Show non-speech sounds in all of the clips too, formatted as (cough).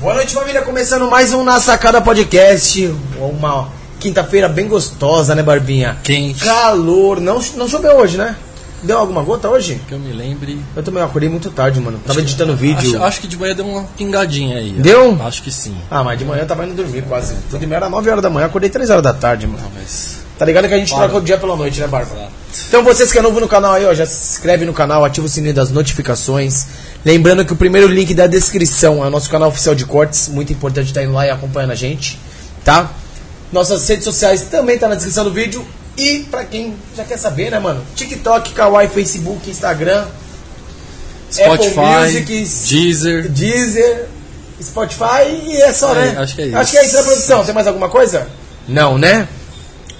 Boa noite, família. Começando mais um Na Sacada Podcast. Uma quinta-feira bem gostosa, né, Barbinha? Quente. Calor. Não, não choveu hoje, né? Deu alguma gota hoje? Que eu me lembre. Eu também acordei muito tarde, mano. Tava Acho que- editando vídeo. Acho, acho que de manhã deu uma pingadinha aí. Deu? Acho que sim. Ah, mas de manhã eu tava indo dormir quase. Tudo de manhã era 9 horas da manhã. Acordei 3 horas da tarde, mano. Não, mas. Tá ligado que a gente Claro. troca o dia pela noite, né, Bárbara? Então vocês que é novo no canal aí, ó, já se inscreve no canal, ativa o sininho das notificações. Lembrando que o primeiro link da descrição é o nosso canal oficial de cortes, muito importante estar indo lá e acompanhando a gente, tá? Nossas redes sociais também tá na descrição do vídeo. E pra quem já quer saber, né, mano? TikTok, Kawaii, Facebook, Instagram, Spotify, Apple Music, Deezer. Deezer, Spotify e é só, É, né? acho que é isso. Acho que é isso, né, produção? Tem mais alguma coisa? Não, né?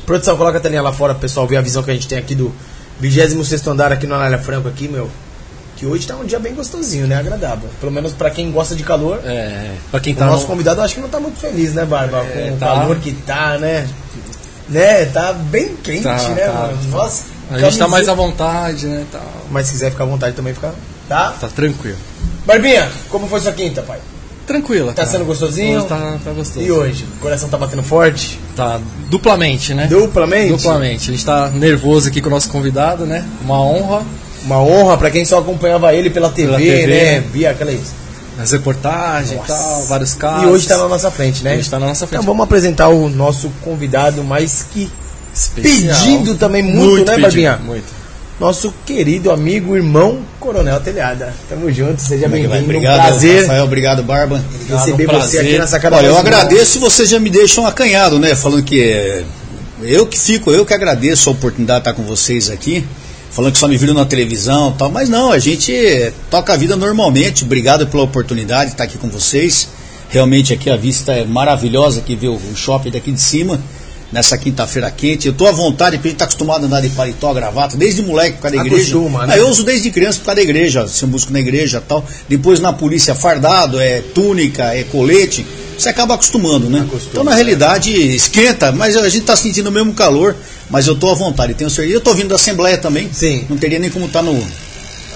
Produção, coloca a telinha lá fora pessoal ver a visão que a gente tem aqui do 26 andar aqui no Anália Franco aqui, meu. Que hoje tá um dia bem gostosinho, né? Agradável. Pelo menos pra quem gosta de calor. É, pra quem O tá. nosso no- convidado acho que não tá muito feliz, né, Barba? É, Com o tá. calor que tá, né? Né? Tá bem quente, Tá, né, tá. mano? Nossa. A gente tá mais camiseta- à vontade, né? Mas se quiser ficar à vontade também, fica. Tá? tá tranquilo. Barbinha, como foi sua quinta, pai? Tranquila. Tá cara. sendo gostosinho? Hoje Tá, tá gostoso. E hoje? O coração tá batendo forte? Tá duplamente, né? Duplamente? Duplamente. A gente tá nervoso aqui com o nosso convidado, né? Uma honra. Uma honra pra quem só acompanhava ele pela TV, Pela TV. né? Via aquelas. As reportagens e tal, vários casos. E hoje tá na nossa frente, né? Hoje tá na nossa frente. Então vamos apresentar o nosso convidado mais que Especial. pedindo também muito, né, pedido, Barbinha? Muito. nosso querido amigo, irmão Coronel Telhada. Tamo junto, seja é bem-vindo. Um Obrigado, prazer Rafael. Obrigado, Barba. receber um você prazer. aqui na sacada Olha, eu agradeço vocês já me deixam acanhado, né? Falando que é, eu que fico, eu que agradeço a oportunidade de estar com vocês aqui. Falando que só me viram na televisão e tal. Mas não, a gente toca a vida normalmente. Obrigado pela oportunidade de estar aqui com vocês. Realmente aqui a vista é maravilhosa aqui ver o shopping daqui de cima. Nessa quinta-feira quente. Eu tô à vontade, porque a gente tá acostumado a andar de paletó, gravata, desde moleque por causa da igreja. Acostuma, né? Aí eu uso desde criança por causa da igreja, se eu busco na igreja e tal. Depois na polícia fardado, é túnica, é colete. Você acaba acostumando, né? Acostuma, então na realidade esquenta, mas a gente tá sentindo o mesmo calor, mas eu tô à vontade, tenho certeza. Eu tô vindo da Assembleia também. Sim. Não teria nem como estar no,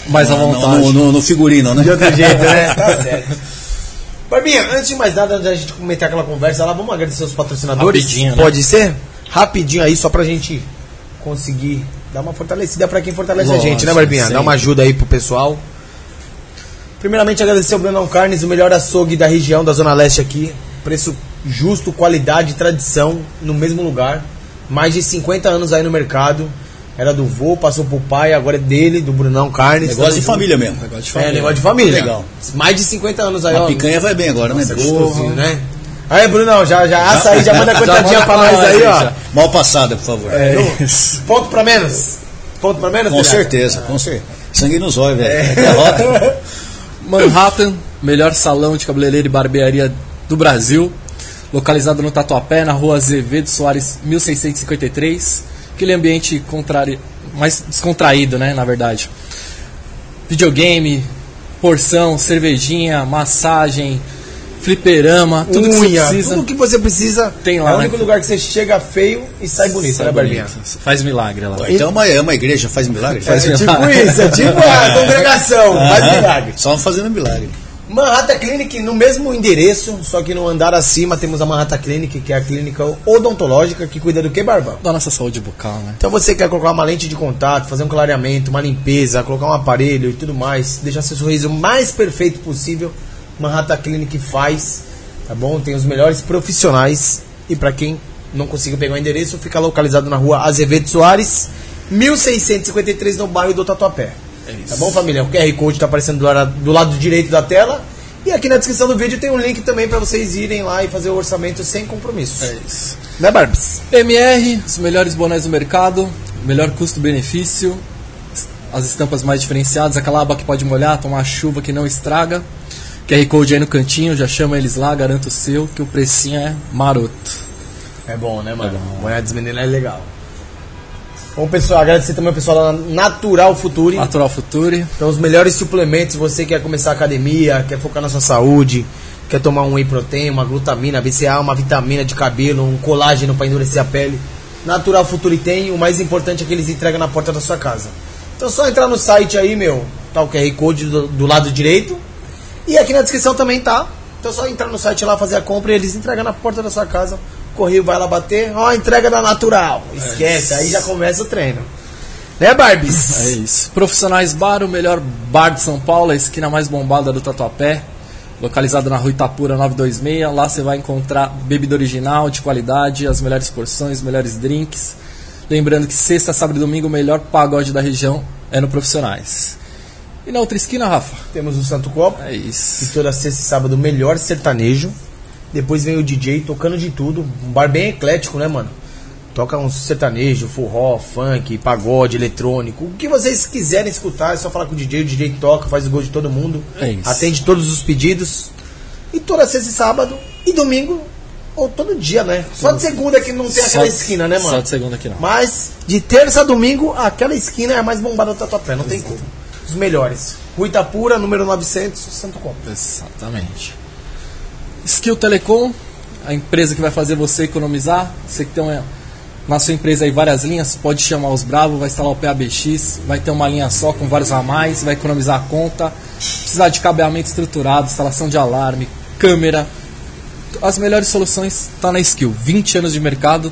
Mais à vontade. no, no- no figurino, né? De outro jeito, né? (laughs) Tá certo. Barbinha, antes de mais nada, antes da gente comentar aquela conversa lá, vamos agradecer os patrocinadores? Rapidinho, né? Pode ser? Rapidinho aí, só pra gente conseguir dar uma fortalecida pra quem fortalece a Lógico, gente, né, Barbinha? Dá uma ajuda aí pro pessoal. Primeiramente, agradecer ao Brunão Carnes, o melhor açougue da região, da Zona Leste aqui. Preço justo, qualidade e tradição no mesmo lugar. Mais de 50 anos aí no mercado. Era do vô, passou pro pai, agora é dele, do Brunão Carnes. Negócio de junto. família mesmo. Negócio de É, família. negócio de família. Legal. Mais de 50 anos aí, A ó. picanha vai bem agora, né? Nossa, Porra. gostosinho, né? Aí, Brunão, já, já assa aí, já manda (laughs) contadinha pra nós aí, aí, ó. Mal passada, por favor. É, (laughs) Ponto pra menos? Ponto pra menos? Com Telhado? certeza, com certeza. Sangue nos olhos, velho. É. Derrota. (laughs) Manhattan, melhor salão de cabeleireiro e barbearia do Brasil, localizado no Tatuapé, na rua Azevedo Soares 1653. Aquele ambiente contrari... mais descontraído, né, na verdade. Videogame, porção, cervejinha, massagem, fliperama, tudo que você Unha, precisa. tudo que você precisa. Tem lá, É o né? único lugar que você chega feio e sai bonito, Sai né, Barbinha? bonito. Faz milagre lá. Então é uma, é uma igreja, faz milagre? É Faz tipo milagre. isso, é tipo a (laughs) congregação, faz milagre. Só fazendo milagre. Manhattan Clinic no mesmo endereço, só que no andar acima temos a Manhattan Clinic, que é a clínica odontológica que cuida do que, Barbão? Da nossa saúde bucal, né? Então você quer colocar uma lente de contato, fazer um clareamento, uma limpeza, colocar um aparelho e tudo mais, deixar seu sorriso o mais perfeito possível, Manhattan Clinic faz, tá bom? Tem os melhores profissionais e para quem não conseguiu pegar o endereço, fica localizado na rua Azevedo Soares, 1653 no bairro do Tatuapé. É isso. Tá bom, família? O QR Code tá aparecendo do lado, do lado direito da tela. E aqui na descrição do vídeo tem um link também para vocês irem lá e fazer o orçamento sem compromisso. É isso. Né, Barbs? MR, os melhores bonés do mercado, melhor custo-benefício, as estampas mais diferenciadas, aquela aba que pode molhar, tomar chuva que não estraga. QR Code aí no cantinho, já chama eles lá, garanto o seu, que o precinho é maroto. É bom, né, mano? Mulher dos meninos é legal. Bom, pessoal, agradecer também ao pessoal da Natural Future. Natural Future, Então, os melhores suplementos, você quer começar a academia, quer focar na sua saúde, quer tomar um whey protein, uma glutamina, BCA, uma vitamina de cabelo, um colágeno para endurecer a pele. Natural Future tem, o mais importante é que eles entregam na porta da sua casa. Então, só entrar no site aí, meu, tá o QR Code do, do lado direito. E aqui na descrição também tá Então é só entrar no site lá, fazer a compra e eles entregam na porta da sua casa. O correio vai lá bater, ó, entrega da Natural. Esquece, aí já começa o treino. Né, Barbies? É isso. Profissionais Bar, o melhor bar de São Paulo, a esquina mais bombada do Tatuapé. Localizado na rua Itapura 926. Lá você vai encontrar bebida original, de qualidade, as melhores porções, os melhores drinks. Lembrando que sexta, sábado e domingo o melhor pagode da região é no Profissionais. E na outra esquina, Rafa? Temos o Santo Copo. É E isso. toda sexta e sábado o melhor sertanejo. Depois vem o DJ tocando de tudo. Um bar bem eclético, né, mano? Toca um sertanejo, forró, funk, pagode, eletrônico. O que vocês quiserem escutar, é só falar com o DJ. O DJ toca, faz o gol de todo mundo. É isso. Atende todos os pedidos. E toda sexta e sábado. E domingo. Ou todo dia, né? Só de segunda que não tem aquela Só- esquina, né, mano? Só de segunda aqui não. Mas de terça a domingo, aquela esquina é a mais bombada do Tatuapé, não tem como. Os melhores. Rua Itapura, número 900, Santo Copo. Exatamente. Skill Telecom, a empresa que vai fazer você economizar. Você que tem uma, na sua empresa aí várias linhas, pode chamar os bravos, vai instalar o PABX, vai ter uma linha só com vários ramais, vai economizar a conta. Precisar de cabeamento estruturado, instalação de alarme, câmera. As melhores soluções tá na Skill. 20 anos de mercado,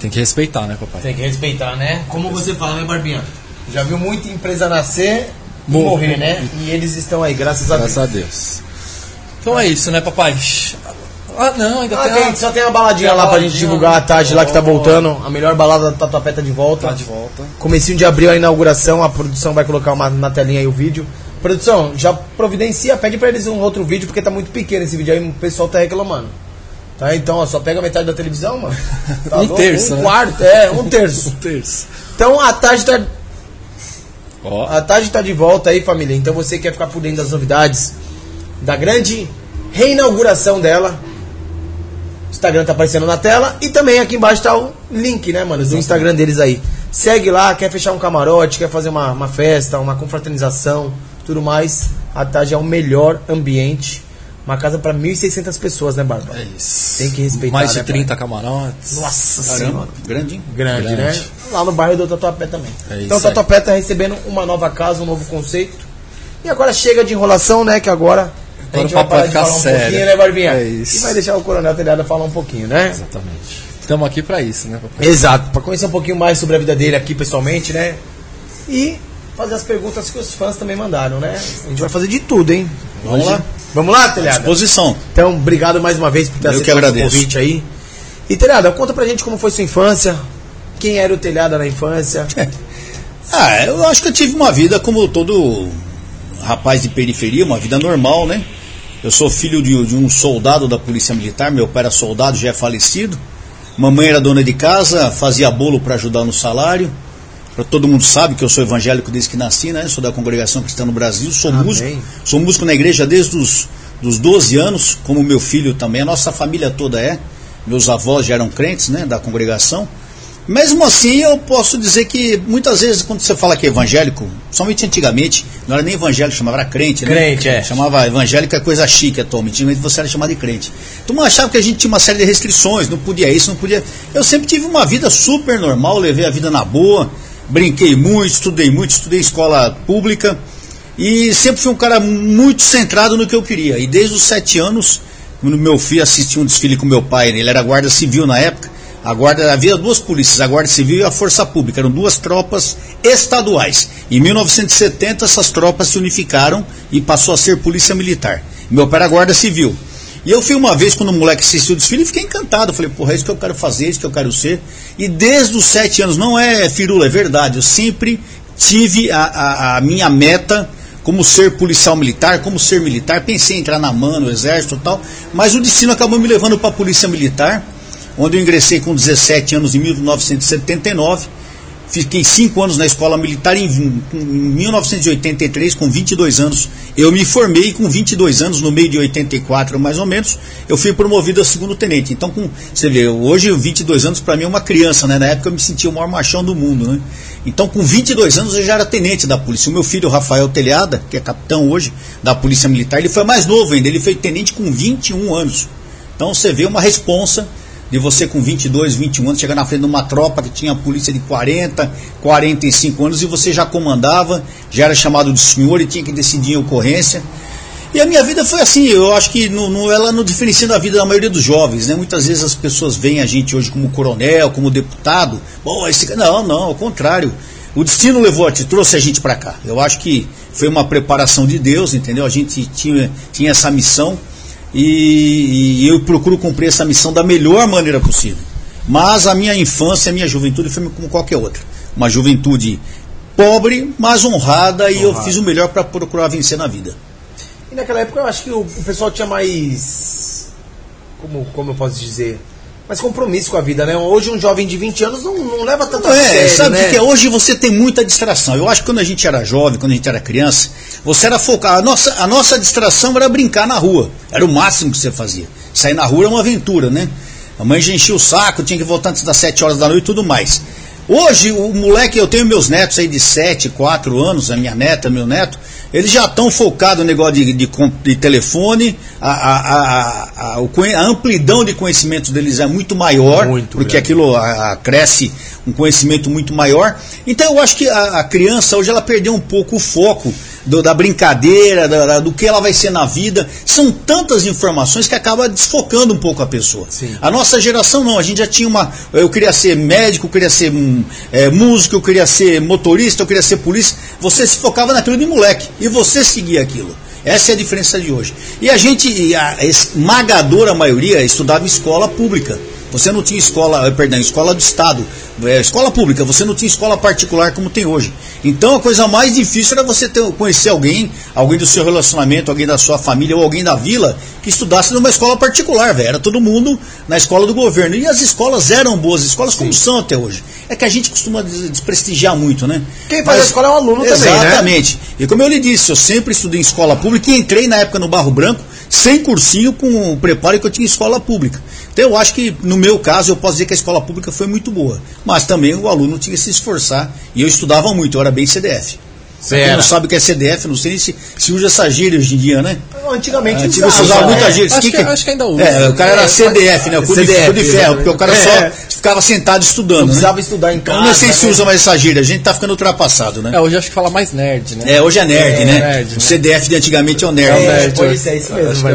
tem que respeitar, né, papai? Tem que respeitar, né? Como você fala, né, Barbinha? Já viu muita empresa nascer Morrer. morrer, né? E eles estão aí, graças a Deus. Graças a Deus. Então é isso, né, papai? Ah, não, ainda Ah, tem, tem, só tem uma baladinha Tem lá uma pra gente baladinha, divulgar a tarde lá que tá voltando. A melhor balada do Tatuapé tá de volta. Tá de volta. Comecinho de abril a inauguração, a produção vai colocar uma, na telinha aí o vídeo. Produção, já providencia, pede pra eles um outro vídeo, porque tá muito pequeno esse vídeo aí, o pessoal tá reclamando. Tá, então, ó, só pega metade da televisão, mano. (laughs) Tá Um louco? terço, Um né? quarto, é, um terço. (laughs) terço. Então a tarde tá, Ó, a tarde tá de volta aí, família. Então você quer ficar por dentro das novidades da grande reinauguração dela. O Instagram tá aparecendo na tela e também aqui embaixo tá o link, né, mano, do Instagram deles aí. Segue lá, quer fechar um camarote, quer fazer uma, uma festa, uma confraternização, tudo mais. A tarde é o melhor ambiente. Uma casa pra 1.600 pessoas, né, Barba? é isso. Tem que respeitar, Mais de né, 30 camarotes. Nossa Caramba, senhora. grande, hein? Grande, Grande. né? Lá no bairro do Tatuapé também. É então o. Tatuapé tá recebendo uma nova casa, um novo conceito. E agora chega de enrolação, né? Que agora, a gente vai parar de falar um sério. pouquinho, né, Barbinha? É isso. E vai deixar o Coronel Telhada falar um pouquinho, né? Exatamente. Estamos aqui pra isso, né, papai? Exato, para conhecer um pouquinho mais sobre a vida dele aqui pessoalmente, né? E fazer as perguntas que os fãs também mandaram, né? A gente vai fazer de tudo, hein? Vamos Hoje- lá. Vamos lá, Telhada? Disposição. Então, obrigado mais uma vez por ter Eu aceitado o convite aí. E Telhada, conta pra gente como foi sua infância, quem era o Telhada na infância. (laughs) Ah, eu acho que eu tive uma vida como todo rapaz de periferia, uma vida normal, né? Eu sou filho de, de um soldado da Polícia Militar, meu pai era soldado, já é falecido. Mamãe era dona de casa, fazia bolo para ajudar no salário. Todo mundo sabe que eu sou evangélico desde que nasci, né? Sou da congregação cristã no Brasil, sou Amém. músico. Sou músico na igreja desde os dos 12 anos, como meu filho também. A nossa família toda é. Meus avós já eram crentes, né? Da congregação. Mesmo assim, eu posso dizer que muitas vezes, quando você fala que é evangélico, somente antigamente, não era nem evangélico, chamava era crente, né? Crente, é. Chamava evangélico é coisa chique atualmente, antigamente você era chamado de crente. Então eu achava que a gente tinha uma série de restrições, não podia isso, não podia. Eu sempre tive uma vida super normal, levei a vida na boa, brinquei muito, estudei muito, estudei escola pública e sempre fui um cara muito centrado no que eu queria. E desde os sete anos, quando meu filho assistia um desfile com meu pai, ele era guarda civil na época. A guarda havia duas polícias, a Guarda Civil e a Força Pública, eram duas tropas estaduais. Em 1970 essas tropas se unificaram e passou a ser Polícia Militar. Meu pai era Guarda Civil. E eu fui uma vez quando o moleque assistiu o desfile e fiquei encantado. Falei, porra, é isso que eu quero fazer, é isso que eu quero ser. E desde os sete anos, não é firula, é verdade. Eu sempre tive a, a, a minha meta como ser policial militar, como ser militar. Pensei em entrar na MAN, no exército e tal. Mas o destino acabou me levando para a Polícia Militar, onde eu ingressei com 17 anos em 1979. Fiquei cinco anos na escola militar em, em 1983, com 22 anos. Eu me formei com 22 anos, no meio de 84 mais ou menos, eu fui promovido a segundo tenente. Então, com, você vê, hoje 22 anos para mim é uma criança, né? Na época eu me sentia o maior machão do mundo, né? Então, com 22 anos eu já era tenente da polícia. O meu filho, Rafael Telhada, que é capitão hoje da Polícia Militar, ele foi mais novo ainda, ele foi tenente com 21 anos. Então, você vê uma responsa de você com 22, 21 anos chegar na frente de uma tropa que tinha polícia de 40, 45 anos e você já comandava, já era chamado de senhor e tinha que decidir em ocorrência. E a minha vida foi assim, eu acho que no, no, ela não diferencia da vida da maioria dos jovens, né? Muitas vezes as pessoas veem a gente hoje como coronel, como deputado. Bom, esse Não, não, ao contrário. O destino levou a trouxe a gente para cá. Eu acho que foi uma preparação de Deus, entendeu? A gente tinha, tinha essa missão e, e eu procuro cumprir essa missão da melhor maneira possível. Mas a minha infância, a minha juventude foi como qualquer outra. Uma juventude pobre, mas honrada, honrada. e eu fiz o melhor para procurar vencer na vida. E naquela época eu acho que o, o pessoal tinha mais. Como, como eu posso dizer? Mais compromisso com a vida, né? Hoje um jovem de 20 anos não, não leva tanto é, a sério, sabe né? que hoje você tem muita distração. Eu acho que quando a gente era jovem, quando a gente era criança, você era focado. A nossa, a nossa distração era brincar na rua. Era o máximo que você fazia. Sair na rua era uma aventura, né? A mãe já enchia o saco, tinha que voltar antes das 7 horas da noite e tudo mais. Hoje, o moleque, eu tenho meus netos aí de 7, 4 anos, a minha neta, meu neto, eles já estão focados no negócio de, de, de telefone, a, a, a, a, amplidão de conhecimentos deles é muito maior, muito porque grande. aquilo cresce um conhecimento muito maior. Então eu acho que a, criança hoje ela perdeu um pouco o foco do, da brincadeira, da, do que ela vai ser na vida. São tantas informações que acaba desfocando um pouco a pessoa. Sim. A nossa geração não, a gente já tinha uma. Eu queria ser médico, eu queria ser um, é, músico, eu queria ser motorista, eu queria ser polícia. Você se focava naquilo de moleque e você seguia aquilo. Essa é a diferença de hoje. E a gente, a esmagadora maioria, estudava em escola pública. Você não tinha escola, eh, perdão, escola do Estado, é, escola pública, você não tinha escola particular como tem hoje. Então a coisa mais difícil era você ter, conhecer alguém, alguém do seu relacionamento, alguém da sua família ou alguém da vila que estudasse numa escola particular, velho. Era todo mundo na escola do governo. E as escolas eram boas escolas, como Sim. são até hoje. É que a gente costuma desprestigiar muito, né? Quem faz Mas, a escola é o aluno exatamente. também, né? Exatamente. E como eu lhe disse, eu sempre estudei em escola pública e entrei na época no Barro Branco sem cursinho com o preparo que eu tinha em escola pública. Então eu acho que, no meu caso, eu posso dizer que a escola pública foi muito boa. Mas também o aluno tinha que se esforçar. E eu estudava muito, eu era bem CDF. Quem não sabe o que é CDF, não sei se, se usa essa gíria hoje em dia, né? Antigamente Antigamente usava, usava muita é. gíria. Acho, que, acho que ainda usa. É, o cara era CDF, né? O cu CDF, de, ferro, porque o cara só é. ficava sentado estudando. Não né? precisava estudar em casa. Não sei se né? usa mais essa gíria, a gente tá ficando ultrapassado, né? É, hoje acho que fala mais nerd, né? É, hoje é nerd, é, né? Nerd, o CDF de antigamente é o nerd. É, nerd, pois é, isso mesmo.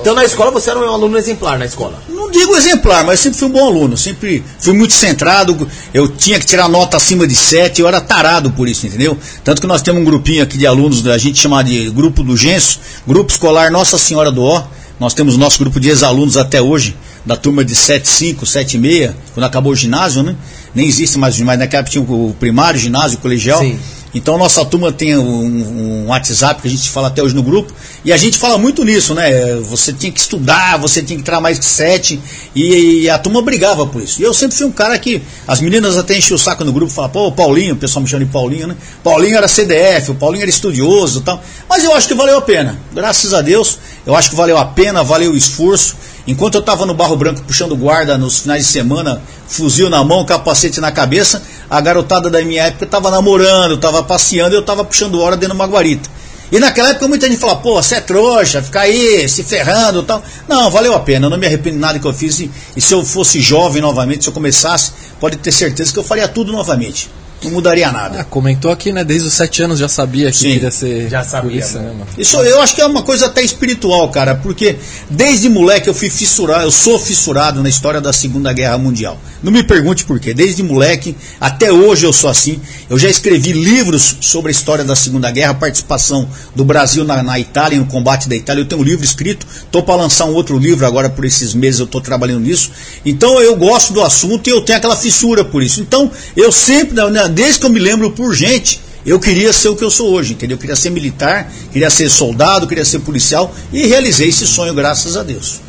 Então na escola você era um aluno exemplar na escola? Não digo exemplar, mas sempre fui um bom aluno. Sempre fui muito centrado. Eu tinha que tirar nota acima de 7, eu era tarado por isso, entendeu? Tanto que nós temos um grupinho aqui de alunos, a gente chama de grupo do Genso, grupo escolar Nossa Senhora do Ó. Nós temos nosso grupo de ex-alunos até hoje, da turma de 75, 76, quando acabou o ginásio, né? Nem existe mais, mas naquela época tinha o primário, o ginásio, o colegial. Sim. Então nossa turma tem um, um, WhatsApp que a gente fala até hoje no grupo e a gente fala muito nisso, né? Você tinha que estudar, você tinha que entrar mais que sete e, e, a turma brigava por isso. E eu sempre fui um cara que as meninas até enchiam o saco no grupo, falavam, pô, Paulinho, o pessoal me chama de Paulinho, né? Paulinho era CDF, o Paulinho era estudioso, tal. Mas eu acho que valeu a pena. Graças a Deus, eu acho que valeu a pena, valeu o esforço. Enquanto eu estava no Barro Branco puxando guarda nos finais de semana, fuzil na mão, capacete na cabeça, a garotada da minha época estava namorando, estava passeando eu estava puxando hora dentro de uma guarita. E naquela época muita gente falava, pô, você é trouxa, fica aí se ferrando e tal. Não, valeu a pena, eu não me arrependo de nada que eu fiz. E, e se eu fosse jovem novamente, se eu começasse, pode ter certeza que eu faria tudo novamente não mudaria nada. Ah, comentou aqui, né? Desde os sete anos já sabia que Sim, queria ser já sabia, polícia, né, mano? Isso eu acho que é uma coisa até espiritual, cara, porque desde moleque eu fui fissurado, eu sou fissurado na história da Segunda Guerra Mundial. Não me pergunte por quê. Desde moleque, até hoje eu sou assim. Eu já escrevi livros sobre a história da Segunda Guerra, a participação do Brasil na, na Itália, no combate da Itália. Eu tenho um livro escrito, estou para lançar um outro livro agora por esses meses, eu estou trabalhando nisso. Então eu gosto do assunto e eu tenho aquela fissura por isso. Então eu sempre, né, desde que eu me lembro por gente, eu queria ser o que eu sou hoje, entendeu? Eu queria ser militar, queria ser soldado, queria ser policial e realizei esse sonho, graças a Deus.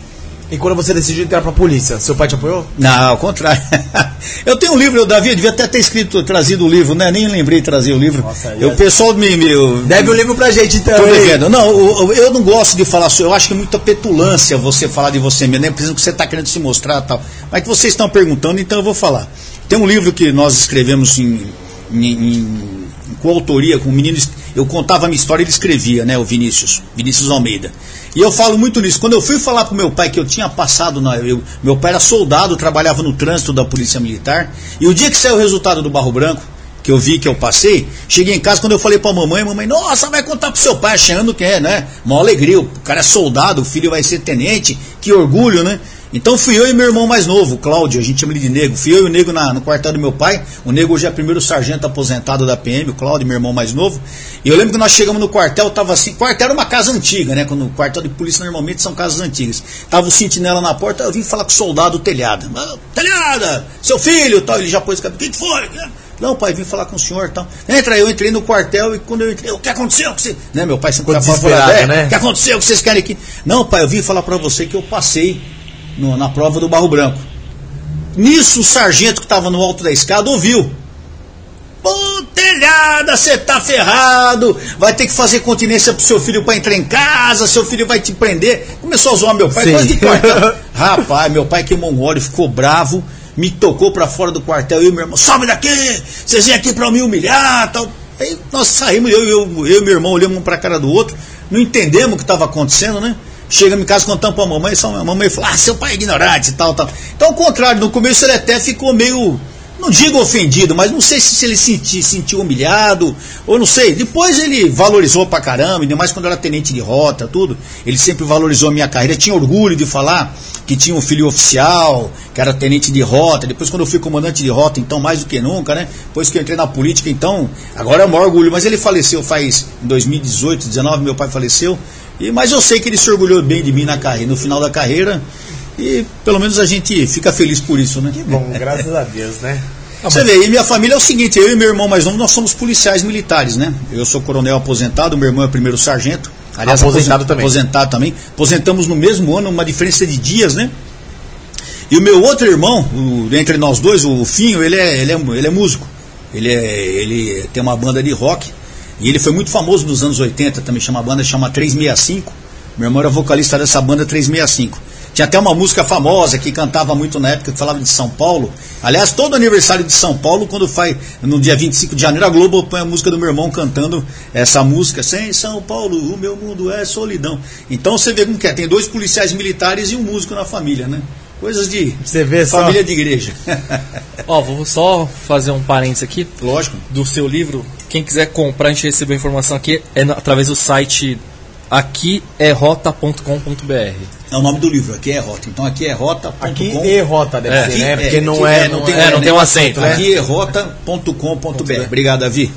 E quando você decidiu entrar pra polícia, seu pai te apoiou? Não, ao contrário. (laughs) eu tenho um livro, eu, Davi, eu devia até ter escrito, trazido o livro, né? Nem lembrei de trazer o livro. Nossa, eu, o pessoal me, me eu, Deve o um livro pra gente então. Tô devendo. Não, eu, eu, não gosto de falar, eu acho que é muita petulância você falar de você mesmo, né? Precisando que você tá querendo se mostrar e tal. Mas que vocês estão perguntando, então eu vou falar. Tem um livro que nós escrevemos em, em, em, coautoria com o menino. Eu contava a minha história e ele escrevia, né? O Vinícius, Vinícius Almeida. E eu falo muito nisso. Quando eu fui falar pro meu pai que eu tinha passado na. Eu, meu pai era soldado, trabalhava no trânsito da Polícia Militar. E o dia que saiu o resultado do Barro Branco, que eu vi que eu passei, cheguei em casa quando eu falei pra mamãe, mamãe, nossa, vai contar pro seu pai, achando que é, né? Uma alegria, o cara é soldado, o filho vai ser tenente, que orgulho, né? Então fui eu e meu irmão mais novo, Cláudio, a gente chama ele de Nego. Fui eu e o Nego na, no quartel do meu pai. O Nego hoje é primeiro sargento aposentado da PM, o Cláudio, meu irmão mais novo. E eu lembro que nós chegamos no quartel, tava assim, quartel era uma casa antiga, né? Quando o quartel de polícia normalmente são casas antigas. Tava o sentinela na porta, eu vim falar com o soldado telhada. Ah, telhada, seu filho, tal. Ele já pôs o cabelo. O que foi? Não, pai, vim falar com o senhor tal. Entra, eu entrei no quartel e quando eu entrei, o que aconteceu? Que você... né, meu pai sempre ficava furado, é, né? O que aconteceu? O que vocês querem aqui? Não, pai, eu vim falar para você que eu passei no, na prova do Barro Branco. Nisso, o sargento que estava no alto da escada ouviu. Pô, telhada, você tá ferrado. Vai ter que fazer continência pro seu filho para entrar em casa. Seu filho vai te prender. Começou a zoar meu pai, Sim. quase de quartel. (laughs) Rapaz, meu pai queimou um óleo, ficou bravo. Me tocou para fora do quartel. Eu e meu irmão, sobe daqui. Vocês vêm aqui para me humilhar. Tal. Aí nós saímos, eu, eu, eu e meu irmão olhamos um pra cara do outro. Não entendemos o que estava acontecendo, né? Chega em casa contando pra mamãe, só a mamãe falou, ah, seu pai é ignorante e tal, tal. Então, ao contrário, no começo ele até ficou meio, não digo ofendido, mas não sei se ele se senti, sentiu humilhado, ou não sei. Depois ele valorizou pra caramba, ainda mais quando era tenente de rota, tudo. Ele sempre valorizou a minha carreira, tinha orgulho de falar que tinha um filho oficial, que era tenente de rota. Depois, quando eu fui comandante de rota, então mais do que nunca, né? Depois que eu entrei na política, então, agora é o maior orgulho. Mas ele faleceu faz em 2018, 19, meu pai faleceu. E, mas eu sei que ele se orgulhou bem de mim na carreira, no final da carreira. E pelo menos a gente fica feliz por isso, né? Que bom, graças a Deus, né? (laughs) Você vê, e minha família é o seguinte, eu e meu irmão mais novo, nós somos policiais militares, né? Eu sou coronel aposentado, meu irmão é primeiro sargento. Aliás, Aposentado também. Aposentado também. Aposentamos no mesmo ano, uma diferença de dias, né? E o meu outro irmão, o- entre nós dois, o Finho, ele é, ele é, ele é músico. Ele, é, ele tem uma banda de rock. E ele foi muito famoso nos anos 80, também chama a banda, chama 365. Meu irmão era vocalista dessa banda 365. Tinha até uma música famosa que cantava muito na época, que falava de São Paulo. Aliás, todo aniversário de São Paulo, quando faz no dia 25 de janeiro, a Globo põe a música do meu irmão cantando essa música. Sem São Paulo, o meu mundo é solidão. Então você vê como que é, tem dois policiais militares e um músico na família, né? Coisas de Você vê só. família de igreja. (laughs) Ó, vou só fazer um parênteses aqui Lógico. do seu livro. Quem quiser comprar, a gente recebeu a informação aqui, é através do site aqui é rota.com.br. É o nome do livro, aqui é Rota. Então aqui é rota.com. Aqui e rota deve É. ser, né? Aqui Porque é, não aqui é. é, não tem- É, não tem um acento, né? Aqui é rota.com.br. Obrigado, Davi.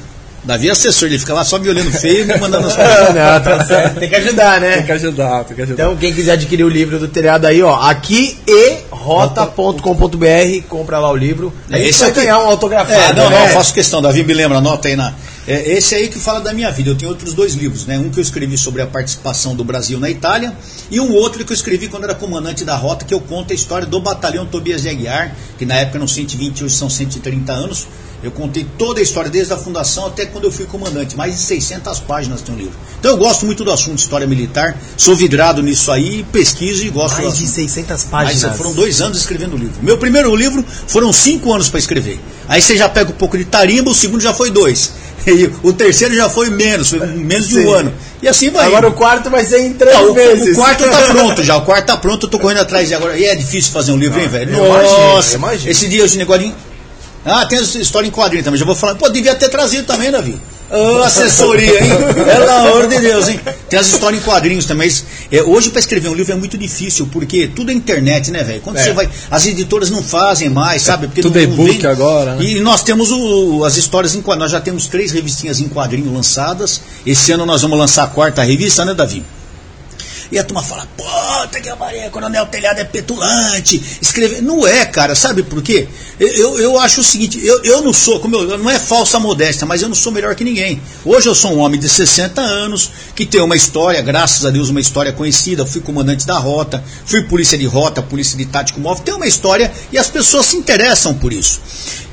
Davi é assessor, ele fica lá só me olhando feio e me mandando as (laughs) coisas. Não, tá certo. (laughs) Tem que ajudar, né? Tem que ajudar, tem que ajudar. Então, quem quiser adquirir o livro do telhado aí, ó, aqui e rota.com.br, compra lá o livro. Gente Esse vai aqui- ganhar um autografado, É, não, né? não, faço questão, Davi, me lembra, anota aí na. É, esse aí que fala da minha vida. Eu tenho outros dois livros, né? Um que eu escrevi sobre a participação do Brasil na Itália e um outro que eu escrevi quando era comandante da rota, que eu conto a história do batalhão Tobias de Aguiar, que na época eram 120, hoje são 130 anos. Eu contei toda a história, desde a fundação até quando eu fui comandante. Mais de 600 páginas tem um livro. Então eu gosto muito do assunto história militar, sou vidrado nisso aí, pesquiso e gosto Mais de assunto. 600 Mas páginas. foram dois anos escrevendo o livro. Meu primeiro livro foram cinco anos para escrever. Aí você já pega um pouco de tarimba, o segundo já foi dois. (laughs) E o terceiro já foi menos, foi menos de um Sim. ano. E assim vai. Agora o quarto vai ser em três Não, o, meses. o quarto tá (laughs) pronto já. O quarto tá pronto, eu tô correndo atrás de agora. E é difícil fazer um livro, hein, velho? eu imagino, Nossa, eu imagino. esse dia esse negócio. Ah, tem história em quadrinho também. Já vou falar. Pô, devia ter trazido também, Davi. Ô, assessoria, hein? (laughs) Pelo amor de Deus, hein? Tem as histórias em quadrinhos também. é, hoje, para escrever um livro é muito difícil, porque tudo é internet, né, velho? Quando É. você vai. As editoras não fazem mais, sabe? Porque Tudo não, é vem- agora, né? E nós temos o- as histórias em quadrinhos. Nós já temos três revistinhas em quadrinho lançadas. Esse ano nós vamos lançar a quarta revista, né, Davi? E a turma fala, puta que Maria, Coronel Telhado é petulante, escrever. Não é, cara, sabe por quê? Eu, eu, eu acho o seguinte, eu, eu não sou, como eu, não é falsa modéstia, mas eu não sou melhor que ninguém. Hoje eu sou um homem de 60 anos, que tem uma história, graças a Deus, uma história conhecida, fui comandante da rota, fui polícia de rota, polícia de tático móvel, tem uma história e as pessoas se interessam por isso.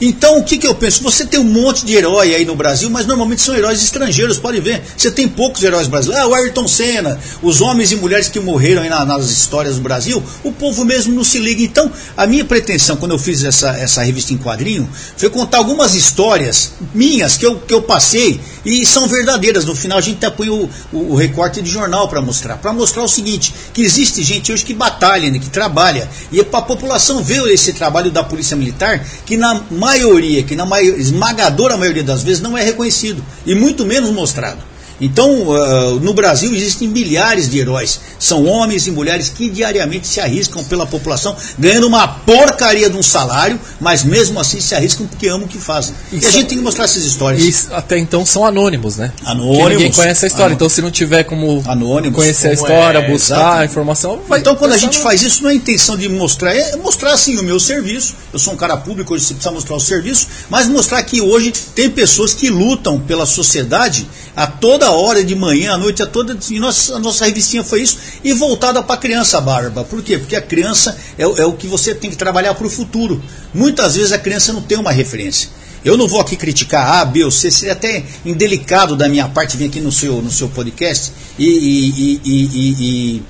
Então, o que, que eu penso? Você tem um monte de herói aí no Brasil, mas normalmente são heróis estrangeiros, pode ver. Você tem poucos heróis brasileiros. Ah, o Ayrton Senna, os homens e mulheres que morreram na- nas histórias do Brasil, o povo mesmo não se liga. Então, a minha pretensão, quando eu fiz essa, essa revista em quadrinho, foi contar algumas histórias minhas que eu, que eu passei e são verdadeiras. No final a gente até põe o, o, o recorte de jornal para mostrar, para mostrar o seguinte, que existe gente hoje que batalha, né, que trabalha, e para a população ver esse trabalho da Polícia Militar, que na maioria, que na maior, esmagadora maioria das vezes não é reconhecido, e muito menos mostrado. Então, uh, no Brasil existem milhares de heróis. São homens e mulheres que diariamente se arriscam pela população, ganhando uma porcaria de um salário, mas mesmo assim se arriscam porque amam o que fazem. Isso, e a gente tem que mostrar essas histórias. E até então são anônimos, né? Anônimos. Porque ninguém conhece a história. Anônimos. Então, se não tiver como anônimos, conhecer a história, é, buscar exatamente. a informação, vai. Então, quando a gente faz isso, não é intenção de mostrar, é mostrar assim o meu serviço. Eu sou um cara público, hoje você precisa mostrar o serviço, mas mostrar que hoje tem pessoas que lutam pela sociedade a toda hora, de manhã, à noite, a toda. E nossa, a nossa revistinha foi isso. E voltada para a criança, Barba. Por quê? Porque a criança é, é o que você tem que trabalhar para o futuro. Muitas vezes a criança não tem uma referência. Eu não vou aqui criticar A, B ou C, seria até indelicado da minha parte vir aqui no seu, no seu podcast e, e, e, e,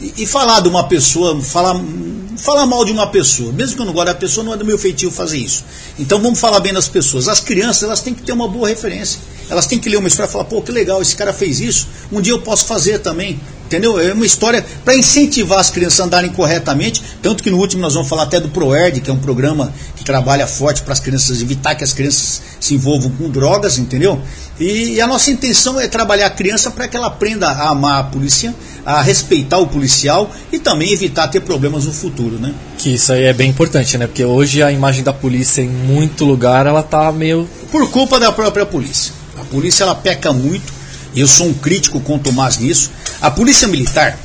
e falar de uma pessoa, falar, falar mal de uma pessoa. Mesmo que eu não goste da pessoa, não é do meu feitio fazer isso. Então vamos falar bem das pessoas. As crianças elas têm que ter uma boa referência. Elas têm que ler uma história e falar, pô, que legal, esse cara fez isso, um dia eu posso fazer também. Entendeu? É uma história para incentivar as crianças a andarem corretamente. Tanto que no último nós vamos falar até do ProERD, que é um programa que trabalha forte para as crianças evitar que as crianças se envolvam com drogas, entendeu? E, e a nossa intenção é trabalhar a criança para que ela aprenda a amar a polícia, a respeitar o policial e também evitar ter problemas no futuro, né? Que isso aí é bem importante, né? Porque hoje a imagem da polícia em muito lugar ela tá meio por culpa da própria polícia. A polícia ela peca muito. Eu sou um crítico com o Tomás nisso. A polícia militar,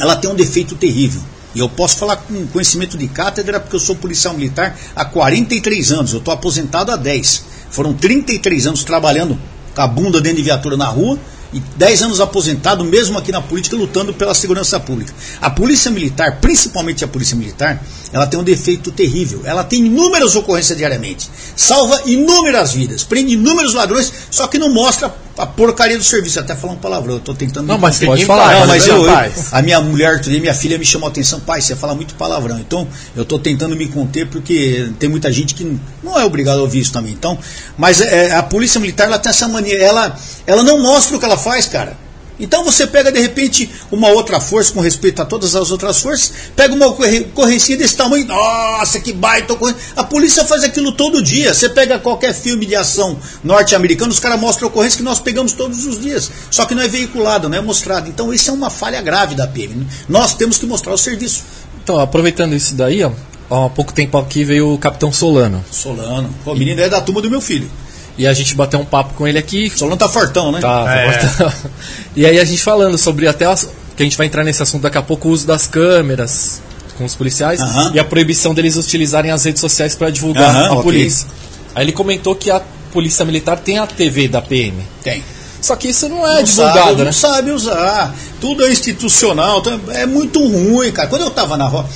ela tem um defeito terrível. E eu posso falar com conhecimento de cátedra porque eu sou policial militar há 43 anos. Eu estou aposentado há 10. Foram 33 anos trabalhando com a bunda dentro de viatura na rua e 10 anos aposentado, mesmo aqui na política, lutando pela segurança pública. A polícia militar, principalmente a polícia militar, ela tem um defeito terrível. Ela tem inúmeras ocorrências diariamente. Salva inúmeras vidas, prende inúmeros ladrões, só que não mostra a porcaria do serviço. Até falando palavrão, eu estou tentando. Não, mas pode falar. Não, mas eu, eu, a minha mulher, minha filha me chamou a atenção, pai, você fala muito palavrão. Então, eu estou tentando me conter porque tem muita gente que não é obrigado a ouvir isso também. Então, mas é, a polícia militar ela tem essa mania, ela, ela não mostra o que ela faz, cara. Então você pega de repente uma outra força, com respeito a todas as outras forças, pega uma ocorrência desse tamanho, nossa, que baita ocorrência. A polícia faz aquilo todo dia. Você pega qualquer filme de ação norte-americano, os caras mostram ocorrência que nós pegamos todos os dias. Só que não é veiculado, não é mostrado. Então isso é uma falha grave da PM. Né? Nós temos que mostrar o serviço. Então, aproveitando isso daí, ó, há pouco tempo aqui veio o Capitão Solano. Solano. O menino é da turma do meu filho. E a gente bateu um papo com ele aqui. O Solano tá fortão, né? Tá, tá é. fortão. (laughs) E aí a gente falando sobre até as, que a gente vai entrar nesse assunto daqui a pouco o uso das câmeras com os policiais e a proibição deles utilizarem as redes sociais para divulgar a okay. polícia. Aí ele comentou que a polícia militar tem a TV da PM. Tem. Só que isso não é não divulgado, sabe, né? Não sabe usar. Tudo é institucional. Então é muito ruim, cara. Quando eu tava na rua.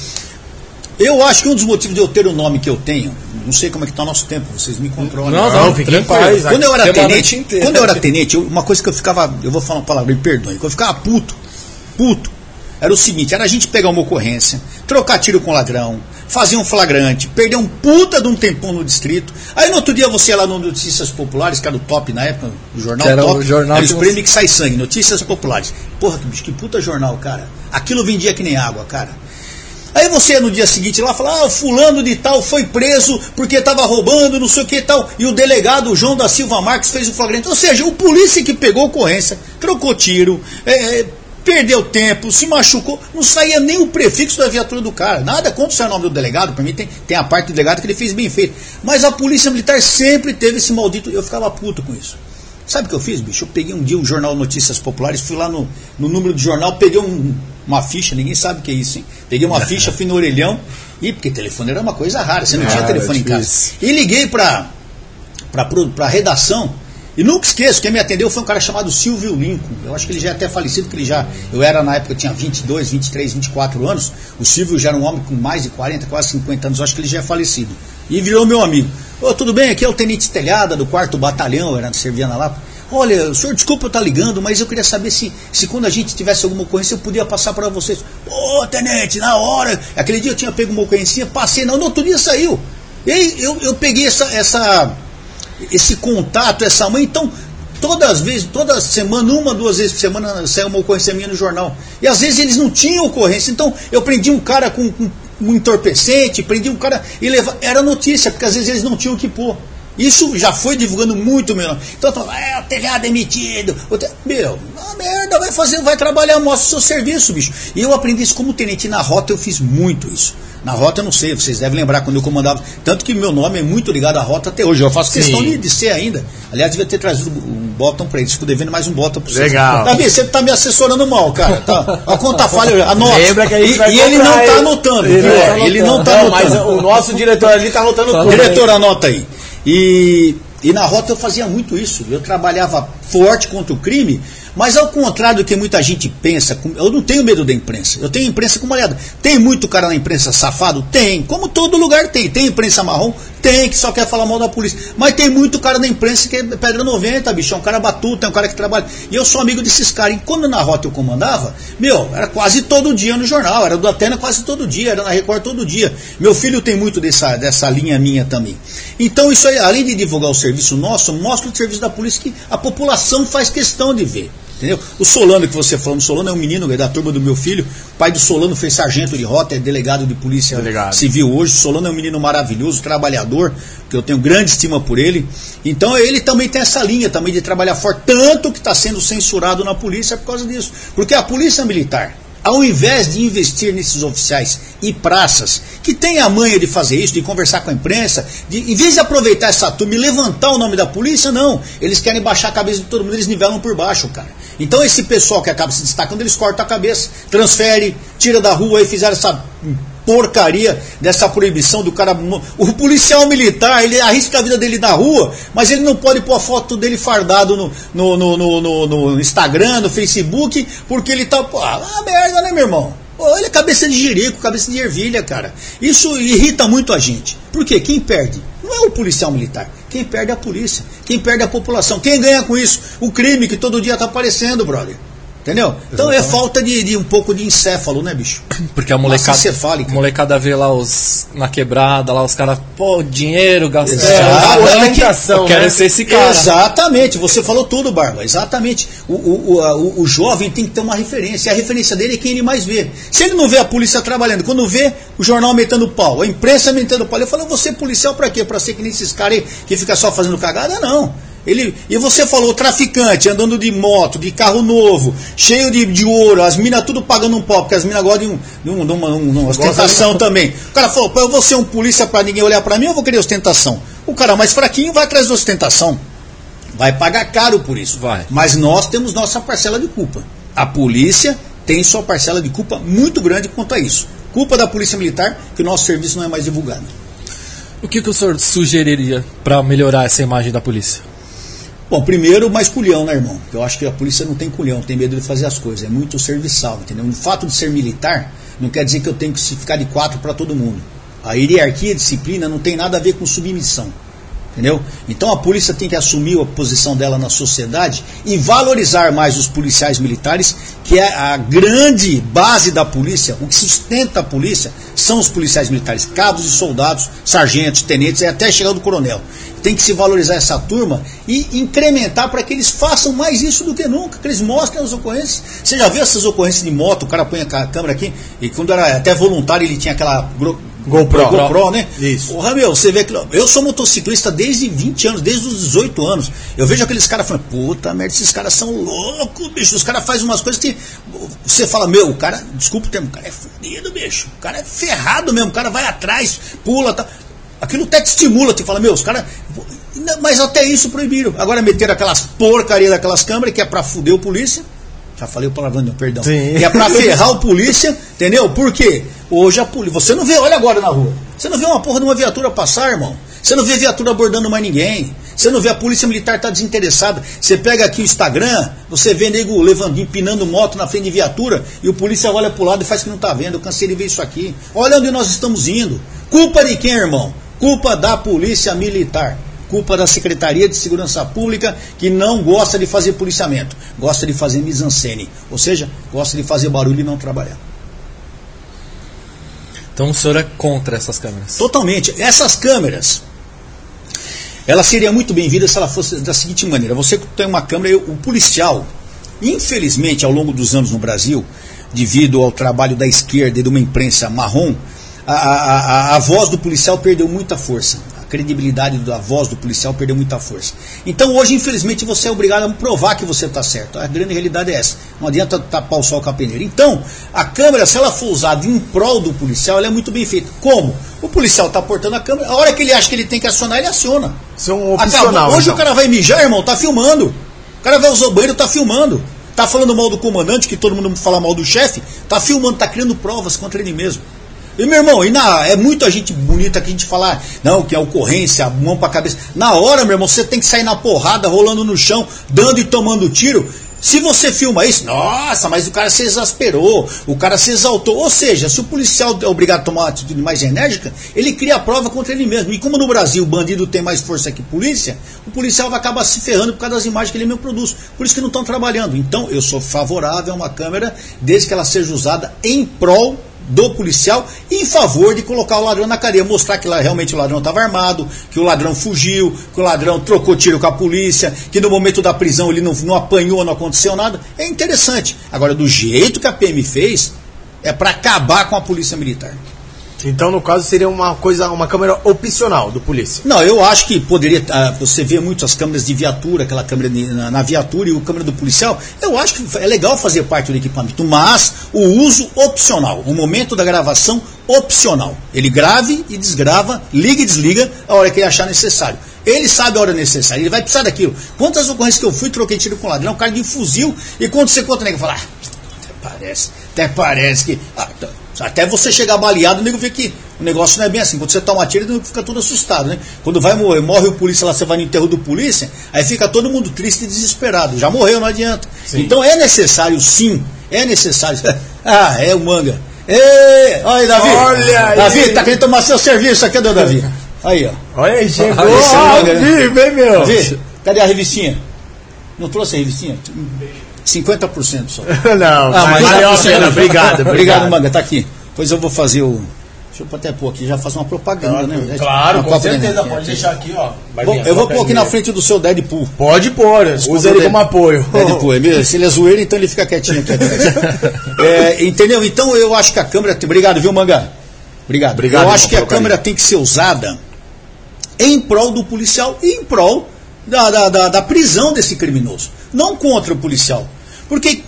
Eu acho que um dos motivos de eu ter o nome que eu tenho, não sei como é que está o nosso tempo, vocês me controlam. Não, não, em paz. Quando eu era tenente, quando eu era tenente, eu, uma coisa que eu ficava, eu vou falar uma palavra, me perdoe, que eu ficava puto, puto, era o seguinte, era a gente pegar uma ocorrência, trocar tiro com ladrão, fazer um flagrante, perder um puta de um tempão no distrito. Aí no outro dia você ia lá no Notícias Populares, que era o top na época, o jornal era top, o jornal era os prêmios que sai sangue, Notícias Populares. Porra, que, bicho, que puta jornal, cara. Aquilo vendia que nem água, cara. Aí você no dia seguinte lá fala, ah, fulano de tal foi preso porque estava roubando, não sei o que e tal. E o delegado João da Silva Marques fez o flagrante. Ou seja, o polícia que pegou a ocorrência, trocou tiro, é, é, perdeu tempo, se machucou, não saía nem o prefixo da viatura do cara. Nada contra o seu nome do delegado, para mim tem, tem a parte do delegado que ele fez bem feito. Mas a polícia militar sempre teve esse maldito. Eu ficava puto com isso. Sabe o que eu fiz, bicho? Eu peguei um dia o jornal Notícias Populares, fui lá no, no número do jornal, peguei um, uma ficha, ninguém sabe o que é isso, hein? Peguei uma ficha, fui no orelhão, e porque telefone era uma coisa rara, você não tinha telefone em casa. E liguei para a redação, e nunca esqueço, quem me atendeu foi um cara chamado Silvio Lincoln. Eu acho que ele já é até falecido, porque ele já. Eu era na época, eu tinha 22, 23, 24 anos. O Silvio já era um homem com mais de 40, quase 50 anos. Eu acho que ele já é falecido. E virou meu amigo. Ô, tudo bem? Aqui é o Tenente Telhada, do 4 Batalhão, era servia na Lapa. Olha, o senhor, desculpa eu estar tá ligando, mas eu queria saber se, se quando a gente tivesse alguma ocorrência eu podia passar para vocês. Ô, tenente, na hora. Aquele dia eu tinha pego uma ocorrência, passei, não, no outro dia saiu. E eu, eu peguei essa, essa, esse contato, essa mãe, então todas as vezes, toda semana, uma, duas vezes por semana, saiu uma ocorrência minha no jornal. E às vezes eles não tinham ocorrência. Então eu prendi um cara com, com um entorpecente, prendi um cara e leva, era notícia, porque às vezes eles não tinham o que pôr. Isso já foi divulgando muito melhor. Então, é, o telhado emitido. Te... Meu, a merda, vai fazer, vai trabalhar, mostra o seu serviço, bicho. E eu aprendi isso como tenente. Na rota eu fiz muito isso. Na rota eu não sei, vocês devem lembrar quando eu comandava. Tanto que meu nome é muito ligado à rota até hoje. Eu faço questão de, de, ser ainda. Aliás, devia ter trazido um botão para eles. Fico devendo mais um botão para vocês. Legal. Davi, você tá me assessorando mal, cara. Tá, a conta falha, anota. Lembra que a gente e, e ele não tá anotando. Ele, é, tá ele não tá não, anotando. Mas o nosso diretor ali tá anotando tudo. Diretor, anota aí. E, e na rota eu fazia muito isso. Eu trabalhava forte contra o crime, mas ao contrário do que muita gente pensa, eu não tenho medo da imprensa. Eu tenho imprensa como aliada. Tem muito cara na imprensa safado? Tem. Como todo lugar tem. Tem imprensa marrom? Tem, que só quer falar mal da polícia. Mas tem muito cara na imprensa que é pedra 90, bicho. É um cara batuta, é um cara que trabalha. E eu sou amigo desses caras. E quando na rota eu comandava, meu, era quase todo dia no jornal. Era do Atena quase todo dia, era na Record todo dia. Meu filho tem muito dessa, dessa linha minha também. Então, isso aí, além de divulgar o serviço nosso, mostra o serviço da polícia que a população faz questão de ver. Entendeu? O Solano que você falou, o Solano é um menino é da turma do meu filho. O pai do Solano foi sargento de rota, é delegado de polícia Delegado. civil hoje. O Solano é um menino maravilhoso, trabalhador, que eu tenho grande estima por ele. Então ele também tem essa linha também de trabalhar forte, tanto que está sendo censurado na polícia por causa disso. Porque a polícia militar, ao invés de investir nesses oficiais e praças que têm a manha de fazer isso, de conversar com a imprensa, de, em vez de aproveitar essa turma e levantar o nome da polícia, não. Eles querem baixar a cabeça de todo mundo, eles nivelam por baixo, cara. Então esse pessoal que acaba se destacando, eles cortam a cabeça, transfere, tira da rua e fizeram essa porcaria dessa proibição do cara. O policial militar, ele arrisca a vida dele na rua, mas ele não pode pôr a foto dele fardado no, no, no, no, no Instagram, no Facebook, porque ele tá. Pô, ah, merda, né, meu irmão? Olha a cabeça de jirico, cabeça de ervilha, cara. Isso irrita muito a gente. Por quê? Quem perde? Não é o policial militar. Quem perde é a polícia. Quem perde é a população. Quem ganha com isso? O crime que todo dia está aparecendo, brother. Entendeu? Então é falta de, de, um pouco de encéfalo, né, bicho? (clears throat) Porque a molecada, molecada vê lá os na quebrada, lá os caras, pô, dinheiro, gastando. Exatamente. Eu quero né? ser esse cara. Exatamente, você falou tudo, Barba. Exatamente. O, o, o, o, jovem tem que ter uma referência. E a referência dele é quem ele mais vê. Se ele não vê a polícia trabalhando, quando vê o jornal metendo pau, a imprensa metendo pau, ele fala, você policial pra quê? Pra ser que nem esses caras aí que fica só fazendo cagada? Não. Ele, e você falou, traficante, andando de moto, de carro novo, cheio de, de ouro, as minas tudo pagando um pau, porque as minas gostam de, um, de, uma, uma ostentação também. O cara falou, eu vou ser um polícia para ninguém olhar para mim, eu vou querer ostentação. O cara mais fraquinho vai atrás da ostentação. Vai pagar caro por isso. Vai. Mas nós temos nossa parcela de culpa. A polícia tem sua parcela de culpa muito grande quanto a isso. Culpa da polícia militar, que o nosso serviço não é mais divulgado. O que, que o senhor sugeriria para melhorar essa imagem da polícia? Bom, primeiro, mais culhão, né, irmão? Eu acho que a polícia não tem culhão, tem medo de fazer as coisas. É muito serviçal, entendeu? O fato de ser militar não quer dizer que eu tenho que ficar de quatro para todo mundo. A hierarquia, a disciplina não tem nada a ver com submissão. Entendeu? Então a polícia tem que assumir a posição dela na sociedade e valorizar mais os policiais militares, que é a grande base da polícia, o que sustenta a polícia são os policiais militares, cabos e soldados, sargentos, tenentes e até chegar do coronel tem que se valorizar essa turma e incrementar para que eles façam mais isso do que nunca, que eles mostrem as ocorrências. Você já viu essas ocorrências de moto, o cara põe a câmera aqui, e quando era até voluntário ele tinha aquela GoPro. GoPro, né? Isso. Porra, meu, você vê que. Eu sou motociclista desde 20 anos, desde os 18 anos. Eu vejo aqueles caras falando, puta merda, esses caras são loucos, bicho. Os caras fazem umas coisas que. Você fala, meu, o cara, desculpa o termo, o cara é fudido, bicho. O cara é ferrado mesmo, o cara vai atrás, pula, tá. Aquilo até te estimula, te fala, meu, os caras. Mas até isso proibiram. Agora meteram aquelas porcaria daquelas câmeras que é pra fuder o polícia. Já falei o palavrão, perdão. Sim. Que é pra ferrar o polícia, entendeu? Por quê? Hoje a polícia. Você não vê, olha agora na rua. Você não vê uma porra de uma viatura passar, irmão. Você não vê viatura abordando mais ninguém. Você não vê a polícia militar tá desinteressada. Você pega aqui o Instagram, você vê nego levando, empinando moto na frente de viatura e o polícia olha pro lado e faz que não tá vendo. Eu cansei de ver isso aqui. Olha onde nós estamos indo. Culpa de quem, irmão? Culpa da polícia militar. Culpa da Secretaria de Segurança Pública que não gosta de fazer policiamento, gosta de fazer mise-en-scène, ou seja, gosta de fazer barulho e não trabalhar. Então o senhor é contra essas câmeras? Totalmente. Essas câmeras, ela seria muito bem-vinda se ela fosse da seguinte maneira: você tem uma câmera, o policial, infelizmente, ao longo dos anos no Brasil, devido ao trabalho da esquerda e de uma imprensa marrom, a, a, a, a voz do policial perdeu muita força credibilidade da voz do policial perdeu muita força. Então hoje, infelizmente, você é obrigado a provar que você está certo. A grande realidade é essa. Não adianta tapar o sol com a peneira. Então, a câmera, se ela for usada em prol do policial, ela é muito bem feita. Como? O policial está portando a câmera, a hora que ele acha que ele tem que acionar, ele aciona. Isso é opcional. Hoje então. o cara vai mijar, irmão, tá filmando. O cara vai usar o banheiro, tá filmando. Tá falando mal do comandante, que todo mundo fala mal do chefe, tá filmando, tá criando provas contra ele mesmo. E meu irmão, e na, é muita gente bonita que a gente falar, não, que é ocorrência, mão pra cabeça. Na hora, meu irmão, você tem que sair na porrada, rolando no chão, dando e tomando tiro. Se você filma isso, nossa, mas o cara se exasperou, o cara se exaltou. Ou seja, se o policial é obrigado a tomar uma atitude mais enérgica, ele cria a prova contra ele mesmo. E como no Brasil o bandido tem mais força que polícia, o policial vai acabar se ferrando por causa das imagens que ele mesmo produz. Por isso que não estão trabalhando. Então, eu sou favorável a uma câmera, desde que ela seja usada em prol do policial em favor de colocar o ladrão na cadeia, mostrar que lá realmente o ladrão estava armado, que o ladrão fugiu, que o ladrão trocou tiro com a polícia, que no momento da prisão ele não, não apanhou, não aconteceu nada. É interessante. Agora, do jeito que a PM fez, é para acabar com a polícia militar. Então, no caso, seria uma coisa, uma câmera opcional do polícia. Não, eu acho que poderia. Uh, você vê muito as câmeras de viatura, aquela câmera de, na, na, viatura e o câmera do policial. Eu acho que é legal fazer parte do equipamento, mas o uso opcional, o momento da gravação opcional. Ele grave e desgrava, liga e desliga a hora que ele achar necessário. Ele sabe a hora necessária, ele vai precisar daquilo. Quantas ocorrências que eu fui, troquei tiro com ladrão, cara de fuzil, e quando você conta, nego fala, ah, até parece, até parece que. Ah, tá. Até você chegar baleado, o nego vê que o negócio não é bem assim. Quando você toma tiro, o nego fica todo assustado, né? Quando vai morrer, morre o polícia lá, você vai no enterro do polícia, aí fica todo mundo triste e desesperado. Já morreu, não adianta. Sim. Então é necessário, sim, é necessário. (laughs) ah, é o manga. Ei, olha aí, Davi. Olha Davi, aí. tá querendo tomar seu serviço aqui, do Davi. Aí, ó. Olha aí, chegou. Olha manga, né? Davi, vem, meu. Davi, cadê a revistinha? Não trouxe a revistinha? 50% só. (laughs) não, Ah, mas valeu a pena. (laughs) Obrigado, Obrigado, Manga, tá aqui. Pois eu vou fazer o. Deixa eu até pôr aqui, já faz uma propaganda, né? Claro, Uma com certeza. Pode deixar aqui, ó. Vou- eu vou pôr aqui na frente do seu Deadpool. Pode pôr. Usa ele como apoio. (laughs) Deadpool, é mesmo? Se ele é zoeiro, então ele fica quietinho aqui. É, entendeu? Então eu acho que a câmera. Obrigado, viu, Manga? Obrigado. Obrigado, eu acho que a câmera tem que ser usada em prol do policial e em prol da, da, da, da prisão desse criminoso. Não contra o policial. Porque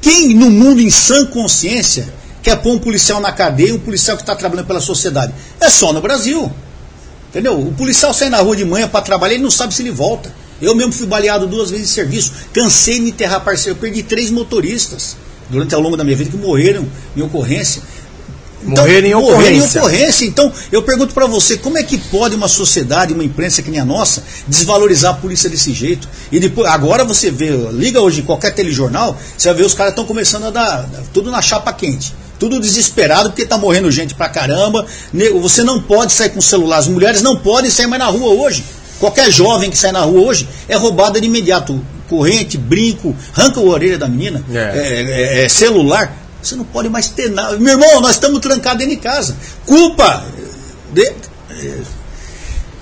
quem no mundo em sã consciência quer pôr um policial na cadeia, um policial que está trabalhando pela sociedade? É só no Brasil. Entendeu? O policial sai na rua de manhã para trabalhar, ele não sabe se ele volta. Eu mesmo fui baleado duas vezes em serviço. Cansei de enterrar parceiro. Perdi três motoristas durante ao longo da minha vida que morreram em ocorrência. Morreram em ocorrência. ocorrência. Então, eu pergunto para você, como é que pode uma sociedade, uma imprensa que nem a nossa, desvalorizar a polícia desse jeito? E depois, agora você vê, liga hoje em qualquer telejornal, você vai ver os caras estão começando a dar tudo na chapa quente. Tudo desesperado porque tá morrendo gente pra caramba. Você não pode sair com celular. As mulheres não podem sair mais na rua hoje. Qualquer jovem que sai na rua hoje é roubada de imediato. Corrente, brinco, arranca a orelha da menina, É. é, é, é, celular. Você não pode mais ter nada. Meu irmão, nós estamos trancados dentro de casa. Culpa. de- é,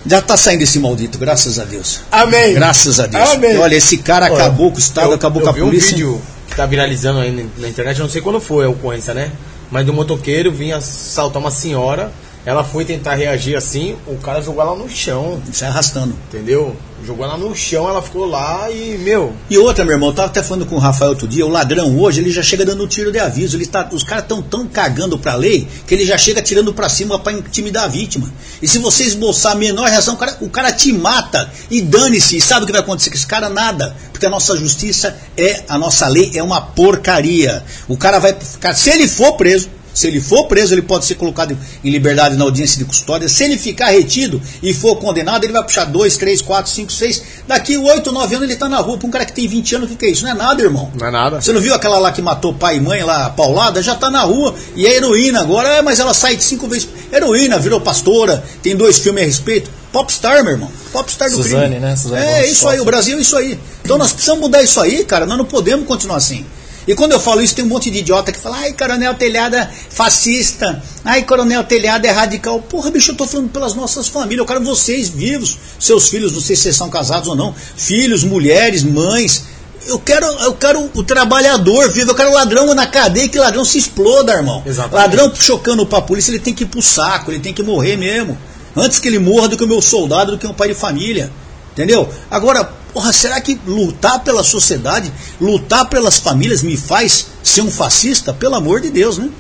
já está saindo esse maldito, graças a Deus. Amém. Graças a Deus. Amém. Olha, esse cara acabou com o Estado, eu- acabou eu com a vi polícia. um vídeo que tá viralizando aí na- na internet, eu não sei quando foi a ocorrência, né? Mas do motoqueiro vinha assaltar uma senhora, ela foi tentar reagir assim, o cara jogou ela no chão, Sai arrastando. entendeu? Jogou ela no chão, ela ficou lá e, meu, E outra, meu irmão, eu tava até falando com o Rafael outro dia, o ladrão hoje, ele já chega dando tiro de aviso. Ele tá, os caras estão tão cagando pra lei que ele já chega tirando pra cima pra intimidar a vítima. E se você esboçar a menor reação, o cara, o cara te mata e dane-se. E sabe o que vai acontecer com esse cara? Nada. Porque a nossa justiça é, a nossa lei é uma porcaria. O cara vai ficar, se ele for preso, se ele for preso, ele pode ser colocado em liberdade na audiência de custódia. Se ele ficar retido e for condenado, ele vai puxar 2, 3, 4, 5, 6. Daqui 8, 9 anos ele está na rua. Para um cara que tem 20 anos, o que, que é isso? Não é nada, irmão. não é nada. Você não viu aquela lá que matou pai e mãe lá, paulada? Já tá na rua. E é heroína agora, é, mas ela sai de cinco vezes. Heroína, virou pastora, tem dois filmes a respeito. Popstar, meu irmão. Popstar do Suzane, crime. né? Suzane é, isso aí, o Brasil é isso aí. Então nós precisamos mudar isso aí, cara. Nós não podemos continuar assim. E quando eu falo isso, tem um monte de idiota que fala, ai, coronel telhado é fascista, ai, coronel telhado é radical. Porra, bicho, eu tô falando pelas nossas famílias, eu quero vocês vivos, seus filhos, não sei se vocês são casados ou não, filhos, mulheres, mães. Eu quero, eu quero o trabalhador vivo, eu quero o ladrão na cadeia, que ladrão se exploda, irmão. Exatamente. Ladrão chocando pra polícia, ele tem que ir pro saco, ele tem que morrer mesmo. Antes que ele morra do que o meu soldado, do que um pai de família. Entendeu? Agora, porra, será que lutar pela sociedade, lutar pelas famílias me faz ser um fascista? Pelo amor de Deus, né?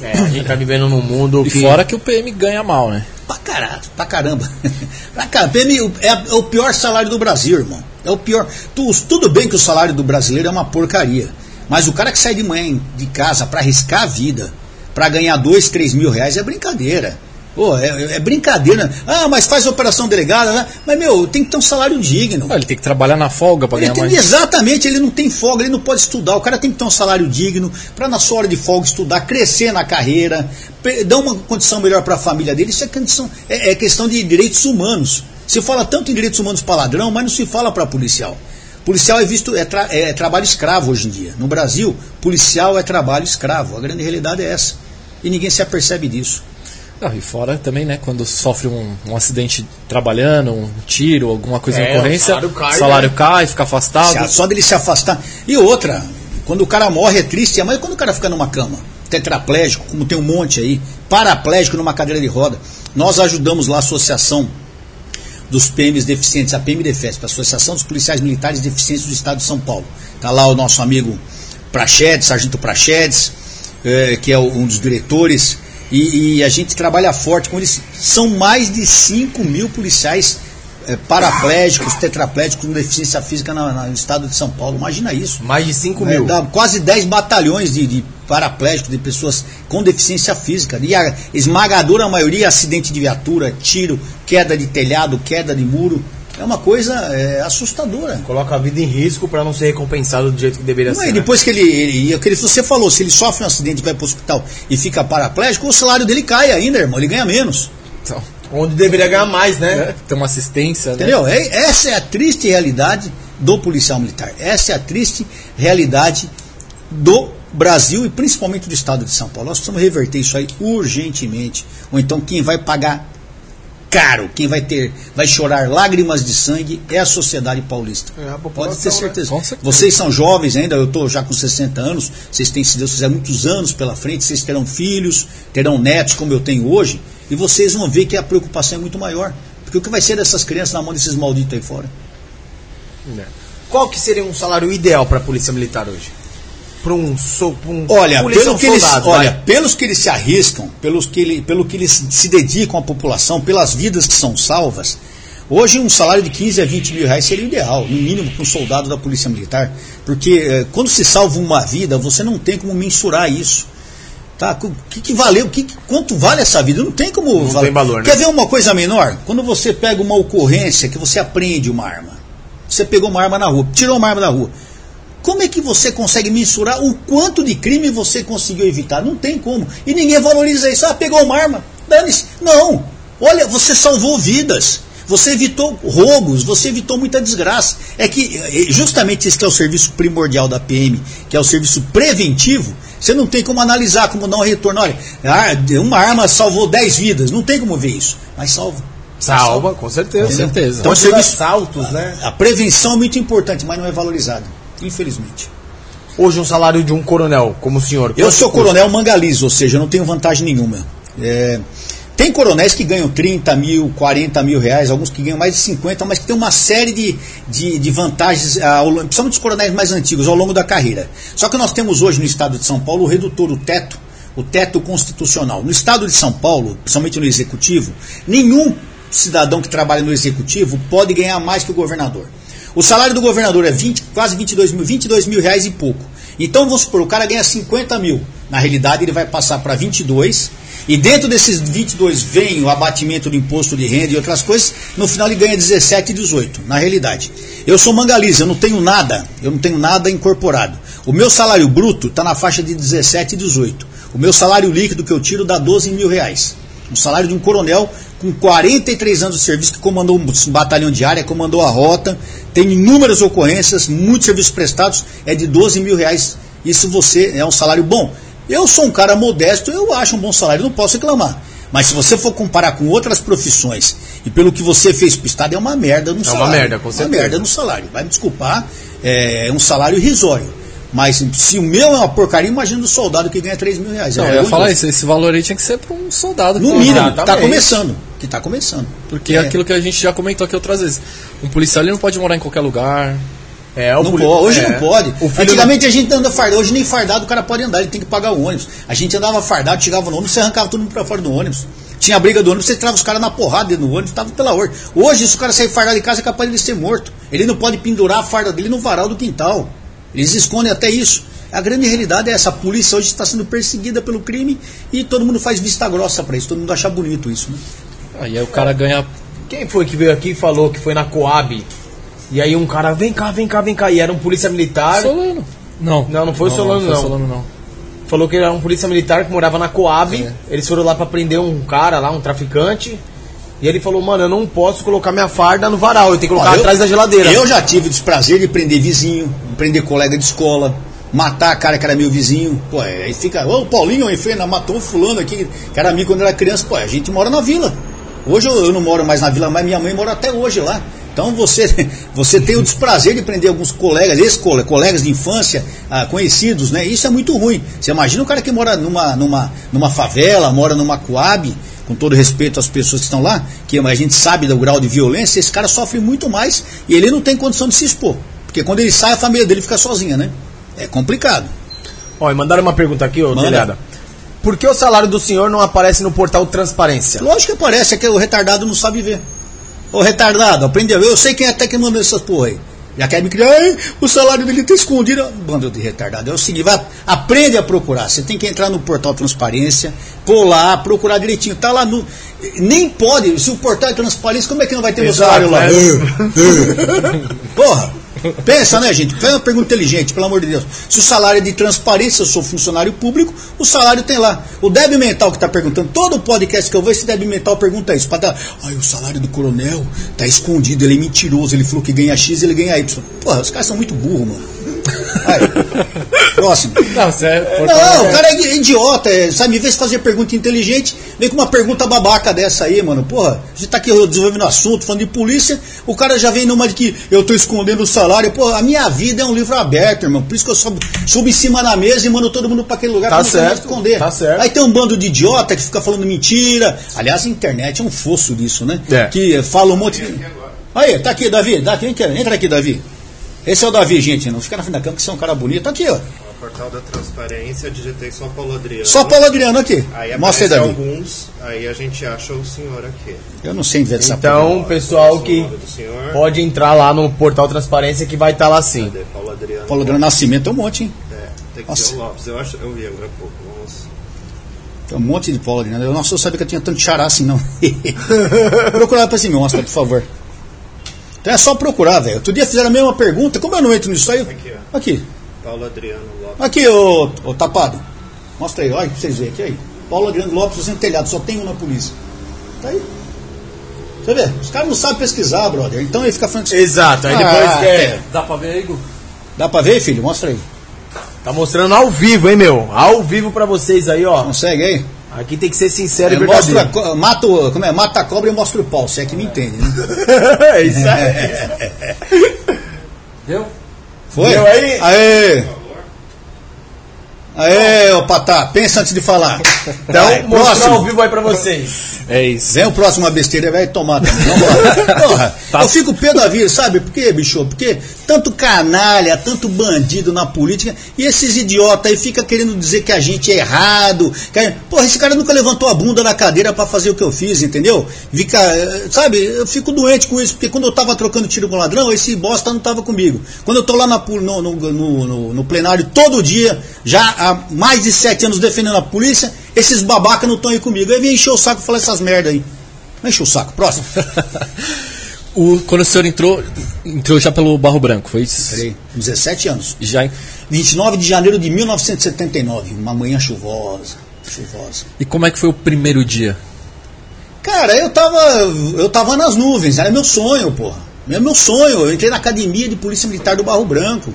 É, a gente tá vivendo num mundo E que. fora que o PM ganha mal, né? Pra caralho, pra caramba. (laughs) pra caramba. PM é, é o pior salário do Brasil, irmão. É o pior. Tu- tudo bem que o salário do brasileiro é uma porcaria. Mas o cara que sai de manhã de casa pra arriscar a vida, pra ganhar dois, três mil reais, é brincadeira. Pô, é, é brincadeira. Ah, mas faz operação delegada, né? Mas, meu, tem que ter um salário digno. Ah, ele tem que trabalhar na folga Ele ganhar tem- mais. exatamente, ele não tem folga, ele não pode estudar. O cara tem que ter um salário digno para na sua hora de folga estudar, crescer na carreira, dar uma condição melhor para a família dele. Isso é questão, é, é questão de direitos humanos. Se fala tanto em direitos humanos para ladrão, mas não se fala para policial. Policial é visto é, tra- é trabalho escravo hoje em dia. No Brasil, policial é trabalho escravo. A grande realidade é essa. E ninguém se apercebe disso. Ah, e fora também, né, quando sofre um, um acidente trabalhando, um tiro, alguma coisa É, em ocorrência, o salário cai, salário né? cai, fica afastado. Se- Só dele se afastar. E outra, quando o cara morre é triste, mas quando o cara fica numa cama, tetraplégico, como tem um monte aí, paraplégico numa cadeira de roda, nós ajudamos lá a associação dos PMs deficientes, a PM Defesp, a Associação dos Policiais Militares Deficientes do Estado de São Paulo. Está lá o nosso amigo Prachedes, Sargento Prachedes, eh, que é um dos diretores, e, e a gente trabalha forte com eles. São mais de 5 mil policiais eh, paraplégicos, tetraplégicos com deficiência física na- na- no estado de São Paulo. Imagina isso. Mais de 5 É, mil. dá quase 10 batalhões de, de paraplégicos, de pessoas com deficiência física. E a esmagadora maioria acidente de viatura, tiro, queda de telhado, queda de muro. É uma coisa é, assustadora. Coloca a vida em risco pra não ser recompensado do jeito que deveria Não, ser. e né? depois que ele, ele, aquele- você falou, se ele sofre um acidente vai para o hospital e fica paraplégico, o salário dele cai ainda, irmão. Ele ganha menos. Então, Onde deveria ganhar mais, né? né, tem uma assistência, né? Entendeu? É- essa é a triste realidade do policial militar. Essa é a triste realidade do Brasil e principalmente do estado de São Paulo. Nós precisamos reverter isso aí urgentemente. Ou então quem vai pagar caro, quem vai ter, vai chorar lágrimas de sangue é a sociedade paulista. É, a Pode ter né? certeza. Certeza. Vocês são jovens ainda, eu estou já com 60 anos, vocês têm, se Deus quiser, muitos anos pela frente, vocês terão filhos, terão netos como eu tenho hoje, e vocês vão ver que a preocupação é muito maior. Porque o que vai ser dessas crianças na mão desses malditos aí fora? Qual que seria um salário ideal pra polícia militar hoje? Pra um, pra um Olha, pelo que eles, soldado, olha, vai. pelos que eles se arriscam, pelos que ele, pelo que eles se dedicam à população, pelas vidas que são salvas, hoje um salário de 15 a 20 mil reais seria ideal, no mínimo para um soldado da Polícia Militar. Porque eh, quando se salva uma vida, você não tem como mensurar isso. Tá? O que, que valeu? Que, quanto vale essa vida? Não tem como. Não valer. tem valor, né? Quer ver uma coisa menor? Quando você pega uma ocorrência que você apreende uma arma. Você pegou uma arma na rua, tirou uma arma da rua. Como é que você consegue mensurar o quanto de crime você conseguiu evitar? Não tem como. E ninguém valoriza isso. Ah, pegou uma arma. Dane-se. Não. Olha, você salvou vidas. Você evitou roubos, você evitou muita desgraça. É que eh, justamente esse que é o serviço primordial da PM, que é o serviço preventivo, você não tem como analisar, como dar um retorno. Olha, ah, uma arma salvou 10 vidas. Não tem como ver isso. Mas salva. Salva, com certeza. Com certeza. Então, Então, serviço assaltos, né? A prevenção é muito importante, mas não é valorizada. Infelizmente. Hoje um salário de um coronel, como o senhor. Eu sou custa? coronel mangalizo, ou seja, eu não tenho vantagem nenhuma. É, tem coronéis que ganham 30 mil, 40 mil reais, alguns que ganham mais de 50, mas que tem uma série de, de, de vantagens, ao principalmente os coronéis mais antigos, ao longo da carreira. Só que nós temos hoje no estado de São Paulo o redutor, o teto, o teto constitucional. No estado de São Paulo, principalmente no executivo, nenhum cidadão que trabalha no executivo pode ganhar mais que o governador. O salário do governador é 20, quase 22 mil, 22 mil reais e pouco. Então vamos supor, o cara ganha 50 mil. Na realidade, ele vai passar para 22. E dentro desses 22 vem o abatimento do imposto de renda e outras coisas. No final ele ganha 17 e 18, na realidade. Eu sou mangaliza, eu não tenho nada. Eu não tenho nada incorporado. O meu salário bruto está na faixa de 17 e 18. O meu salário líquido que eu tiro dá 12 mil reais. O salário de um coronel com 43 anos de serviço, que comandou um batalhão de área, comandou a rota, tem inúmeras ocorrências, muitos serviços prestados, é de 12 mil reais. Isso você é um salário bom. Eu sou um cara modesto, eu acho um bom salário, não posso reclamar. Mas se você for comparar com outras profissões e pelo que você fez pro Estado, é uma merda no É salário. uma merda, com Uma certeza. merda no salário. Vai me desculpar, é um salário irrisório. Mas se o meu é uma porcaria, imagina o soldado que ganha 3 mil reais. Não, É eu ia falar isso, esse valor aí tinha que ser para um soldado. No mínimo, que Exatamente. tá começando. Que tá começando. Porque é aquilo que a gente já comentou aqui outras vezes. Um policial ele não pode morar em qualquer lugar. É, Não pode, hoje é. não pode. Antigamente a gente anda fardado, hoje nem fardado o cara pode andar, ele tem que pagar o ônibus. A gente andava fardado, chegava no ônibus, você arrancava todo mundo pra fora do ônibus. Tinha briga do ônibus, você trava os caras na porrada dentro do ônibus, tava pela ordem. Hoje, se o cara sair fardado de casa, é capaz de ele ser morto. Ele não pode pendurar a farda dele no varal do quintal. Eles escondem até isso. A grande realidade é essa, a polícia hoje está sendo perseguida pelo crime e todo mundo faz vista grossa pra isso, todo mundo acha bonito isso, né? Aí o cara ganha. Quem foi que veio aqui e falou que foi na Coab? E aí um cara, vem cá, vem cá, vem cá. E era um polícia militar. Solano. Não. Não, não foi o Solano, Não, foi não. Solano, não. Falou que era um polícia militar que morava na Coab. É. Eles foram lá pra prender um cara lá, um traficante. E ele falou, mano, eu não posso colocar minha farda no varal, eu tenho que colocar eu- atrás da geladeira. Eu já tive o desprazer de prender vizinho, de prender colega de escola, matar cara que era meu vizinho. Pô, é, aí fica, ô Paulinho, aí foi, matou o fulano aqui, que era amigo quando era criança. Pô, a gente mora na vila. Hoje eu, eu não moro mais na vila, mas minha mãe mora até hoje lá. Então você, (laughs) você tem o desprazer de prender alguns colegas, ex-colegas de infância, ah, conhecidos, né? Isso é muito ruim. Você imagina o cara que mora numa, numa, numa favela, mora numa coab, com todo respeito às pessoas que estão lá, que a gente sabe do grau de violência, esse cara sofre muito mais e ele não tem condição de se expor. Porque quando ele sai, a família dele fica sozinha, né? É complicado. Ó, e mandaram uma pergunta aqui, ô Manda. Telhada. Por que o salário do senhor não aparece no portal Transparência? Lógico que aparece, é que o retardado não sabe ver. Ô retardado, aprende a ver. Eu sei quem é até que mandou essas porra aí. Já quer me criar, "Ai, o salário dele tá escondido. Bando de retardado. É o seguinte, vai, aprende a procurar. Você tem que entrar no portal Transparência, colar, procurar direitinho. Tá lá no. Nem pode, se o portal é transparência, como é que não vai ter meu Exato, salário lá? né? (laughs) Porra! Pensa, né, gente? Faz uma pergunta inteligente, pelo amor de Deus. Se o salário é de transparência, eu sou funcionário público, o salário tem lá. O débil mental que está perguntando, todo podcast que eu vejo, esse débil mental pergunta isso. Para dar, ai, o salário do coronel tá escondido, ele é mentiroso, ele falou que ganha X, ele ganha Y. Porra, os caras são muito burros, mano. Aí, próximo. Não, você é. Não, o cara é idiota, é, sabe? Em vez de fazer pergunta inteligente, vem com uma pergunta babaca dessa aí, mano. Porra, a gente tá aqui desenvolvendo assunto, falando de polícia, o cara já vem numa de que eu tô escondendo o salário. Porra, a minha vida é um livro aberto, irmão. Por isso que eu subo, subo em cima da mesa e mando todo mundo pra aquele lugar Tá pra não certo, esconder. tá certo. Aí tem um bando de idiota que fica falando mentira. Aliás, a internet é um fosso disso, né? É. Que fala um monte de. Aí, tá aqui, Davi. Dá, quer? Entra aqui, Davi. Esse é o Davi, gente. Não fica na frente da cama que você é um cara bonito. Tá aqui, ó. Portal da transparência, digitei só Paulo Adriano. Só Paulo Adriano aqui. Aí Mostra aí, Davi. alguns, aí a gente acha o senhor aqui. Eu não sei ver essa Então, pessoal é que senhor. pode entrar lá no portal Transparência que vai estar lá sim. Cadê? Paulo Adriano. Paulo Adriano Nascimento é um monte, hein? É, tem que Nossa. ser o Lopes. Eu, acho, eu vi agora há pouco. Vamos. Tem um monte de Paulo Adriano. Eu não sabia que eu tinha tanto xará assim, não. (laughs) Procurar pra cima, mostra, por favor. Então é só procurar, velho. Outro dia fizeram a mesma pergunta. Como eu não entro nisso aí? Aqui, ó. Aqui. Paulo Adriano Lopes. Aqui, ô, ô tapado. Mostra aí, olha pra vocês verem. Aqui aí. Paulo Adriano Lopes, sem telhado, só tem um na polícia. Tá aí. Você vê? Os caras não sabem pesquisar, brother. Então ele fica falando que. Exato, aí Ah, depois é, é. Dá pra ver aí, Gu? Dá pra ver, filho? Mostra aí. tá mostrando ao vivo, hein, meu? Ao vivo pra vocês aí, ó. Consegue aí? Aqui tem que ser sincero É, e mostra, verdadeiro. a co- mata, o- como é? mata a cobra e mostra o pau, se é que me entende, né? (laughs) é isso aí. (laughs) Deu? Foi? Deu aí? Aê! Aê, ô Patá, pensa antes de falar. Então, Vai, mostrar ao próximo. vivo aí pra vocês. É isso. Vem o próximo uma besteira, vai tomar também. Vambora. (laughs) Porra, eu fico pé da vida, sabe por quê, bicho? Porque tanto canalha, tanto bandido na política, e esses idiotas aí ficam querendo dizer que a gente é errado. que a- Porra, esse cara nunca levantou a bunda da cadeira pra fazer o que eu fiz, entendeu? Fica, eh, sabe, eu fico doente com isso, porque quando eu tava trocando tiro com ladrão, esse bosta não tava comigo. Quando eu tô lá na, no, no, no, no- no plenário todo dia, já há mais de sete anos defendendo a polícia, esses babacas não estão aí comigo. Aí vem encher o saco e falar essas merda aí. Não enche o saco. Próximo. (laughs) O, quando o senhor entrou, entrou já pelo Barro Branco, foi isso? Peraí, 17 anos. Já, em- 29 de janeiro de 1979. Uma manhã chuvosa. Chuvosa. e como é que foi o primeiro dia? Cara, Cara, eu tava. Eu tava nas nuvens, era meu sonho, porra. Era meu sonho. Eu entrei na academia de Polícia Militar do Barro Branco.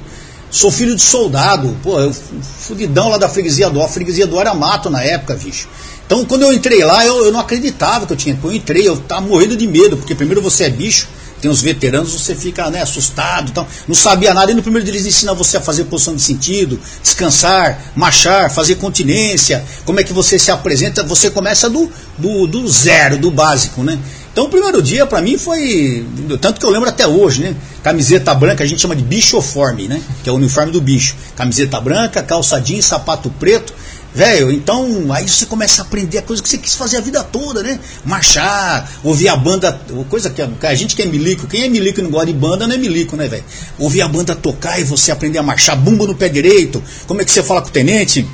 Sou filho de soldado, pô, eu fudidão lá da freguesia do A freguesia do era mato na época, bicho. Então quando eu entrei lá, eu, eu não acreditava que eu tinha. Eu entrei, eu tava morrendo de medo, porque primeiro você é bicho, tem os veteranos, você fica né, assustado, então, não sabia nada. E no primeiro eles ensinam você a fazer posição de sentido, descansar, marchar, fazer continência, como é que você se apresenta. Você começa do, do, do zero, do básico, né? Então o primeiro dia para mim foi. Tanto que eu lembro até hoje, né? Camiseta branca, a gente chama de bichoforme, né? Que é o uniforme do bicho. Camiseta branca, calça jeans, sapato preto. Velho, então aí você começa a aprender a coisa que você quis fazer a vida toda, né? Marchar, ouvir a banda, coisa que a gente que é milico, quem é milico e não gosta de banda não é milico, né, velho? Ouvir a banda tocar e você aprender a marchar, bumbo no pé direito, como é que você fala com o tenente?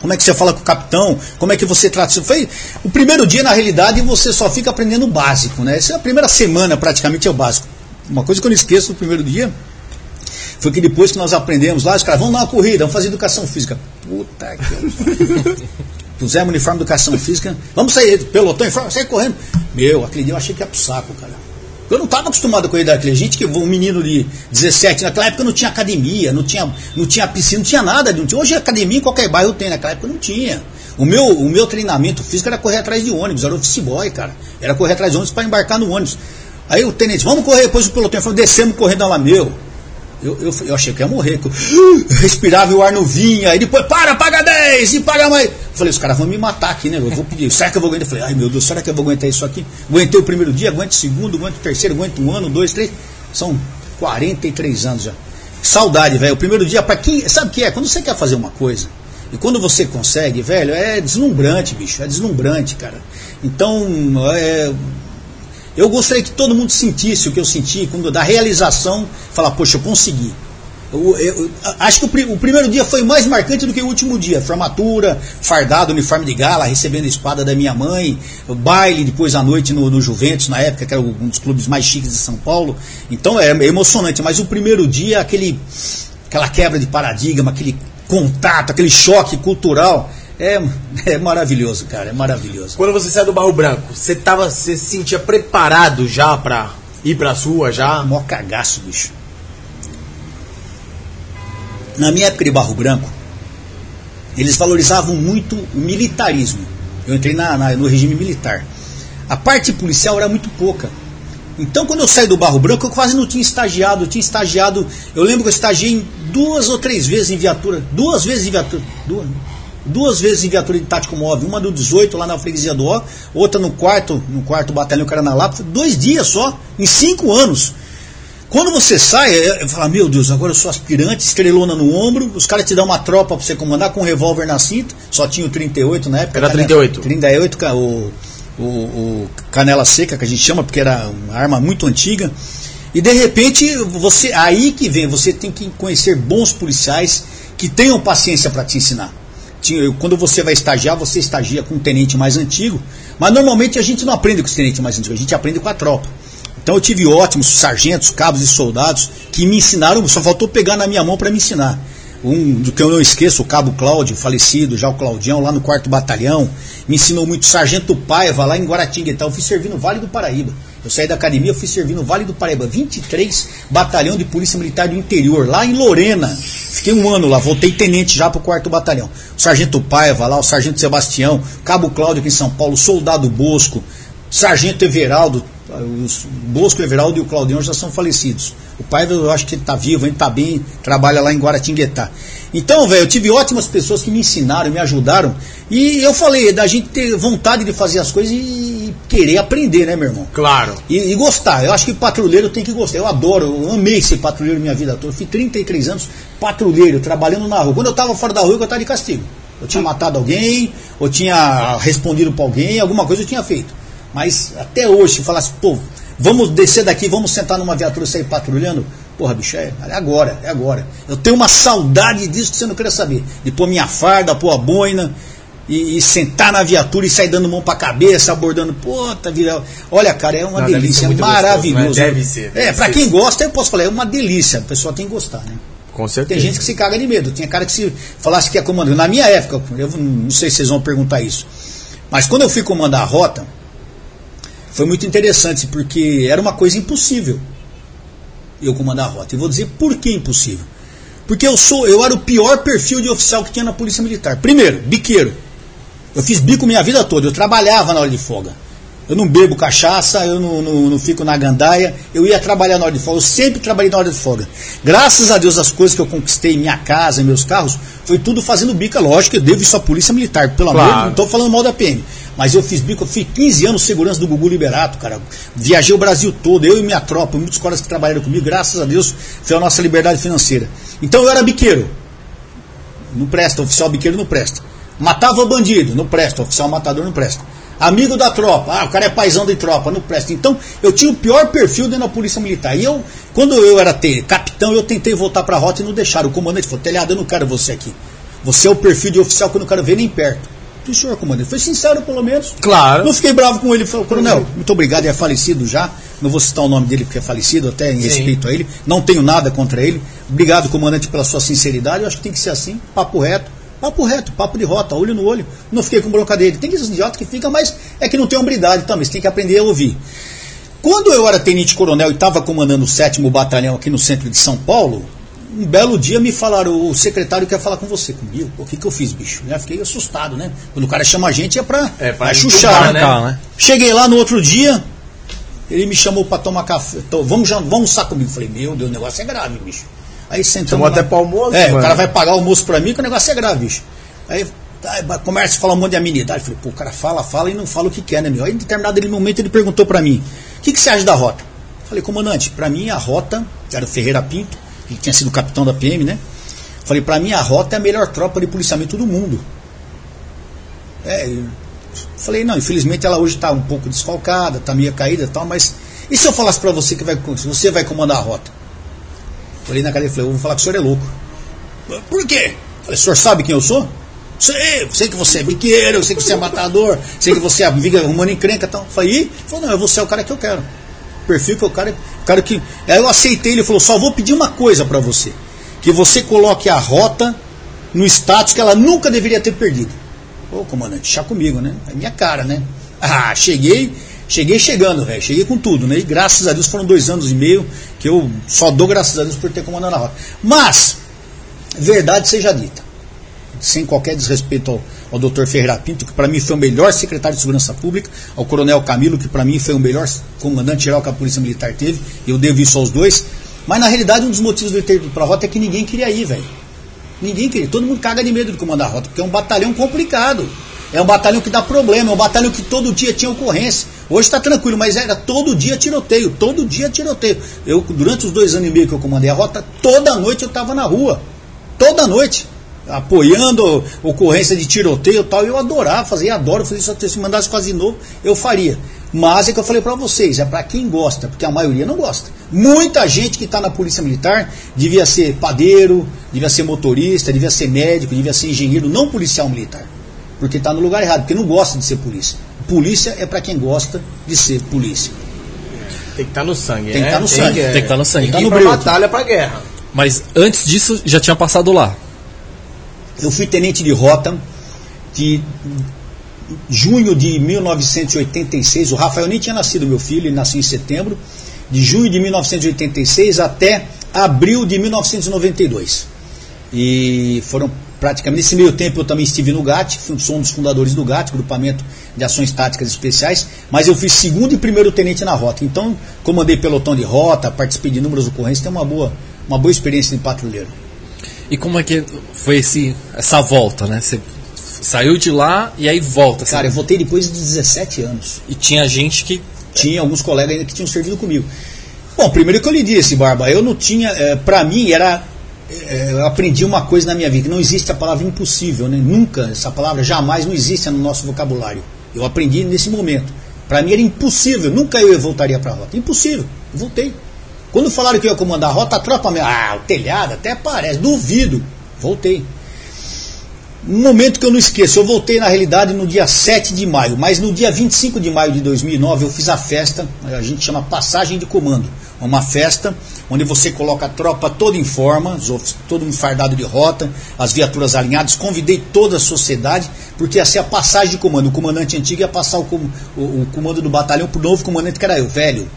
Como é que você fala com o capitão? Como é que você trata? Foi o primeiro dia, na realidade, você só fica aprendendo o básico, né? Essa é a primeira semana, praticamente, é o básico. Uma coisa que eu não esqueço do primeiro dia foi que depois que nós aprendemos lá, os caras, vamos dar uma corrida, vamos fazer educação física. Puta que. (laughs) Pusemos uniforme de educação física, vamos sair, pelotão, sair correndo. Meu, aquele dia eu achei que ia pro saco, cara. Eu não estava acostumado a correr daquele. Gente que um menino de 17, naquela época não tinha academia, não tinha, não tinha piscina, não tinha nada. Não tinha. Hoje academia em qualquer bairro tem, naquela época não tinha. O meu, o meu treinamento físico era correr atrás de ônibus, era office boy, cara. Era correr atrás de ônibus para embarcar no ônibus. Aí o tenente, vamos correr, depois o pelotão falou, descemos correndo lá, meu. Eu, eu, eu achei que ia morrer. Eu (gasps) respirava e o ar não vinha. Aí depois, para, paga 10 e paga mais. Falei, os caras vão me matar aqui, né? Eu vou pedir. Será que eu vou aguentar? Eu falei, ai meu Deus, será que eu vou aguentar isso aqui? Aguentei o primeiro dia, aguento o segundo, aguento o terceiro, aguento um ano, dois, três. São 43 anos já. Saudade, velho. O primeiro dia, para quem. Sabe o que é? Quando você quer fazer uma coisa. E quando você consegue, velho, é deslumbrante, bicho. É deslumbrante, cara. Então, é, eu gostaria que todo mundo sentisse o que eu senti, quando da realização, falar, poxa, eu consegui. Eu, eu, acho que o, o, primeiro dia foi mais marcante do que o último dia. Formatura, fardado, uniforme de gala, recebendo a espada da minha mãe, baile depois à noite no, no Juventus, na época, que era um dos clubes mais chiques de São Paulo. Então é, é emocionante, mas o primeiro dia, aquele, aquela quebra de paradigma, aquele contato, aquele choque cultural é, (laughs) é maravilhoso, cara, é maravilhoso. Quando você saiu do Barro Branco, você tava, você se sentia preparado já pra ir pra sua já? Mó cagaço, bicho. Na minha época de Barro Branco, eles valorizavam muito o militarismo. Eu entrei na, na, no regime militar. A parte policial era muito pouca. Então, quando eu saí do Barro Branco, eu quase não tinha estagiado. Eu tinha estagiado. Eu lembro que eu estagiei duas ou três vezes em viatura. Duas vezes em viatura. Duas, duas vezes em viatura de tático móvel, uma do 18 lá na freguesia do O, outra no quarto, no quarto batalhão Caranalapa, dois dias só, em cinco anos. Quando você sai, eu falo, meu Deus, agora eu sou aspirante, estrelona no ombro, os caras te dão uma tropa para você comandar com um revólver na cinta, só tinha o 38 na época. Era 38. 38, o, o, o canela seca, que a gente chama, porque era uma arma muito antiga. E de repente, você aí que vem, você tem que conhecer bons policiais que tenham paciência para te ensinar quando você vai estagiar, você estagia com um tenente mais antigo, mas normalmente a gente não aprende com os tenentes mais antigos, a gente aprende com a tropa. Então eu tive ótimos sargentos, cabos e soldados que me ensinaram, só faltou pegar na minha mão para me ensinar. Um do que eu não esqueço, o cabo Cláudio, falecido, já o Claudião, lá no quarto batalhão, me ensinou muito. Sargento Paiva, lá em Guaratinguetá, eu fui servir no Vale do Paraíba. Eu saí da academia, eu fui servir no Vale do Paraíba, 23 batalhão de polícia militar do interior, lá em Lorena. Fiquei um ano lá, voltei tenente já pro quarto batalhão. O sargento Paiva lá, o sargento Sebastião, cabo Cláudio aqui em São Paulo, soldado Bosco, sargento Everaldo, os Bosco, Everaldo e o Claudião já são falecidos. O pai eu acho que ele está vivo, ele está bem, trabalha lá em Guaratinguetá. Então, velho, eu tive ótimas pessoas que me ensinaram, me ajudaram. E eu falei da gente ter vontade de fazer as coisas e querer aprender, né, meu irmão? Claro. E, e gostar. Eu acho que patrulheiro tem que gostar. Eu adoro, eu amei ser patrulheiro minha vida toda. Eu fui 33 anos patrulheiro, trabalhando na rua. Quando eu estava fora da rua, eu estava de castigo. Eu tinha matado alguém, ou tinha respondido para alguém, alguma coisa eu tinha feito. Mas até hoje, se falasse, pô, vamos descer daqui, vamos sentar numa viatura e sair patrulhando, porra, bicho, é, é, agora, é agora. Eu tenho uma saudade disso que você não queria saber. De pôr minha farda, pôr a boina. E, e, sentar na viatura e sair dando mão pra cabeça, abordando, puta, vira. Olha, cara, é uma não, delícia, é maravilhoso. Gostoso, deve ser. Deve é, pra quem gosta, eu posso falar, é uma delícia. A pessoa tem que gostar, né? Com certeza. Tem gente que se caga de medo. Tinha cara que se falasse que ia comandar. Na minha época, eu não sei se vocês vão perguntar isso. Mas quando eu fui comandar a rota, foi muito interessante, porque era uma coisa impossível eu comandar a rota. E vou dizer por que impossível. Porque eu sou, eu era o pior perfil de oficial que tinha na Polícia Militar. Primeiro, biqueiro. Eu fiz bico minha vida toda, eu trabalhava na hora de folga. Eu não bebo cachaça, eu não, não, não, fico na gandaia, eu ia trabalhar na hora de folga, eu sempre trabalhei na hora de folga. Graças a Deus, as coisas que eu conquistei, minha casa, meus carros, foi tudo fazendo bico. É lógico eu devo isso à Polícia Militar, pelo Claro. amor, não estou falando mal da PM. Mas eu fiz bico, eu fiz 15 anos segurança do Gugu Liberato, cara. Viajei o Brasil todo, eu e minha tropa, muitos colegas que trabalharam comigo, graças a Deus, foi a nossa liberdade financeira. Então eu era biqueiro. Não presta, oficial biqueiro não presta. Matava bandido, não presta, oficial matador não presta. Amigo da tropa, ah, o cara é paizão de tropa, não presta. Então, eu tinha o pior perfil dentro da polícia militar. E eu, quando eu era ter, capitão, eu tentei voltar pra rota e não deixaram. O comandante falou, telhado, eu não quero você aqui. Você é o perfil de oficial que eu não quero ver nem perto. E senhor, comandante, foi sincero pelo menos. Claro. Não fiquei bravo com ele. Falei, coronel, muito obrigado, ele é falecido já. Não vou citar o nome dele porque é falecido, até em Sim. respeito a ele. Não tenho nada contra ele. Obrigado, comandante, pela sua sinceridade. Eu acho que tem que ser assim, papo reto. Papo reto, papo de rota, olho no olho. Não fiquei com bronca dele. Tem esses idiotas que ficam, mas é que não tem hombridade também. Você tem que aprender a ouvir. Quando eu era tenente-coronel e estava comandando o 7 Batalhão aqui no centro de São Paulo, um belo dia me falaram, o secretário quer falar com você, comigo. O que, que eu fiz, bicho? Eu fiquei assustado, né? Quando o cara chama a gente é pra, É, pra pra chuchar, né? Calma, né? Cheguei lá no outro dia, ele me chamou pra tomar café. Tô, vamos, já, vamos almoçar comigo. Falei, meu Deus, o negócio é grave, bicho. Aí sentamos Chamou até pro almoço, É, o mano. cara vai pagar o almoço pra mim que o negócio é grave, bicho. Aí começa a falar um monte de amenidade. Falei, pô, o cara fala, fala e não fala o que quer, né, meu? Aí em determinado momento ele perguntou pra mim, o que, que você acha da rota? Falei, comandante, pra mim a rota, que era o Ferreira Pinto, que tinha sido capitão da PM, né? Falei, pra mim a rota é a melhor tropa de policiamento do mundo. É, falei, não, infelizmente ela hoje está um pouco desfalcada, está meio caída e tal, mas e se eu falasse para você que vai, você vai comandar a rota? Falei na cadeia, falei, eu vou falar que o senhor é louco. Por quê? Falei, o senhor sabe quem eu sou? Sei, sei que você é biqueiro, sei que você é matador, sei que você é viga arrumando encrenca e tal. Falei, e? Falou, não, eu vou ser o cara que eu quero. Perfil que quero, o cara que. Aí eu aceitei, ele falou, só vou pedir uma coisa para você. Que você coloque a rota no status que ela nunca deveria ter perdido. Ô, comandante, chá comigo, né? É minha cara, né? (laughs) Ah, cheguei, cheguei chegando, velho. Cheguei com tudo, né? E graças a Deus foram dois anos e meio que eu só dou graças a Deus por ter comandado a rota. Mas, verdade seja dita, sem qualquer desrespeito ao, ao doutor Ferreira Pinto, que para mim foi o melhor secretário de Segurança Pública, ao coronel Camilo, que para mim foi o melhor comandante-geral que a Polícia Militar teve, eu devo isso aos dois. Mas na realidade, um dos motivos eu ter ido para a rota é que ninguém queria ir, velho. Ninguém queria. Todo mundo caga de medo de comandar a rota, porque é um batalhão complicado. É um batalhão que dá problema, é um batalhão que todo dia tinha ocorrência. Hoje está tranquilo, mas era todo dia tiroteio, todo dia tiroteio. Eu, durante os dois anos e meio que eu comandei a rota, toda noite eu estava na rua. Toda noite. Apoiando ocorrência de tiroteio e tal. Eu adorava fazer, adoro fazer isso. Se mandasse fazer de novo, eu faria. Mas é que eu falei para vocês, é para quem gosta, porque a maioria não gosta. Muita gente que está na polícia militar devia ser padeiro, devia ser motorista, devia ser médico, devia ser engenheiro, não policial militar. Porque está no lugar errado, porque não gosta de ser polícia. Polícia é para quem gosta de ser polícia. Tem que estar no sangue, Tem que né? tá no sangue. é, Tem que estar no sangue. Tem Tá que ir no pra batalha, pra guerra. Mas antes disso, já tinha passado lá. Eu fui tenente de rota de junho de 1986. O Rafael nem tinha nascido, meu filho, ele nasceu em setembro. De junho de 1986 até abril de 1992. E foram praticamente nesse meio tempo eu também estive no GAT, sou um dos fundadores do GAT, Grupamento de Ações Táticas Especiais, mas eu fui segundo e primeiro tenente na rota. Então, comandei pelotão de rota, participei de inúmeras ocorrências, tem uma boa, uma boa experiência de patrulheiro. E como é que foi esse, essa volta, né? Você saiu de lá e aí volta. Cara, eu assim. voltei depois de 17 anos. E tinha gente que. Tinha alguns colegas ainda que tinham servido comigo. Bom, primeiro que eu lhe disse, Barba, eu não tinha. É, para mim era. é, eu aprendi uma coisa na minha vida, que não existe a palavra impossível, né? Nunca, essa palavra jamais não existe no nosso vocabulário. Eu aprendi nesse momento. Para mim era impossível, nunca eu voltaria para a rota. Impossível, eu voltei. Quando falaram que eu ia comandar a rota, a tropa me. Ah, o telhado até parece, duvido. Voltei. Um momento que eu não esqueço, eu voltei na realidade no dia 7 de maio, mas no dia 25 de maio de 2009 eu fiz a festa, a gente chama Passagem de Comando. É Uma festa onde você coloca a tropa toda em forma, todo mundo fardado de rota, as viaturas alinhadas. Convidei toda a sociedade porque ia ser a passagem de comando. O comandante antigo ia passar o, o- o comando do batalhão pro novo comandante que era eu, velho.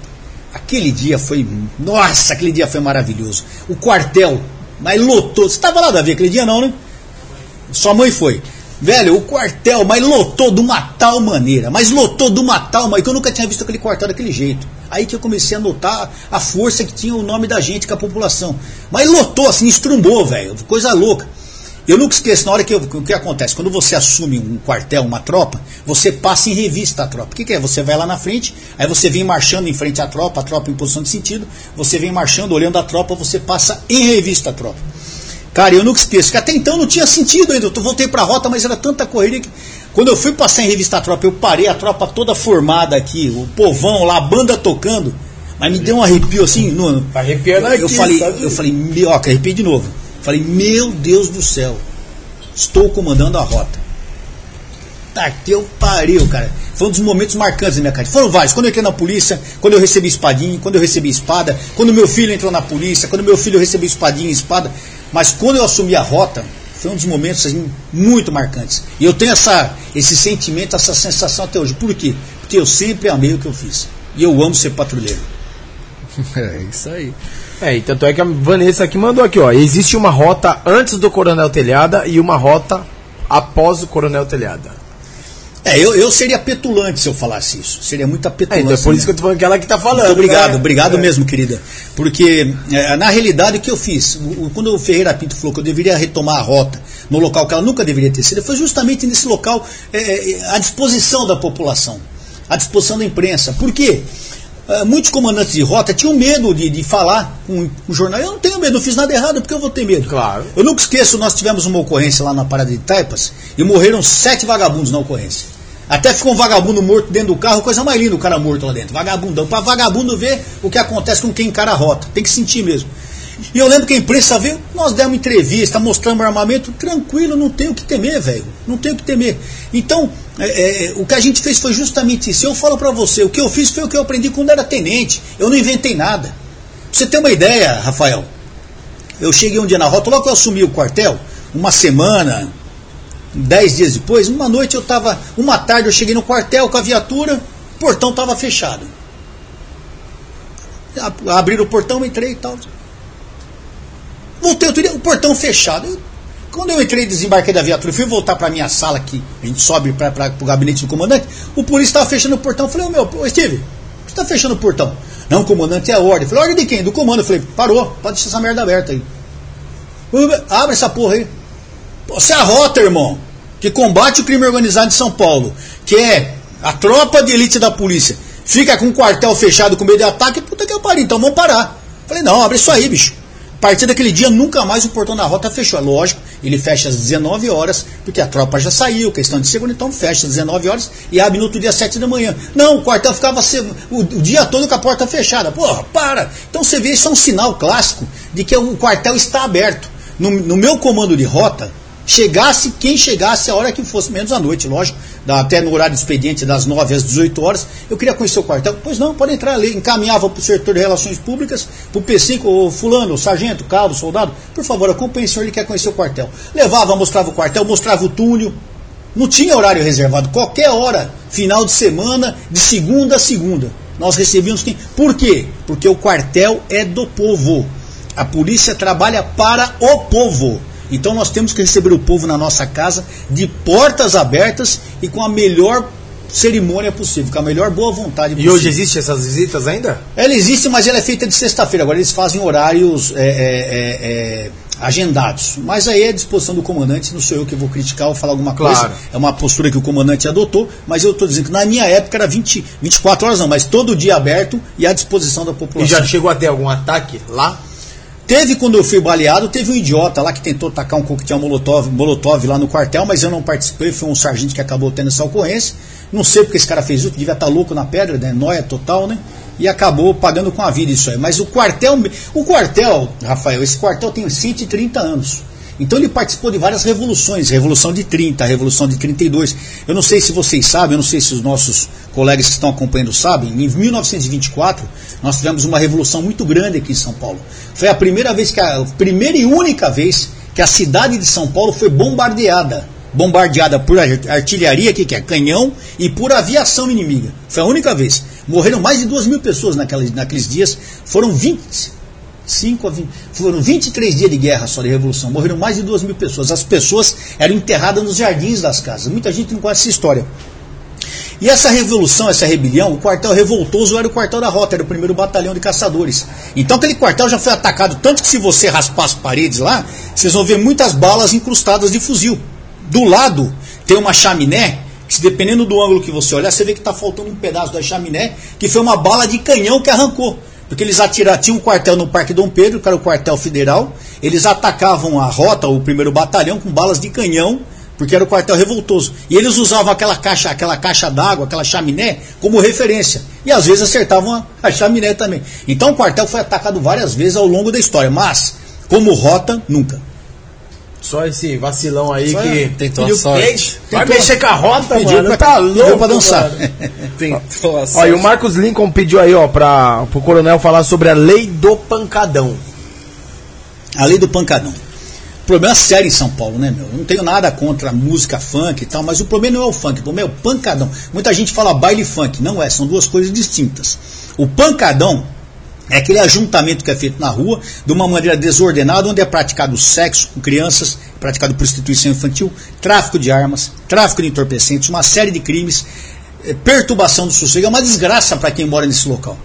Aquele dia foi. Nossa, aquele dia foi maravilhoso. O quartel, mas lotou. Você estava lá, Davi, aquele dia não, né? Sua mãe foi. Velho, o quartel, mas lotou de uma tal maneira, mas lotou de uma tal maneira, que eu nunca tinha visto aquele quartel daquele jeito. Aí que eu comecei a notar a força que tinha o nome da gente com a população. Mas lotou, assim, estrumbou, velho, coisa louca. Eu nunca esqueço, na hora que eu- o que acontece, quando você assume um quartel, uma tropa, você passa em revista a tropa. O que, que é? Você vai lá na frente, aí você vem marchando em frente à tropa, a tropa em posição de sentido, você vem marchando, olhando a tropa, você passa em revista a tropa. Cara, eu nunca esqueço, que até então não tinha sentido ainda. Eu voltei pra rota, mas era tanta correria que. Quando eu fui passar em revista a tropa, eu parei a tropa toda formada aqui, o povão lá, a banda tocando. Mas me deu um arrepio assim, no, Tá arrepiando eu aqui, falei, sabe? eu falei, ó, que arrepiei de novo. Falei, meu Deus do céu, estou comandando a rota. Tá que eu pariu, cara. Foi um dos momentos marcantes da minha carreira. Foram vários. Quando eu entrei na polícia, quando eu recebi espadinha, quando eu recebi espada, quando meu filho entrou na polícia, quando meu filho recebeu espadinha e espada. Mas quando eu assumi a rota, foi um dos momentos assim, muito marcantes. E eu tenho essa, esse sentimento, essa sensação até hoje. Por quê? Porque eu sempre amei o que eu fiz. E eu amo ser patrulheiro. (laughs) É isso aí. É, e tanto é que a Vanessa aqui mandou aqui, ó. Existe uma rota antes do Coronel Telhada e uma rota após o Coronel Telhada. É, eu, eu seria petulante se eu falasse isso. Seria muita É, petulância. então é por isso que mesmo. eu tô falando que ela que tá falando. Muito obrigado, né? obrigado É. mesmo, querida. Porque, é, na realidade, o que eu fiz? O- quando o Ferreira Pinto falou que eu deveria retomar a rota no local que ela nunca deveria ter sido, foi justamente nesse local é, é, à disposição da população, à disposição da imprensa. Por quê? É, muitos comandantes de rota tinham medo de, de falar com o jornal. Eu não tenho medo, não fiz nada errado, porque eu vou ter medo. Claro. Eu nunca esqueço, nós tivemos uma ocorrência lá na Parada de Taipas e morreram sete vagabundos na ocorrência. Até ficou um vagabundo morto dentro do carro, coisa mais linda o cara morto lá dentro. Vagabundão. Para vagabundo ver o que acontece com quem encara a rota. Tem que sentir mesmo. E eu lembro que a imprensa veio, nós demos entrevista, mostramos armamento, tranquilo, não tem o que temer, velho. Não tem o que temer. Então, é, é, o que a gente fez foi justamente isso. Eu falo pra você, o que eu fiz foi o que eu aprendi quando era tenente. Eu não inventei nada. Pra você ter uma ideia, Rafael, eu cheguei um dia na rota, logo que eu assumi o quartel, uma semana, dez dias depois, uma noite eu estava, uma tarde eu cheguei no quartel com a viatura, o portão estava fechado. Abriram o portão, entrei e tal. Voltei outro dia, o portão fechado. Eu- quando eu entrei desembarquei da viatura, fui voltar para minha sala que a gente sobe para o gabinete do comandante, o polícia estava fechando o portão. Eu falei, ô meu, Steve, você está fechando o portão? Não, comandante, é a ordem. Eu falei, ordem de quem? Do comando. Eu falei, parou, pode deixar essa merda aberta aí. Abre essa porra aí. Você é a rota, irmão, que combate o crime organizado de São Paulo, que é a tropa de elite da polícia, fica com o quartel fechado com medo de ataque, puta que eu pariu, então vamos parar. Falei, não, abre isso aí, bicho. A partir daquele dia, nunca mais o portão da rota fechou. É lógico, ele fecha às 19 horas, porque a tropa já saiu, questão de segurança, então fecha às 19 horas e abre no outro dia às 7 da manhã. Não, o quartel ficava o, o dia todo com a porta fechada. Porra, para! Então você vê, isso é um sinal clássico de que o quartel está aberto. No, no meu comando de rota, chegasse quem chegasse a hora que fosse, menos à noite, lógico, até no horário expediente das 9 às 18 horas, eu queria conhecer o quartel. Pois não, pode entrar ali, encaminhava para o setor de relações públicas, para o P5, o fulano, o sargento, o cabo, o soldado, por favor, acompanhe o senhor, ele quer conhecer o quartel. Levava, mostrava o quartel, mostrava o túnel, não tinha horário reservado, qualquer hora, final de semana, de segunda a segunda. Nós recebíamos quem? Por quê? Porque o quartel é do povo. A polícia trabalha para o povo. Então nós temos que receber o povo na nossa casa de portas abertas e com a melhor cerimônia possível, com a melhor boa vontade E possível. hoje existe essas visitas ainda? Ela existe, mas ela é feita de sexta-feira. Agora eles fazem horários é, é, é, é, agendados. Mas aí é a disposição do comandante, não sou eu que vou criticar ou falar alguma coisa. Claro. É uma postura que o comandante adotou, mas eu estou dizendo que na minha época era 20, 24 horas não, mas todo dia aberto e à disposição da E população. já chegou a ter algum ataque lá? Teve quando eu fui baleado, teve um idiota lá que tentou tacar um coquetel molotov, molotov lá no quartel, mas eu não participei, foi um sargento que acabou tendo essa ocorrência. Não sei porque esse cara fez isso, devia estar louco na pedra, né? Noia total, né? E acabou pagando com a vida isso aí. Mas o quartel, o quartel, Rafael, esse quartel tem 130 anos. Então ele participou de várias revoluções, Revolução de 30, Revolução de 32. Eu não sei se vocês sabem, eu não sei se os nossos colegas que estão acompanhando sabem, em 1924 nós tivemos uma revolução muito grande aqui em São Paulo. Foi a primeira vez que a, primeira e única vez que a cidade de São Paulo foi bombardeada bombardeada por ar- artilharia, que, que é canhão, e por aviação inimiga. Foi a única vez. Morreram mais de duas mil pessoas naquelas, naqueles dias. Foram 25 a 20, foram 23 dias de guerra só de revolução. Morreram mais de duas mil pessoas. As pessoas eram enterradas nos jardins das casas. Muita gente não conhece essa história. E essa revolução, essa rebelião, o quartel revoltoso era o quartel da Rota, era o primeiro batalhão de caçadores. Então aquele quartel já foi atacado, tanto que se você raspar as paredes lá, vocês vão ver muitas balas incrustadas de fuzil. Do lado tem uma chaminé, que dependendo do ângulo que você olhar, você vê que está faltando um pedaço da chaminé, que foi uma bala de canhão que arrancou. Porque eles atiraram, tinha um quartel no Parque Dom Pedro, que era o quartel federal, eles atacavam a rota, o primeiro batalhão, com balas de canhão, porque era o quartel revoltoso. E eles usavam aquela caixa, aquela caixa d'água, aquela chaminé, como referência. E às vezes acertavam a, a chaminé também. Então o quartel foi atacado várias vezes ao longo da história, mas como rota, nunca. Só esse vacilão aí Só que tentou a sorte. Vai Tentou- mexer com a rota, Pediu mano. pra- tá louco pra dançar. (laughs) Tentou a Ó, e sorte. o Marcos Lincoln pediu aí, ó, pra, pro coronel falar sobre a lei do pancadão. A lei do pancadão. Problema sério em São Paulo, né, meu? Eu não tenho nada contra a música funk e tal, mas o problema não é o funk, o problema é o pancadão. Muita gente fala baile funk. Não é, são duas coisas distintas. O pancadão é aquele ajuntamento que é feito na rua de uma maneira desordenada, onde é praticado sexo com crianças, praticado prostituição infantil, tráfico de armas, tráfico de entorpecentes, uma série de crimes, eh, perturbação do sossego. É uma desgraça para quem mora nesse local.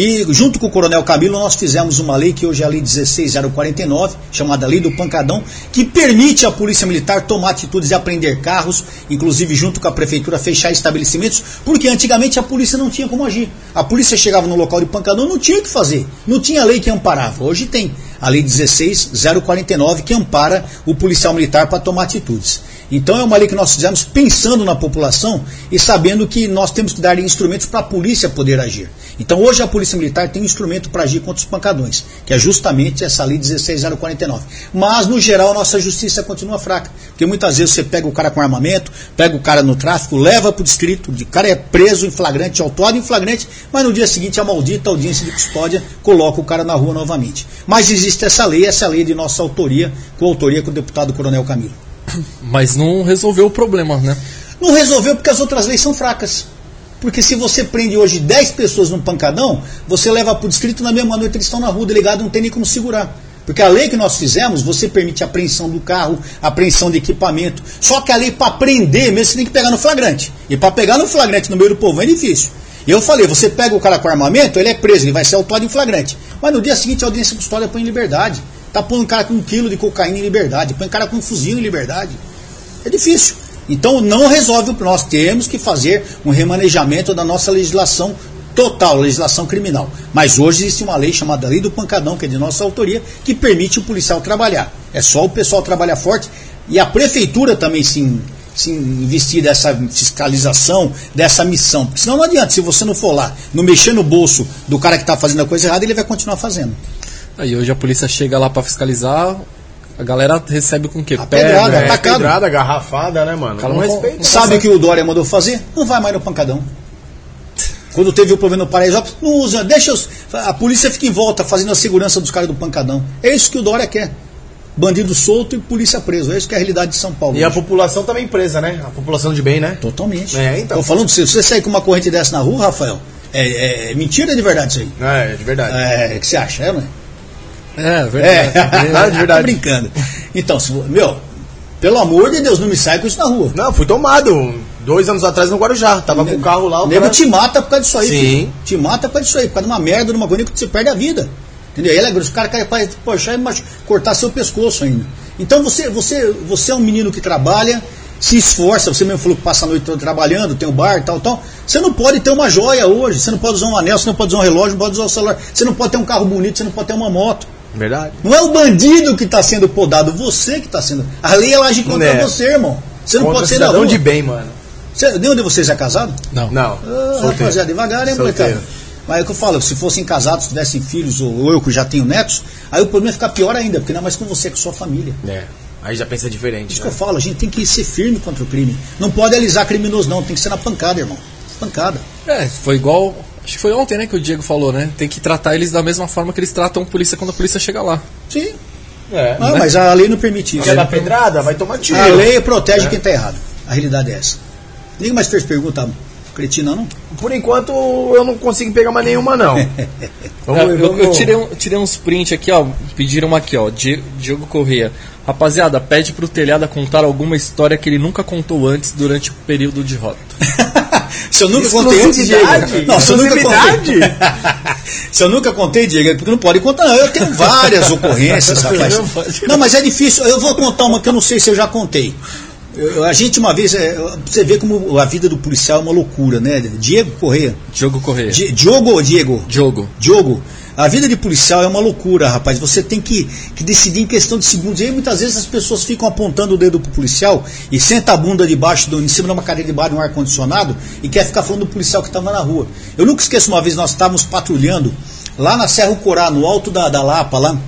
E junto com o Coronel Camilo, nós fizemos uma lei que hoje é a Lei 16049, chamada Lei do Pancadão, que permite à Polícia Militar tomar atitudes de apreender carros, inclusive junto com a Prefeitura fechar estabelecimentos, porque antigamente a polícia não tinha como agir. A polícia chegava no local de pancadão, não tinha o que fazer, não tinha lei que amparava. Hoje tem a Lei 16049 que ampara o policial militar para tomar atitudes. Então é uma lei que nós fizemos pensando na população e sabendo que nós temos que dar instrumentos para a polícia poder agir. Então hoje a Polícia Militar tem um instrumento para agir contra os pancadões, que é justamente essa lei 16049. Mas no geral a nossa justiça continua fraca, porque muitas vezes você pega o cara com armamento, pega o cara no tráfico, leva para o distrito, o cara é preso em flagrante, autuado em flagrante, mas no dia seguinte a maldita audiência de custódia coloca o cara na rua novamente. Mas existe essa lei, essa lei de nossa autoria, com autoria com o deputado Coronel Camilo. Mas não resolveu o problema, né? Não resolveu porque as outras leis são fracas. Porque se você prende hoje 10 pessoas num pancadão, você leva para o distrito na mesma noite eles estão na rua, o delegado não tem nem como segurar. Porque a lei que nós fizemos, você permite apreensão do carro, apreensão de equipamento. Só que a lei para prender mesmo você tem que pegar no flagrante. E para pegar no flagrante no meio do povo é difícil. E eu falei, você pega o cara com armamento, ele é preso, ele vai ser autuado em flagrante. Mas no dia seguinte a audiência custódia põe em liberdade. Tá pondo um cara com um quilo de cocaína em liberdade, põe um cara com um fuzil em liberdade. É difícil. Então não resolve o nós temos que fazer um remanejamento da nossa legislação total, legislação criminal. Mas hoje existe uma lei chamada Lei do Pancadão, que é de nossa autoria, que permite o policial trabalhar. É só o pessoal trabalhar forte e a prefeitura também se, se investir dessa fiscalização, dessa missão. Porque senão não adianta, se você não for lá, não mexer no bolso do cara que está fazendo a coisa errada, ele vai continuar fazendo. Aí hoje a polícia chega lá pra fiscalizar, a galera recebe com o quê? A pedrada, Pedra, tá atacado. pedrada, garrafada, né, mano? Cara, não não- respeita. Sabe o que o Dória mandou fazer? Não vai mais no pancadão. Quando teve o problema no Paraisópolis, não usa, deixa os, a polícia fica em volta fazendo a segurança dos caras do pancadão. É isso que o Dória quer. Bandido solto e polícia preso. É isso que é a realidade de São Paulo. E a hoje. população também presa, né? A população de bem, né? Totalmente. É, então. Tô falando se você sair com uma corrente dessa na rua, Rafael, é, é mentira ou é de verdade isso aí? É, de verdade. É, o que você acha? É, não é? É, É, verdade. (laughs) verdade, verdade. Tô brincando. Então, se, meu, pelo amor de Deus, não me sai com isso na rua. Não, fui tomado dois anos atrás no Guarujá. Tava com o carro lá. O nego cara... te mata por causa disso aí. Sim. filho. Te mata por causa disso aí, por causa de uma merda, de uma coisa que você perde a vida. Entendeu? E ele é grosso, o cara quer quer puxar e machu- cortar seu pescoço ainda. Então você, você, você é um menino que trabalha, se esforça, você mesmo falou que passa a noite trabalhando, tem um bar e tal, tal. Você não pode ter uma joia hoje, você não pode usar um anel, você não pode usar um relógio, não pode usar o celular, você não pode ter um carro bonito, você não pode ter uma moto. Verdade. Não é o bandido que está sendo podado, você que está sendo. A lei ela age contra É. você, irmão. Você não Contra pode ser da cidadão rua. de bem, mano. Você, nenhum de vocês é casado? Não. Não. Ah, solteiro. rapaziada, devagar, hein, Solteiro. molecada? Mas é o que eu falo, se fossem casados, tivessem filhos, ou eu que já tenho netos, aí o problema ia ficar pior ainda, porque não é mais com você, é com sua família. É. Aí já pensa diferente. Isso né? que eu falo, a gente tem que ser firme contra o crime. Não pode alisar criminoso, não, tem que ser na pancada, irmão. Pancada. É, foi igual. Acho que foi ontem, né, que o Diego falou, né? Tem que tratar eles da mesma forma que eles tratam a polícia quando a polícia chega lá. Sim. É, Ah, mas a lei não permite isso. Quer dar pedrada? Vai tomar tiro. A lei protege quem tá errado. A realidade é essa. Ninguém mais fez pergunta cretina, não? Por enquanto eu não consigo pegar mais nenhuma, não. (laughs) Vamos- É, eu, eu vamos- tirei, um- tirei uns print aqui, ó. Pediram aqui, ó. Di- Diogo Correia. Rapaziada, pede pro telhado contar alguma história que ele nunca contou antes durante o período de rota. (laughs) Se eu nunca contei antes? Diego. Não, se eu nunca contei. (laughs) Se eu nunca contei, Diego, é porque não pode contar, não. Eu tenho várias ocorrências, rapaz. Não, mas é difícil. Eu vou contar uma que eu não sei se eu já contei. Eu- a gente uma vez, é, você vê como a vida do policial é uma loucura, né? Diego Correia. Diogo Correia. Di- Diogo ou Diego? Diogo. Diogo, a vida de policial é uma loucura, rapaz. Você tem que, que decidir em questão de segundos. E aí, muitas vezes as pessoas ficam apontando o dedo pro policial e senta a bunda debaixo, do, em cima de uma cadeira debaixo de um ar-condicionado e quer ficar falando do policial que estava na rua. Eu nunca esqueço uma vez, nós estávamos patrulhando lá na Serra Corá, no alto da, da Lapa, lá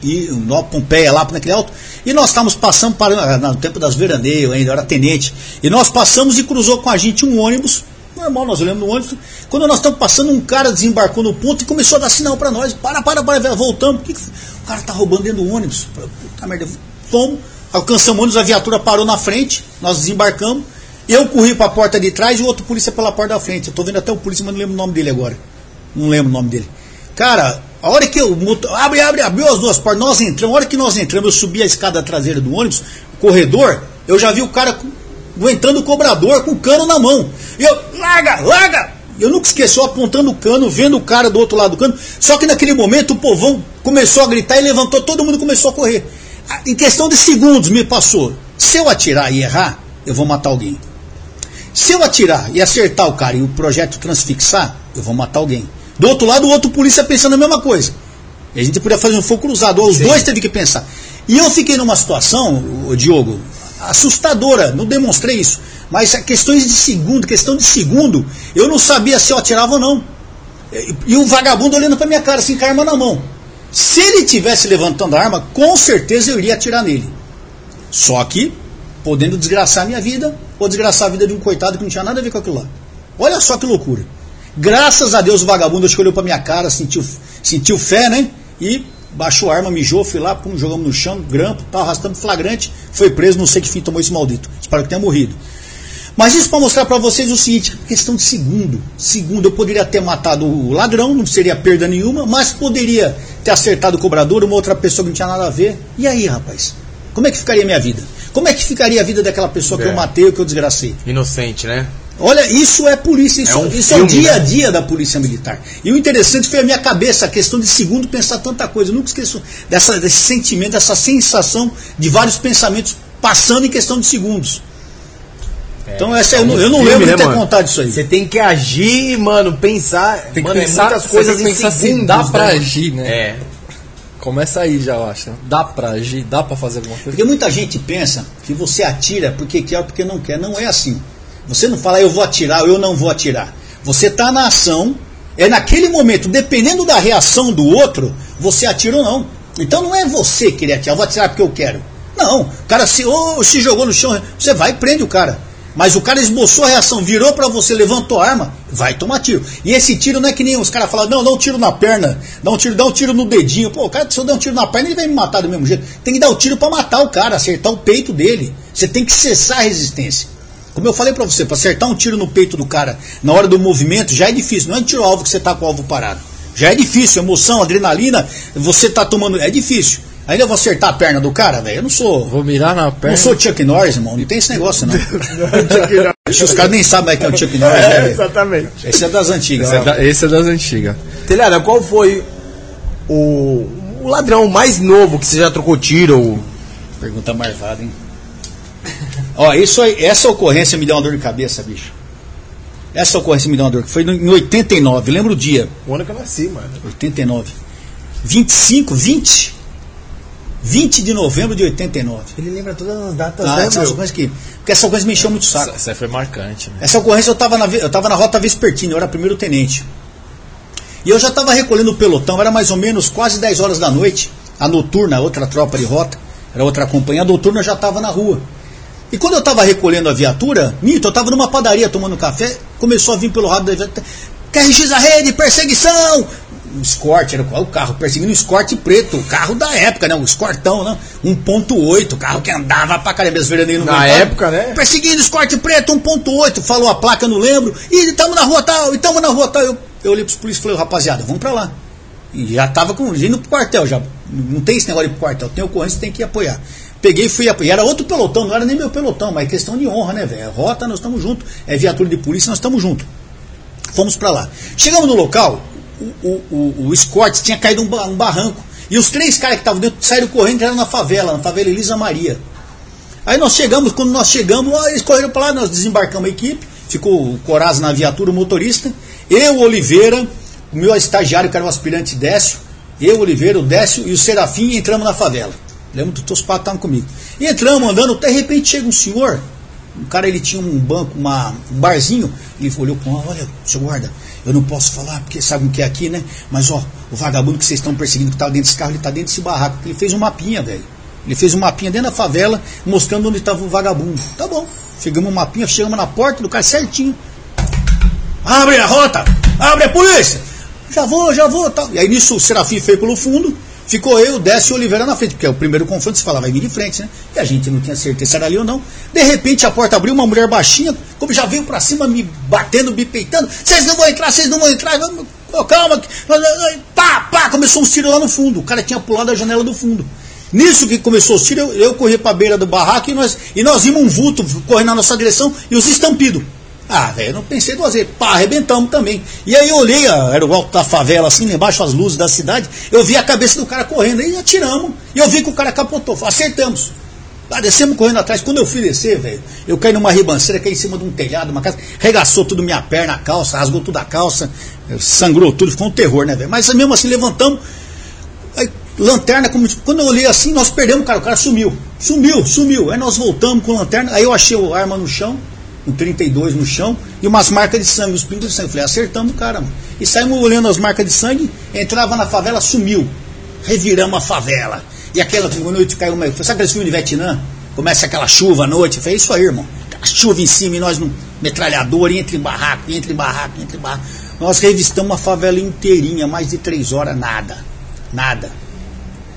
e no Pompeia, lá naquele alto, e nós estávamos passando para, no tempo das veraneios ainda, era tenente, e nós passamos e cruzou com a gente um ônibus, normal, nós olhamos no ônibus, quando nós estamos passando, um cara desembarcou no ponto e começou a dar sinal para nós, para, para, para, voltamos, o que que o cara tá roubando dentro do ônibus, puta merda, fomos, alcançamos o ônibus, a viatura parou na frente, nós desembarcamos, eu corri para a porta de trás e o outro polícia pela porta da frente, eu tô vendo até o polícia, mas não lembro o nome dele agora, não lembro o nome dele. Cara, a hora que eu. Abre, abre, abriu as duas portas, nós entramos. A hora que nós entramos, eu subi a escada traseira do ônibus, corredor, eu já vi o cara com- aguentando o cobrador com o cano na mão. E eu, larga, larga! Eu nunca esqueci, eu apontando o cano, vendo o cara do outro lado do cano. Só que naquele momento o povão começou a gritar e levantou, todo mundo começou a correr. Ah, Em questão de segundos me passou. Se eu atirar e errar, eu vou matar alguém. Se eu atirar e acertar o cara e o projeto transfixar, eu vou matar alguém. Do outro lado, o outro polícia pensando a mesma coisa. E a gente podia fazer um fogo cruzado, ou os dois teve que pensar. E eu fiquei numa situação, o Diogo, assustadora, não demonstrei isso. Mas questões de segundo, questão de segundo, eu não sabia se eu atirava ou não. E, o vagabundo olhando pra minha cara, assim, com a arma na mão. Se ele tivesse levantando a arma, com certeza eu iria atirar nele. Só que, podendo desgraçar a minha vida, ou desgraçar a vida de um coitado que não tinha nada a ver com aquilo lá. Olha só que loucura. Graças a Deus o vagabundo acho que olhou pra minha cara, sentiu, sentiu fé, né? E baixou a arma, mijou, fui lá, pum, jogamos no chão, grampo, tal, arrastando flagrante, foi preso, não sei que fim tomou esse maldito. Espero que tenha morrido. Mas isso para mostrar para vocês o seguinte, questão de segundo. Segundo, eu poderia ter matado o ladrão, não seria perda nenhuma, mas poderia ter acertado o cobrador, uma outra pessoa que não tinha nada a ver. E aí, rapaz? Como é que ficaria a minha vida? Como é que ficaria a vida daquela pessoa que É. eu matei ou que eu desgracei? Inocente, né? Olha, isso é polícia, isso, É um isso é o filme, dia a né? dia da polícia militar. E o interessante foi a minha cabeça, a questão de segundo pensar tanta coisa. Eu nunca esqueço dessa, desse sentimento, dessa sensação de vários pensamentos passando em questão de segundos. então essa eu, É um não- eu não filme, lembro né, de ter mano? contado isso aí. Você tem que agir, mano, pensar. Tem que mano, pensar, é muitas coisas tem que pensar em se segundos, dá pra né? agir, né? É. Começa aí já, eu acho. Dá pra agir, dá pra fazer alguma coisa. Porque muita gente pensa que você atira porque quer ou porque não quer. Não é assim. Você não fala eu vou atirar ou eu não vou atirar. Você está na ação, é naquele momento, dependendo da reação do outro, você atira ou não. Então não é você querer atirar, eu vou atirar porque eu quero. Não, o cara se, ou se jogou no chão, você vai e prende o cara. Mas o cara esboçou a reação, virou pra você, levantou a arma, vai tomar tiro. E esse tiro não é que nem os caras falam, não, dá um tiro na perna, dá um tiro, dá um tiro no dedinho. Pô, o cara, se eu der um tiro na perna, ele vai me matar do mesmo jeito. Tem que dar o tiro pra matar o cara, acertar o peito dele. Você tem que cessar a resistência. Como eu falei pra você, pra acertar um tiro no peito do cara na hora do movimento já é difícil. Não é um tiro alvo que você tá com o alvo parado. Já é difícil, emoção, adrenalina, você tá tomando. É difícil. Ainda eu vou acertar a perna do cara, velho. Eu não sou. Vou mirar na perna. Não sou Chuck Norris, irmão. Não tem esse negócio, não. (laughs) Acho que os caras nem sabem quem é o Chuck Norris, né, velho? exatamente. Esse é das antigas. Esse é, ó. da- esse é das antigas. Telhada, qual foi o, o ladrão mais novo que você já trocou tiro? Pergunta marvada, hein? Ó, isso aí, essa ocorrência me deu uma dor de cabeça, bicho. Essa ocorrência me deu uma dor. Foi no- em 89, lembra o dia? O ano que eu nasci, mano. 89. 25, 20. 20 de novembro de 89. Ele lembra todas as datas, Ah, né, essa meu? ocorrência que, porque essa ocorrência me encheu muito o saco. Essa, essa foi marcante, né? Essa ocorrência eu estava na, eu tava na rota Vespertina, eu era primeiro tenente. E eu já estava recolhendo o pelotão, era mais ou menos quase 10 horas da noite. A noturna, a outra tropa de rota, era outra companhia, a noturna já estava na rua. E quando eu estava recolhendo a viatura, Mito, eu estava numa padaria tomando café, começou a vir pelo rádio da viatura, KRX a rede, perseguição! um Escort, era qual o carro? Perseguindo um Escort preto, o carro da época, né? O Escortão, né? 1.8, carro que andava pra caramba, não Na aguentavam. época, né? Perseguindo Escort preto, 1.8, falou a placa, não lembro. E estamos na rua tal, e estamos na rua tal. Eu, eu olhei pros polícias e falei, rapaziada, vamos pra lá. E já tava com, indo pro quartel, já. Não tem esse negócio de ir pro quartel, tem ocorrência, tem que ir apoiar. Peguei e fui apoiar. Era outro pelotão, não era nem meu pelotão, mas é questão de honra, né, velho? Rota, nós estamos juntos. É viatura de polícia, nós estamos juntos. Fomos pra lá. Chegamos no local, o, o, o, o escorte tinha caído um, ba- barranco. E os três caras que estavam dentro saíram correndo e entraram na favela, na favela Elisa Maria. Aí nós chegamos, quando nós chegamos, eles correram para lá, nós desembarcamos a equipe, ficou o Coraz na viatura, o motorista, eu, Oliveira, o meu estagiário, que era o aspirante Décio, eu, Oliveira, o Décio e o Serafim entramos na favela. Lembro os patos estavam comigo. E entramos andando, de repente chega um senhor, um cara ele tinha um banco, uma, um barzinho, ele olhou com olha, seu guarda, eu não posso falar, porque sabe o que é aqui, né? Mas ó, o vagabundo que vocês estão perseguindo que estava dentro desse carro, ele está dentro desse barraco. Ele fez um mapinha, velho. Ele fez um mapinha dentro da favela, mostrando onde estava o vagabundo. Tá bom. Chegamos um mapinha, chegamos na porta do cara certinho. Abre a rota! Abre a polícia! Já vou, já vou. Tal. E aí nisso o Serafim foi pelo fundo, ficou eu, Décio e Oliveira na frente, porque é o primeiro confronto, você fala, vai vir de frente, né? E a gente não tinha certeza se era ali ou não. De repente a porta abriu, uma mulher baixinha, como já veio pra cima, me batendo, me peitando. Vocês não vão entrar, vocês não vão entrar. Vamos- calma. Pá, pá, começou uns tiros lá no fundo. O cara tinha pulado da janela do fundo. Nisso que começou os tiros, eu, eu corri pra beira do barraco e nós, e nós vimos um vulto correndo na nossa direção e os estampidos. Ah, velho, não pensei duas vezes. Pá, arrebentamos também. E aí eu olhei, ó, era o alto da favela, assim, embaixo, as luzes da cidade. Eu vi a cabeça do cara correndo e atiramos. E eu vi que o cara capotou. Acertamos. Ah, descemos correndo atrás. Quando eu fui descer, velho, eu caí numa ribanceira, caí em cima de um telhado, uma casa, regaçou tudo minha perna, a calça, rasgou tudo a calça, eh, sangrou tudo, ficou um terror, né, velho? Mas mesmo assim levantamos. Aí, lanterna, como, quando eu olhei assim, nós perdemos o cara, o cara sumiu. Sumiu, sumiu. Aí nós voltamos com lanterna, aí eu achei a arma no chão, um 32 no chão, e umas marcas de sangue, os pingos de sangue. Eu falei, acertamos o cara, mano. E saímos olhando as marcas de sangue, entrava na favela, sumiu. Reviramos a favela. E aquela uma noite caiu uma. Sabe aqueles filmes de Vietnã? Começa aquela chuva à noite. Eu falei, isso aí, irmão. Aquela chuva em cima e nós no metralhador, entre em barraco, entre em barraco, entre em barraco. Nós revistamos a favela inteirinha, mais de três horas, nada. Nada.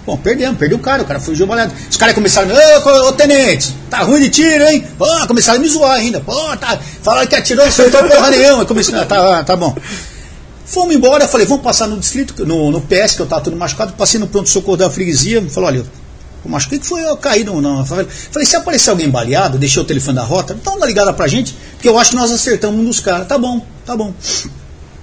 Bom, perdemos, perdeu o cara, o cara fugiu baleado. Os caras começaram, ô, ô tenente, tá ruim de tiro, hein? Pô, começaram a me zoar ainda. Pô, tá. Falaram que atirou, acertou porra nenhuma. Comecei, ah, tá, tá bom. Fomos embora, falei, vamos passar no distrito, no, no PS, que eu tava todo machucado, passei no pronto-socorro da freguesia, falou, olha, eu machuquei que foi eu caí no, na favela. Falei, se aparecer alguém baleado, deixei o telefone da rota, dá uma ligada pra gente, porque eu acho que nós acertamos um dos caras. Tá bom, tá bom.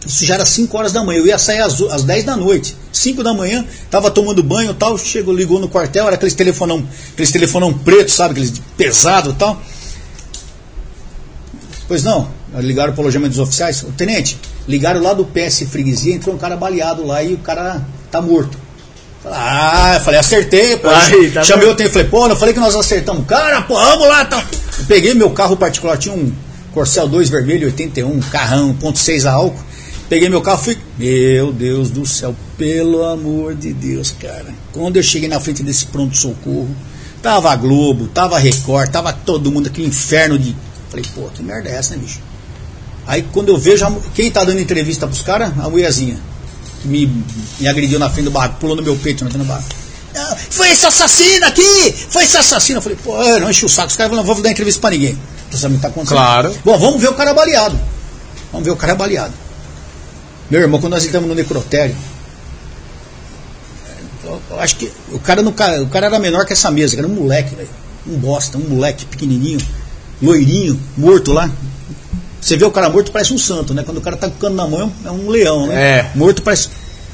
Isso já era 5 horas da manhã, eu ia sair às, às 10 da noite. 5 da manhã, tava tomando banho e tal, chegou, ligou no quartel, era aqueles telefonão, aqueles telefonão preto, sabe, aqueles pesado e tal. Pois não, ligaram pro alojamento dos oficiais. Ô, tenente, ligaram lá do PS Freguesia, entrou um cara baleado lá e o cara tá morto. Ah, eu falei, acertei, pô. Tá Chamei vendo? o tempo, falei, pô, não falei que nós acertamos. Cara, pô, vamos lá, tá. Eu peguei meu carro particular, tinha um Corcel 2 vermelho, 81, um carrão, 1.6 a álcool. Peguei meu carro, fui. Meu Deus do céu, pelo amor de Deus, cara. Quando eu cheguei na frente desse pronto-socorro, tava a Globo, tava a Record, tava todo mundo, aquele inferno de. Falei, pô, que merda é essa, né, bicho? Aí quando eu vejo, a quem tá dando entrevista pros caras? A mulherzinha. Que me, me agrediu na frente do barraco, pulou no meu peito, do barraco. Ah, Foi esse assassino aqui! Foi esse assassino! Eu falei, pô, não enche o saco, os caras não vão dar entrevista pra ninguém. Você sabe o que tá acontecendo? Claro. Bom, vamos ver o cara baleado. Vamos ver o cara baleado. Meu irmão, quando nós entramos no necrotério, eu, acho que o cara, ca- o cara era menor que essa mesa, era um moleque, velho. Um bosta, um moleque pequenininho, loirinho, morto lá. Você vê o cara morto, parece um santo, né? Quando o cara tá com o cano na mão, é um leão, né? É. Morto parece.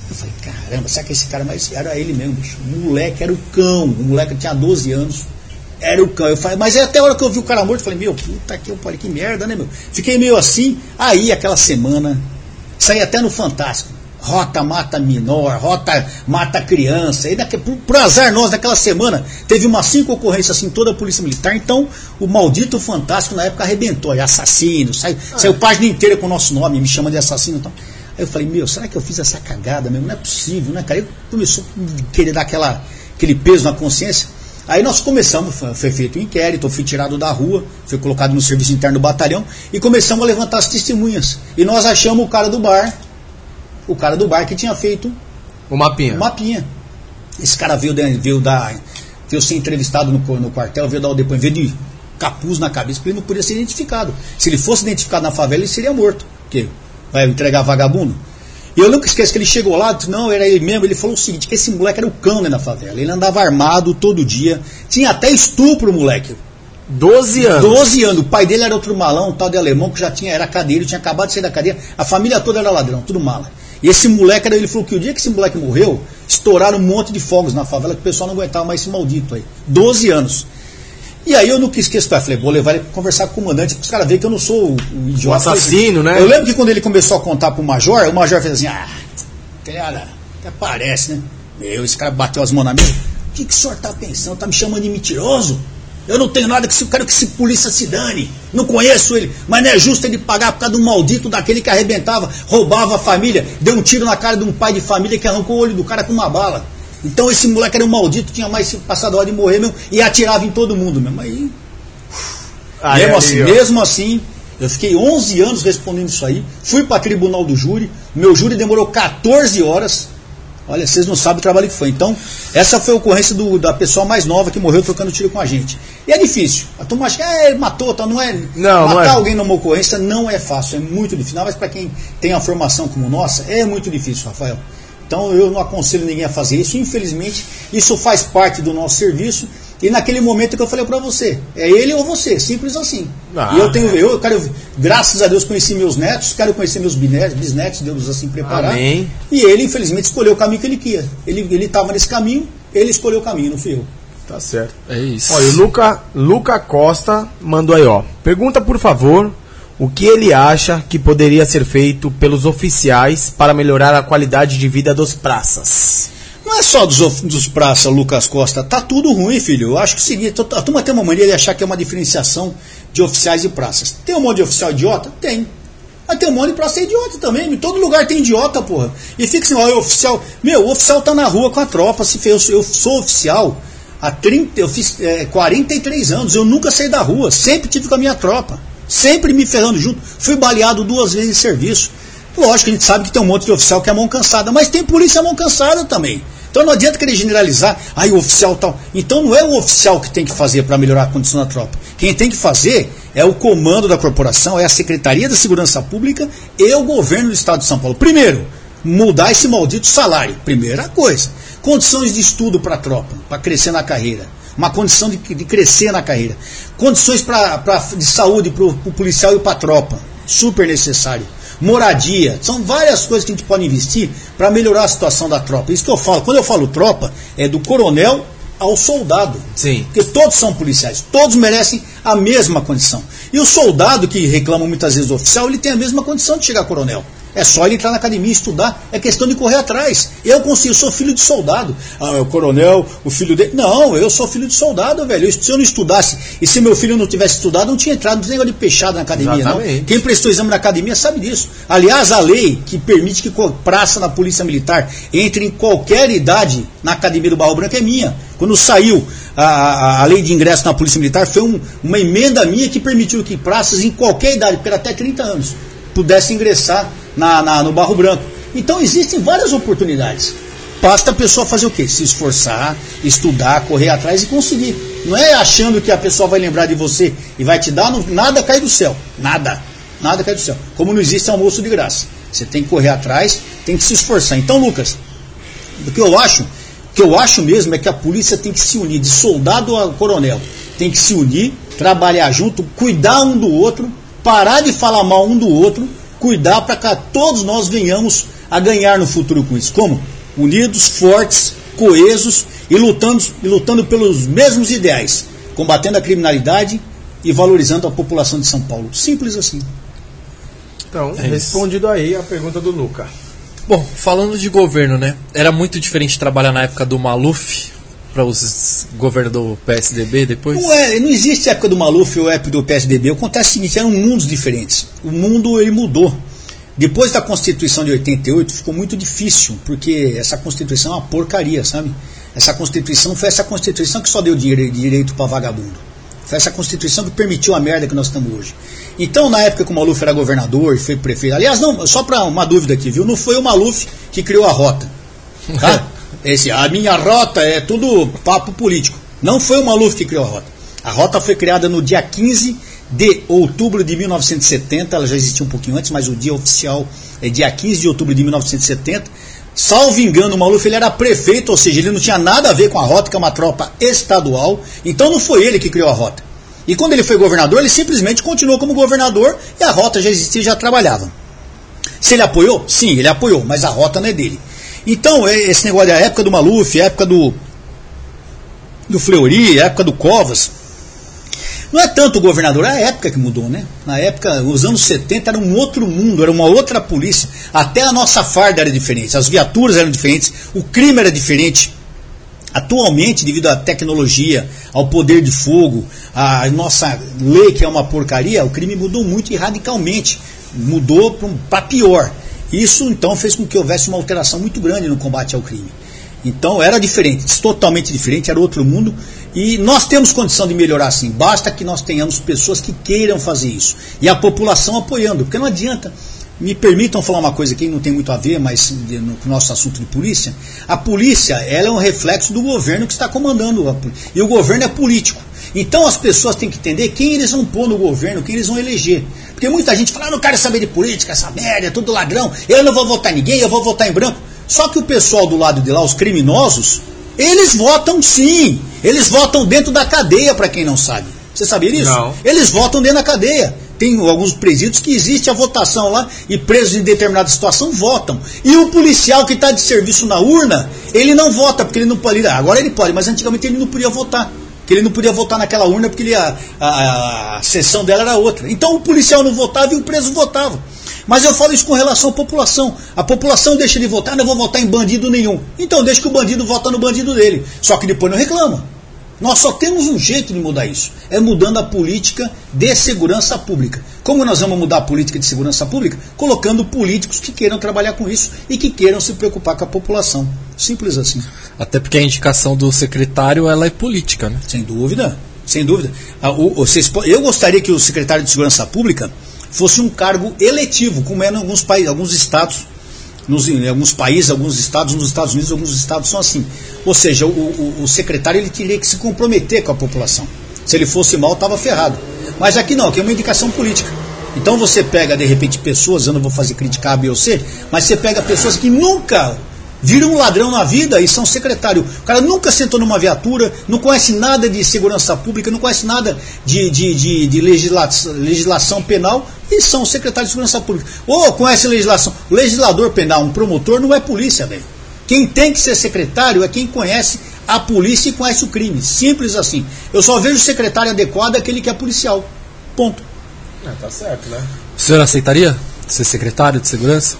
Eu falei, caramba, será que esse cara mais. Era ele mesmo, bicho. O moleque era o cão. O moleque tinha 12 anos. Era o cão. Eu falei, mas aí até a hora que eu vi o cara morto, eu falei, meu, puta que eu falei, que merda, né, meu? Fiquei meio assim. Aí, aquela semana, saí até no Fantástico. Rota mata menor, rota mata criança. E daqui, por, por azar nós, naquela semana, teve umas cinco ocorrências assim, toda a polícia militar. Então, o maldito Fantástico na época arrebentou. É assassino, saiu, saiu página inteira com o nosso nome, me chama de assassino. Então. Aí eu falei, meu, será que eu fiz essa cagada mesmo? Não é possível, né, cara? Aí começou a querer dar aquela, aquele peso na consciência. Aí nós começamos, foi, feito um inquérito, eu fui tirado da rua, fui colocado no serviço interno do batalhão e começamos a levantar as testemunhas. E nós achamos o cara do bar, o cara do bar que tinha feito O mapinha. um mapinha. Esse cara veio, da- veio, dar, veio ser entrevistado no, no quartel, veio dar o depoimento, veio de capuz na cabeça, porque ele não podia ser identificado. Se ele fosse identificado na favela, ele seria morto. Porque vai entregar vagabundo. E eu nunca esqueço que ele chegou lá, disse, não, era ele mesmo, ele falou o seguinte, que esse moleque era o cão né, na favela. Ele andava armado todo dia, tinha até estupro, moleque. 12 anos. 12 anos. O pai dele era outro malão, um tal de alemão, que já tinha, era cadeiro, tinha acabado de sair da cadeia. A família toda era ladrão, tudo mala. E esse moleque, era- ele falou que o dia que esse moleque morreu, estouraram um monte de fogos na favela, que o pessoal não aguentava mais esse maldito aí. 12 anos. E aí eu nunca esqueço, eu falei, vou levar ele pra conversar com o comandante, para os caras verem que eu não sou o, o idiota. O assassino, né? Eu lembro que quando ele começou a contar pro major, o major fez assim, ah, cara, até parece, né? Meu, esse cara bateu as mãos na mesa. O que, que o senhor tá pensando? Tá me chamando de mentiroso? Eu não tenho nada que se eu quero que esse polícia se dane. Não conheço ele, mas não é justo ele pagar por causa um maldito daquele que arrebentava, roubava a família, deu um tiro na cara de um pai de família que arrancou o olho do cara com uma bala. Então esse moleque era um maldito, tinha mais passado a hora de morrer mesmo e atirava em todo mundo mesmo. Aí Aí, mesmo, assim, ó. mesmo assim, eu fiquei 11 anos respondendo isso aí. Fui para tribunal do júri. Meu júri demorou 14 horas. Olha, vocês não sabem o trabalho que foi. Então, essa foi a ocorrência do- da pessoa mais nova que morreu trocando tiro com a gente. E é difícil. A turma acha que é, matou, tá, não é. Não, matar não é. alguém numa ocorrência não é fácil, é muito difícil. Não, mas para quem tem a formação como nossa, é muito difícil, Rafael. Então eu não aconselho ninguém a fazer isso. Infelizmente, isso faz parte do nosso serviço. E naquele momento que eu falei para você, é ele ou você, simples assim. Ah, e eu tenho, eu quero, graças a Deus, conheci meus netos, quero conhecer meus bisnetos, bisnetos, Deus assim preparar. Amém. E ele, infelizmente, escolheu o caminho que ele queria. Ele ele estava nesse caminho, ele escolheu o caminho, não fui eu. Tá certo. É isso. Olha, o Luca, Luca Costa mandou aí, ó. Pergunta, por favor, o que ele acha que poderia ser feito pelos oficiais para melhorar a qualidade de vida dos praças? Não é só dos, dos praça, Lucas Costa, tá tudo ruim, filho. Eu acho que o seguinte, a turma tem uma mania de achar que é uma diferenciação de oficiais e praças. Tem um monte de oficial idiota? Tem. Mas tem um monte de praça idiota também. Em todo lugar tem idiota, porra. E fica assim, ó, oficial. Meu, o oficial tá na rua com a tropa. Se fez, eu sou oficial há 30, eu fiz é, 43 anos. Eu nunca saí da rua. Sempre tive com a minha tropa. Sempre me ferrando junto. Fui baleado duas vezes em serviço. Lógico que a gente sabe que tem um monte de oficial que é mão cansada, mas tem polícia mão cansada também. Então não adianta querer generalizar, aí o oficial tal. Então não é o oficial que tem que fazer para melhorar a condição da tropa. Quem tem que fazer é o comando da corporação, é a Secretaria da Segurança Pública e o governo do Estado de São Paulo. Primeiro, mudar esse maldito salário. Primeira coisa. Condições de estudo para a tropa, para crescer na carreira. Uma condição de, de crescer na carreira. Condições pra, pra, de saúde para o policial e para a tropa. Super necessário moradia, são várias coisas que a gente pode investir para melhorar a situação da tropa. Isso que eu falo, quando eu falo tropa, é do coronel ao soldado. Sim. Porque todos são policiais, todos merecem a mesma condição. E o soldado que reclama muitas vezes do oficial, ele tem a mesma condição de chegar a coronel. É só ele entrar na academia e estudar. É questão de correr atrás. Eu consigo, eu sou filho de soldado. Ah, o coronel, o filho dele. Não, eu sou filho de soldado, velho. Se eu não estudasse, e se meu filho não tivesse estudado, não tinha entrado no negócio de peixada na academia, Exatamente. não. Quem prestou exame na academia sabe disso. Aliás, a lei que permite que praça na Polícia Militar entre em qualquer idade na academia do Barro Branco é minha. Quando saiu a, a- a lei de ingresso na Polícia Militar, foi um- uma emenda minha que permitiu que praças em qualquer idade, porque era até 30 anos, pudessem ingressar na, na- no Barro Branco. Então existem várias oportunidades. Basta a pessoa fazer o quê? Se esforçar, estudar, correr atrás e conseguir. Não é achando que a pessoa vai lembrar de você e vai te dar, nada cai do céu. Nada. Nada cai do céu. Como não existe almoço de graça. Você tem que correr atrás, tem que se esforçar. Então, Lucas, o que eu acho, que eu acho mesmo é que a polícia tem que se unir, de soldado a coronel. Tem que se unir, trabalhar junto, cuidar um do outro, parar de falar mal um do outro, cuidar para que todos nós venhamos a ganhar no futuro com isso. Como? Unidos, fortes, coesos e lutando, e lutando pelos mesmos ideais, combatendo a criminalidade e valorizando a população de São Paulo. Simples assim. Então, É respondido aí a pergunta do Luca. Bom, falando de governo, né? Era muito diferente trabalhar na época do Maluf para os governos do PSDB depois? Não, é, não existe época do Maluf ou época do PSDB. Acontece o seguinte, eram mundos diferentes. O mundo ele mudou. Depois da Constituição de 88 ficou muito difícil, porque essa Constituição é uma porcaria, sabe? Essa Constituição foi essa Constituição que só deu dire- direito para vagabundo. Foi essa Constituição que permitiu a merda que nós estamos hoje. Então, na época que o Maluf era governador e foi prefeito, aliás, não, só para uma dúvida aqui, viu? Não foi o Maluf que criou a rota. Tá? (laughs) Esse, a minha rota é tudo papo político. Não foi o Maluf que criou a rota. A rota foi criada no dia 15 de outubro de 1970, ela já existia um pouquinho antes, mas o dia oficial é dia 15 de outubro de 1970. Salvo engano, o Maluf ele era prefeito, ou seja, ele não tinha nada a ver com a rota, que é uma tropa estadual. Então não foi ele que criou a rota. E quando ele foi governador, ele simplesmente continuou como governador e a rota já existia já trabalhava. Se ele apoiou? Sim, ele apoiou, mas a rota não é dele. Então, é, esse negócio da época do Maluf, época do, do Fleury, época do Covas, não é tanto o governador, é a época que mudou, né? Na época, os anos 70 era um outro mundo, era uma outra polícia. Até a nossa farda era diferente, as viaturas eram diferentes, o crime era diferente. Atualmente, devido à tecnologia, ao poder de fogo, a nossa lei que é uma porcaria, o crime mudou muito e radicalmente. Mudou para pior. Isso então fez com que houvesse uma alteração muito grande no combate ao crime. Então era diferente, totalmente diferente, era outro mundo. E nós temos condição de melhorar sim, basta que nós tenhamos pessoas que queiram fazer isso. E a população apoiando, porque não adianta. Me permitam falar uma coisa que não tem muito a ver, mas no nosso assunto de polícia. A polícia ela é um reflexo do governo que está comandando. E o governo é político. Então as pessoas têm que entender quem eles vão pôr no governo, quem eles vão eleger. Porque muita gente fala, ah, não quero saber de política, essa merda, é tudo ladrão, eu não vou votar em ninguém, eu vou votar em branco. Só que o pessoal do lado de lá, os criminosos, eles votam sim. Eles votam dentro da cadeia, para quem não sabe. Você sabia disso? Não. Eles votam dentro da cadeia. Tem alguns presídios que existe a votação lá e presos em determinada situação votam. E o policial que está de serviço na urna, ele não vota, porque ele não pode. Agora ele pode, mas antigamente ele não podia votar. Que ele não podia votar naquela urna porque ele, a, a, a sessão dela era outra. Então o policial não votava e o preso votava. Mas eu falo isso com relação à população. A população deixa de votar, não vou votar em bandido nenhum. Então deixa que o bandido vota no bandido dele. Só que depois não reclama. Nós só temos um jeito de mudar isso. É mudando a política de segurança pública. Como nós vamos mudar a política de segurança pública? Colocando políticos que queiram trabalhar com isso e que queiram se preocupar com a população. Simples assim. Até porque a indicação do secretário ela é política, né? Sem dúvida, sem dúvida. Ah, eu gostaria que o secretário de Segurança Pública fosse um cargo eletivo, como é em alguns países, alguns estados, nos, em alguns países, alguns estados, nos Estados Unidos, alguns estados são assim. Ou seja, o, o, o secretário ele teria que se comprometer com a população. Se ele fosse mal, estava ferrado. Mas aqui não, aqui é uma indicação política. Então você pega, de repente, pessoas, eu não vou fazer criticar A, B ou C, mas você pega pessoas que nunca viram um ladrão na vida e são secretário. O cara nunca sentou numa viatura, não conhece nada de segurança pública, não conhece nada de, de, de, de legislação, legislação penal e são secretários de segurança pública. Ou conhece legislação. O legislador penal, um promotor, não é polícia, velho. Quem tem que ser secretário é quem conhece a polícia e conhece o crime. Simples assim. Eu só vejo secretário adequado aquele que é policial. Ponto. Ah, tá certo, né? O senhor aceitaria ser secretário de segurança?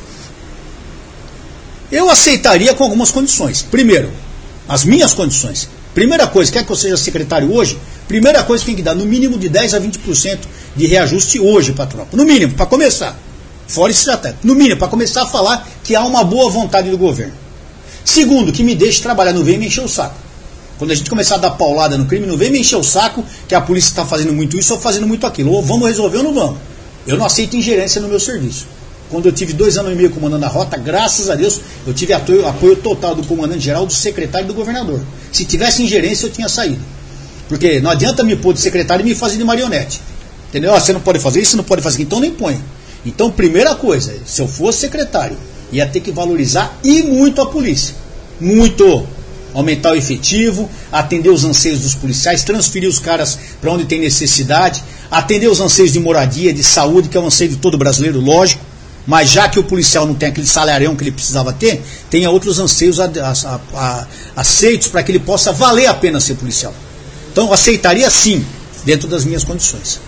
Eu aceitaria com algumas condições. Primeiro, as minhas condições. Primeira coisa, quer que eu seja secretário hoje? Primeira coisa que tem que dar no mínimo de 10 a 20% de reajuste hoje para a tropa. No mínimo, para começar. Fora isso já. No mínimo, para começar a falar que há uma boa vontade do governo. Segundo, que me deixe trabalhar, não vem me encher o saco. Quando a gente começar a dar paulada no crime, não vem me encher o saco que a polícia está fazendo muito isso ou fazendo muito aquilo. Ou vamos resolver ou não vamos. Eu não aceito ingerência no meu serviço. Quando eu tive dois anos e meio comandando a rota, graças a Deus, eu tive apoio, apoio total do comandante geral, do secretário e do governador. Se tivesse ingerência, eu tinha saído. Porque não adianta me pôr de secretário e me fazer de marionete. Entendeu? você não pode fazer isso, você não pode fazer aquilo, então nem põe. Então, primeira coisa, se eu fosse secretário, ia ter que valorizar e muito a polícia. Muito. Aumentar o efetivo, atender os anseios dos policiais, transferir os caras para onde tem necessidade, atender os anseios de moradia, de saúde, que é o anseio de todo brasileiro, lógico. Mas já que o policial não tem aquele salarião que ele precisava ter, tenha outros anseios a, a, a, aceitos para que ele possa valer a pena ser policial. Então eu aceitaria sim, dentro das minhas condições.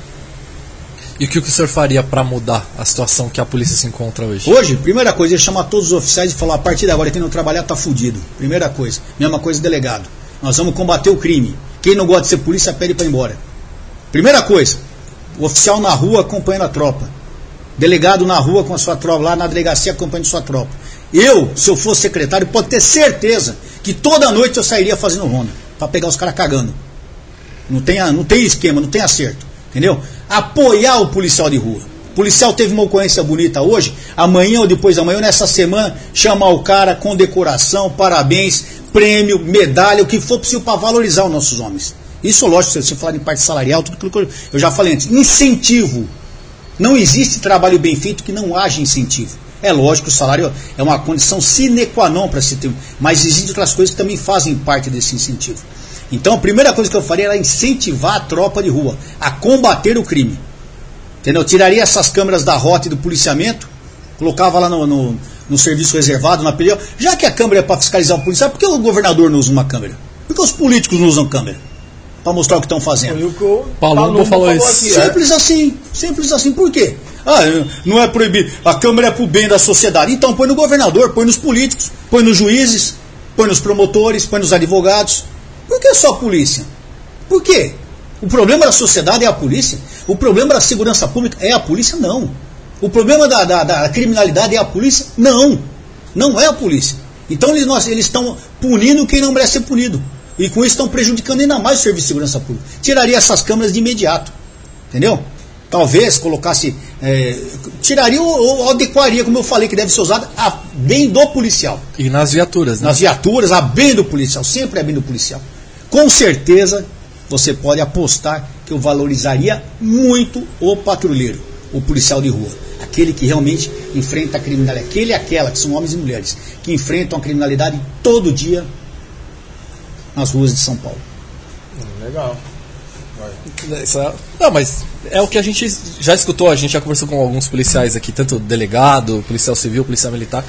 E o que o senhor faria para mudar a situação que a polícia se encontra hoje? Hoje, primeira coisa, é chamar todos os oficiais e falar: a partir de agora, quem não trabalhar está fudido. Primeira coisa. Mesma coisa, delegado. Nós vamos combater o crime. Quem não gosta de ser polícia, pede para ir embora. Primeira coisa, o oficial na rua acompanhando a tropa. Delegado na rua com a sua tropa, lá na delegacia acompanhando sua tropa. Eu, se eu fosse secretário, pode ter certeza que toda noite eu sairia fazendo ronda para pegar os caras cagando. Não tem, não tem esquema, não tem acerto. Entendeu? Apoiar o policial de rua. O policial teve uma ocorrência bonita hoje, amanhã ou depois da manhã, nessa semana, chamar o cara com decoração, parabéns, prêmio, medalha, o que for possível para valorizar os nossos homens. Isso, lógico, se você falar em parte salarial, tudo aquilo que eu já falei antes. Incentivo. Não existe trabalho bem feito que não haja incentivo. É lógico que o salário é uma condição sine qua non para se ter, mas existem outras coisas que também fazem parte desse incentivo. Então a primeira coisa que eu faria era incentivar a tropa de rua a combater o crime. Entendeu? Tiraria essas câmeras da rota e do policiamento, colocava lá no, no, no serviço reservado, na PDO. Já que a câmera é para fiscalizar o policial, por que o governador não usa uma câmera? Por que os políticos não usam câmera? Para mostrar o que estão fazendo. Foi o que o Palumbo falou isso. aqui, é. Simples assim, simples assim. Por quê? Ah, não é proibido. A Câmara é pro bem da sociedade. Então põe no governador, põe nos políticos, põe nos juízes, põe nos promotores, põe nos advogados. Por que só a polícia? Por quê? O problema da sociedade é a polícia? O problema da segurança pública é a polícia? Não. O problema da, da- da criminalidade é a polícia? Não. Não é a polícia. Então eles estão punindo quem não merece ser punido. E com isso estão prejudicando ainda mais o serviço de segurança pública. Tiraria essas câmeras de imediato. Entendeu? Talvez colocasse. é, tiraria ou, ou adequaria, como eu falei, que deve ser usada a bem do policial. E nas viaturas, né? Nas viaturas, a bem do policial. Sempre a bem do policial. Com certeza, você pode apostar que eu valorizaria muito o patrulheiro, o policial de rua. Aquele que realmente enfrenta a criminalidade. Aquele e aquela, que são homens e mulheres, que enfrentam a criminalidade todo dia nas ruas de São Paulo. Hum, Legal. Isso é- Não, mas é o que a gente já escutou, a gente já conversou com alguns policiais aqui, tanto delegado, policial civil, policial militar.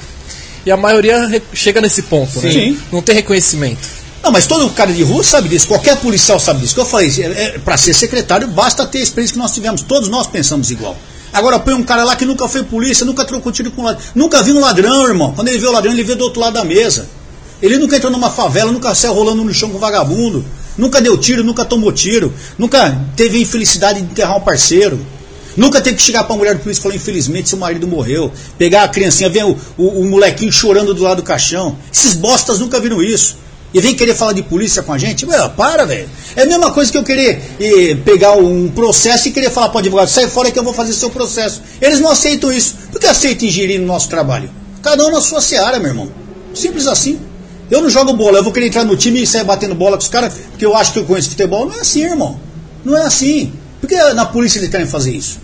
E a maioria chega nesse ponto, né? Sim. Não tem reconhecimento. Não, mas todo cara de rua sabe disso, qualquer policial sabe disso. Que eu falei, é, para ser secretário basta ter a experiência que nós tivemos, todos nós pensamos igual. Agora põe um cara lá que nunca foi polícia, nunca trocou tiro com ladrão, nunca viu um ladrão, irmão. Quando ele vê o ladrão, ele vê do outro lado da mesa. Ele nunca entrou numa favela, nunca saiu rolando no chão com vagabundo, nunca deu tiro, nunca tomou tiro, nunca teve a infelicidade de enterrar um parceiro. Nunca teve que chegar pra mulher do polícia e falar, infelizmente, seu marido morreu. Pegar a criancinha, ver o, o, o molequinho chorando do lado do caixão. Esses bostas nunca viram isso. E vem querer falar de polícia com a gente? Meu, para, velho. É a mesma coisa que eu querer pegar um processo e querer falar para o advogado, sai fora que eu vou fazer seu processo. Eles não aceitam isso. Por que aceitam ingerir no nosso trabalho? Cada um na sua seara, meu irmão. Simples assim. Eu não jogo bola, eu vou querer entrar no time e sair batendo bola com os caras, porque eu acho que eu conheço futebol. Não é assim, irmão. Não é assim. Por que na polícia eles querem fazer isso?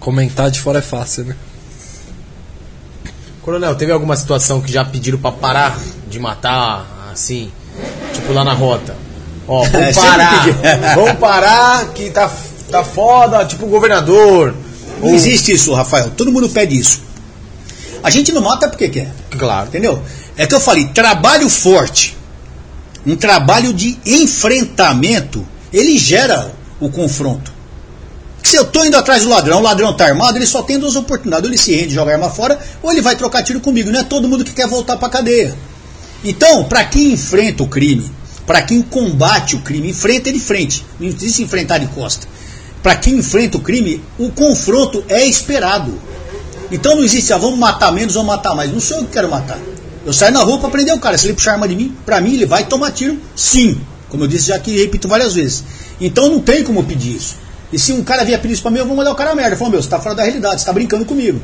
Comentar de fora é fácil, né? Coronel, teve alguma situação que já pediram pra parar de matar, assim, tipo lá na rota? Ó, (laughs) É, vamos sempre parar, (laughs) vamos parar que tá, tá foda, tipo o governador. Não existe isso, Rafael. Todo mundo pede isso. A gente não mata porque quer. Claro. Entendeu? É que eu falei, trabalho forte, um trabalho de enfrentamento, ele gera o confronto. Se eu tô indo atrás do ladrão, o ladrão tá armado, ele só tem duas oportunidades. Ou ele se rende, joga a arma fora, ou ele vai trocar tiro comigo. Não é todo mundo que quer voltar pra cadeia. Então, para quem enfrenta o crime, para quem combate o crime, enfrenta de frente. Não existe enfrentar de costa. Para quem enfrenta o crime, o confronto é esperado. Então não existe, ah, vamos matar menos ou matar mais. Não sou eu que quero matar. Eu saio na rua para prender o cara. Se ele puxar arma de mim, para mim ele vai tomar tiro, sim. Como eu disse já aqui, repito várias vezes. Então não tem como pedir isso. E se um cara vier pedir isso pra mim, eu vou mandar o cara a merda. Eu falo, meu, você tá fora da realidade, você tá brincando comigo.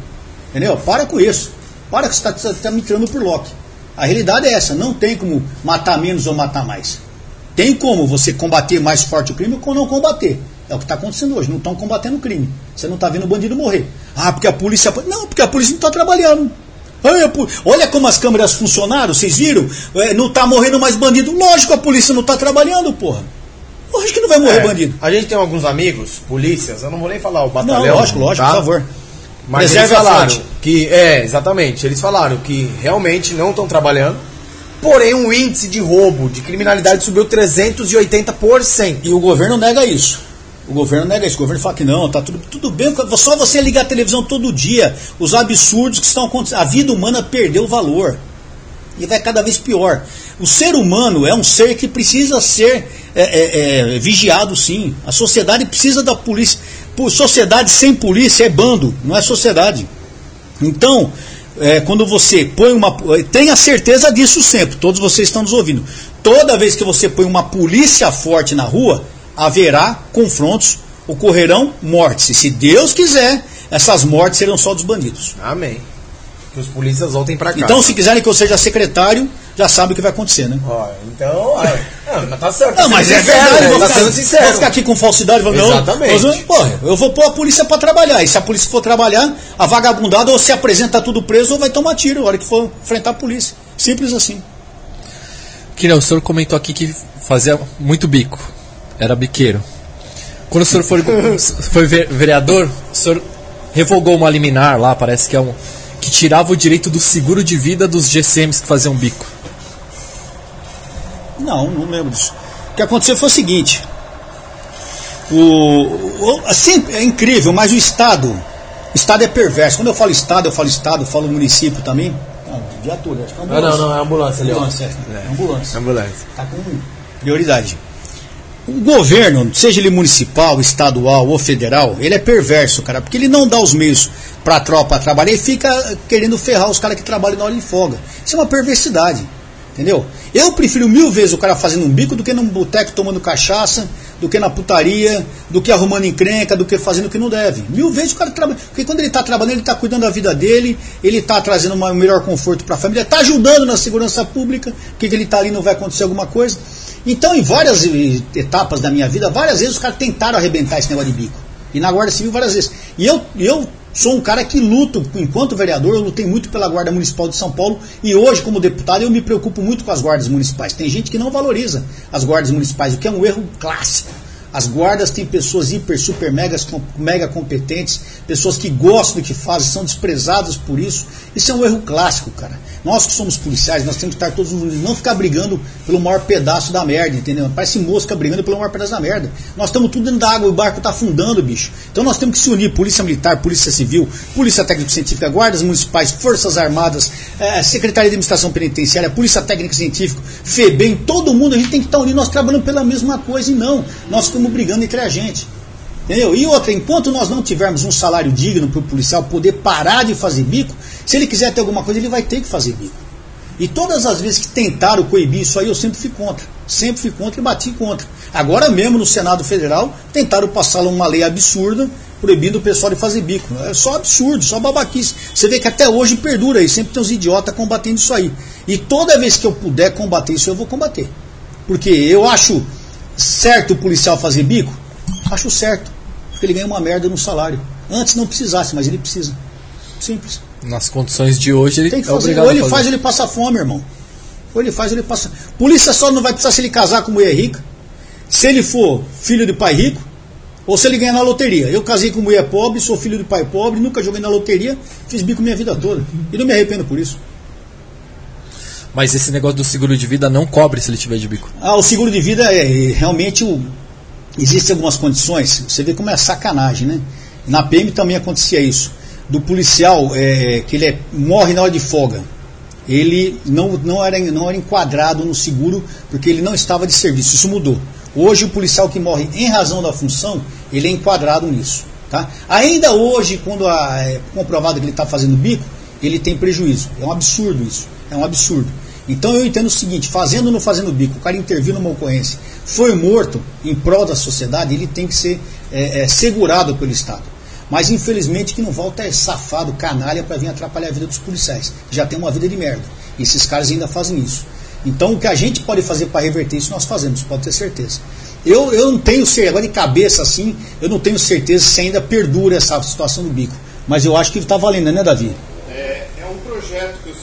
Entendeu? Para com isso. Para que você tá, você tá me tirando por Loki. A realidade é essa, não tem como matar menos ou matar mais. Tem como você combater mais forte o crime ou não combater. É o que está acontecendo hoje, não estão combatendo o crime. Você não está vendo o bandido morrer. Ah, porque a polícia. Não, porque a polícia não está trabalhando. Olha como as câmeras funcionaram, vocês viram? É, não está morrendo mais bandido. Lógico, a polícia não está trabalhando, porra. Lógico que não vai morrer É, bandido. A gente tem alguns amigos, polícias, eu não vou nem falar o Não, batalhão. lógico, lógico, tá? por favor. Mas Reserve eles falaram que é, exatamente, eles falaram que realmente não estão trabalhando. Porém, o índice de roubo, de criminalidade subiu 380%. E o governo nega isso. O governo nega isso. O governo fala que não, tá tudo, tudo bem. Só você ligar a televisão todo dia, os absurdos que estão acontecendo. A vida humana perdeu valor. E vai cada vez pior. O ser humano é um ser que precisa ser é, é, é, vigiado, sim. A sociedade precisa da polícia. Pô, sociedade sem polícia é bando, não é sociedade. Então, é, quando você põe uma. Tenha certeza disso sempre, todos vocês estão nos ouvindo. Toda vez que você põe uma polícia forte na rua, haverá confrontos, ocorrerão mortes. E se Deus quiser, essas mortes serão só dos bandidos. Amém. Que os polícias voltem pra casa. Então, se quiserem que eu seja secretário, já sabe o que vai acontecer, né? Ó, então. ó, não, mas tá certo. Não, mas é sincero, verdade, né? vou Tá ficar, sendo sincero. vou ficar aqui com falsidade, não, Exatamente. mas, porra, eu vou pôr a polícia pra trabalhar, e se a polícia for trabalhar, a vagabundada ou se apresenta tudo preso ou vai tomar tiro na hora que for enfrentar a polícia. Simples assim. Que não, o senhor comentou aqui que fazia muito bico. Era biqueiro. Quando o senhor foi, foi ve- vereador, o senhor revogou uma liminar lá, parece que é um. que tirava o direito do seguro de vida dos GCMs que faziam bico. Não, não lembro disso. O que aconteceu foi o seguinte. O, o- assim, é incrível, mas o Estado, o Estado é perverso. Quando eu falo Estado, eu falo Estado, eu falo município também. Não, viatura, acho que é Ah, ambulância. não, não, é ambulância ali. Ambulância, é, é ambulância. Ambulância. Está com prioridade. O governo, seja ele municipal, estadual ou federal, ele é perverso, cara, porque ele não dá os meios para a tropa trabalhar e fica querendo ferrar os caras que trabalham na hora de folga. Isso é uma perversidade, entendeu? Eu prefiro mil vezes o cara fazendo um bico do que num boteco tomando cachaça, do que na putaria, do que arrumando encrenca, do que fazendo o que não deve. Mil vezes o cara trabalha. Porque quando ele está trabalhando, ele está cuidando da vida dele, ele está trazendo um melhor conforto para a família, está ajudando na segurança pública, porque que ele está ali não vai acontecer alguma coisa. Então, em várias etapas da minha vida, várias vezes os caras tentaram arrebentar esse negócio de bico. E na Guarda Civil várias vezes. E eu, eu sou um cara que luto, enquanto vereador, eu lutei muito pela Guarda Municipal de São Paulo e hoje, como deputado, eu me preocupo muito com as guardas municipais. Tem gente que não valoriza as guardas municipais, o que é um erro clássico. As guardas têm pessoas hiper, super, megas, com- mega competentes, pessoas que gostam do que fazem, são desprezadas por isso. Isso é um erro clássico, cara. Nós que somos policiais, nós temos que estar todos unidos, não ficar brigando pelo maior pedaço da merda, entendeu? Parece mosca brigando pelo maior pedaço da merda. Nós estamos tudo dentro da água, o barco está afundando, bicho. Então nós temos que se unir, polícia militar, polícia civil, polícia técnico-científica, guardas municipais, forças armadas, eh, secretaria de administração penitenciária, polícia técnica científica, FEBEM, todo mundo, a gente tem que estar unido, nós trabalhando pela mesma coisa e não, nós brigando entre a gente. Entendeu? E outra, enquanto nós não tivermos um salário digno para o policial poder parar de fazer bico, se ele quiser ter alguma coisa, ele vai ter que fazer bico. E todas as vezes que tentaram coibir isso aí, eu sempre fui contra. Sempre fui contra e bati contra. Agora mesmo no Senado Federal, tentaram passar uma lei absurda proibindo o pessoal de fazer bico. É só absurdo, só babaquice. Você vê que até hoje perdura aí, sempre tem uns idiotas combatendo isso aí. E toda vez que eu puder combater isso, eu vou combater. Porque eu acho certo o policial fazer bico? Acho certo. Porque ele ganha uma merda no salário. Antes não precisasse, mas ele precisa. Simples. Nas condições de hoje, ele Tem que é fazer. obrigado Ou a ele fazer. faz ou ele passa fome, irmão. Ou ele faz ou ele passa. Polícia só não vai precisar se ele casar com mulher rica. Se ele for filho de pai rico. Ou se ele ganhar na loteria. Eu casei com mulher pobre, sou filho de pai pobre, nunca joguei na loteria, fiz bico minha vida toda. E não me arrependo por isso. Mas esse negócio do seguro de vida não cobre se ele tiver de bico. Ah, o seguro de vida é é, realmente o. Existem algumas condições, você vê como é sacanagem, né? Na PM também acontecia isso. Do policial, é, que ele é- morre na hora de folga. Ele não, não, era, não era enquadrado no seguro porque ele não estava de serviço. Isso mudou. Hoje o policial que morre em razão da função, ele é enquadrado nisso. Tá? Ainda hoje, quando a- é comprovado que ele está fazendo bico, ele tem prejuízo. É um absurdo isso. É um absurdo. Então eu entendo o seguinte, fazendo ou não fazendo bico, o cara interviu numa ocorrência, foi morto em prol da sociedade, ele tem que ser é, é, segurado pelo Estado. Mas infelizmente que não volta é safado, canalha, para vir atrapalhar a vida dos policiais. Já tem uma vida de merda. E esses caras ainda fazem isso. Então o que a gente pode fazer para reverter isso, nós fazemos, pode ter certeza. Eu, eu não tenho certeza, agora de cabeça assim, eu não tenho certeza se ainda perdura essa situação do bico. Mas eu acho que está valendo, né, Davi? É, é um projeto que o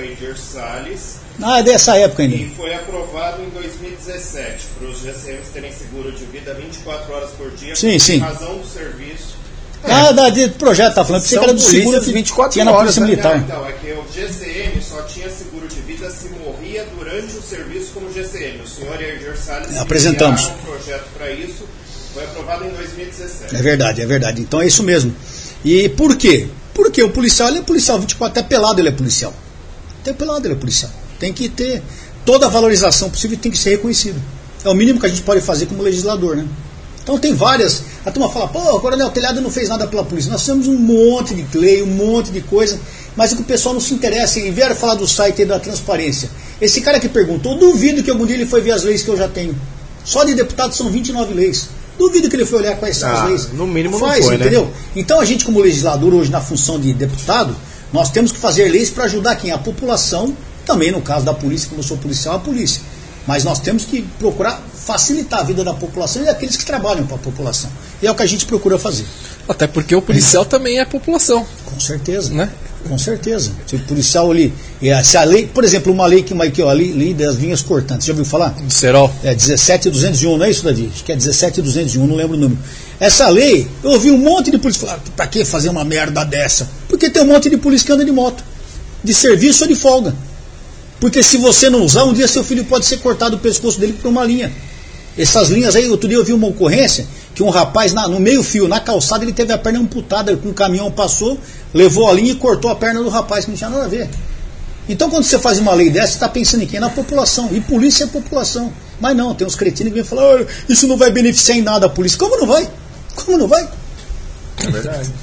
senhor tinha com a Edir Salles Ah, é dessa época ainda. e foi aprovado em 2017 para os GCMs terem seguro de vida 24 horas por dia Sim, em sim. razão do serviço. Ah, da, de projeto, tá falando. Pensei São que era do seguro que 24 tinha na horas, polícia né? militar. Então, é que o GCM só tinha seguro de vida se morria durante o serviço como GCM. O senhor Edir Salles Apresentamos. um projeto para isso, foi aprovado em 2017. É verdade, é verdade. Então é isso mesmo. E por quê? Porque o policial, ele é policial 24, até pelado ele é policial. Até pelado ele é policial. Tem que ter toda a valorização possível e tem que ser reconhecido. É o mínimo que a gente pode fazer como legislador, né? Então tem várias. A turma fala, pô, o Coronel Telhado não fez nada pela polícia. Nós temos um monte de lei, um monte de coisa. Mas é que o pessoal não se interessa e vieram falar do site aí da transparência. Esse cara que perguntou, duvido que algum dia ele foi ver as leis que eu já tenho. Só de deputado são 29 leis. Duvido que ele foi olhar quais são Ah, as leis. no mínimo não Faz, foi, né? entendeu? Então a gente, como legislador, hoje na função de deputado, nós temos que fazer leis para ajudar quem? A população, também no caso da polícia, como eu sou policial, a polícia. Mas nós temos que procurar facilitar a vida da população e daqueles que trabalham para a população. E é o que a gente procura fazer. Até porque o policial também é população, Com certeza. né? Com certeza. Se o policial ali. Se a lei, por exemplo, uma lei que aqui, ó, a lei, lei das linhas cortantes, já ouviu falar? Do Serol. É 17201, não é isso, Davi? Acho que é 17201, não lembro o número. Essa lei, eu ouvi um monte de polícia falar, pra que fazer uma merda dessa? Porque tem um monte de polícia que anda de moto, de serviço ou de folga. Porque se você não usar, um dia seu filho pode ser cortado o pescoço dele por uma linha. Essas linhas aí, outro dia eu vi uma ocorrência que um rapaz na- no meio fio, na calçada, ele teve a perna amputada, com um caminhão passou, levou a linha e cortou a perna do rapaz, que não tinha nada a ver. Então, quando você faz uma lei dessa, você está pensando em quem? Na população. E polícia é população. Mas não, tem uns cretinos que vêm falar: "Ah, isso não vai beneficiar em nada a polícia. Como não vai? Como não vai? É verdade. (laughs)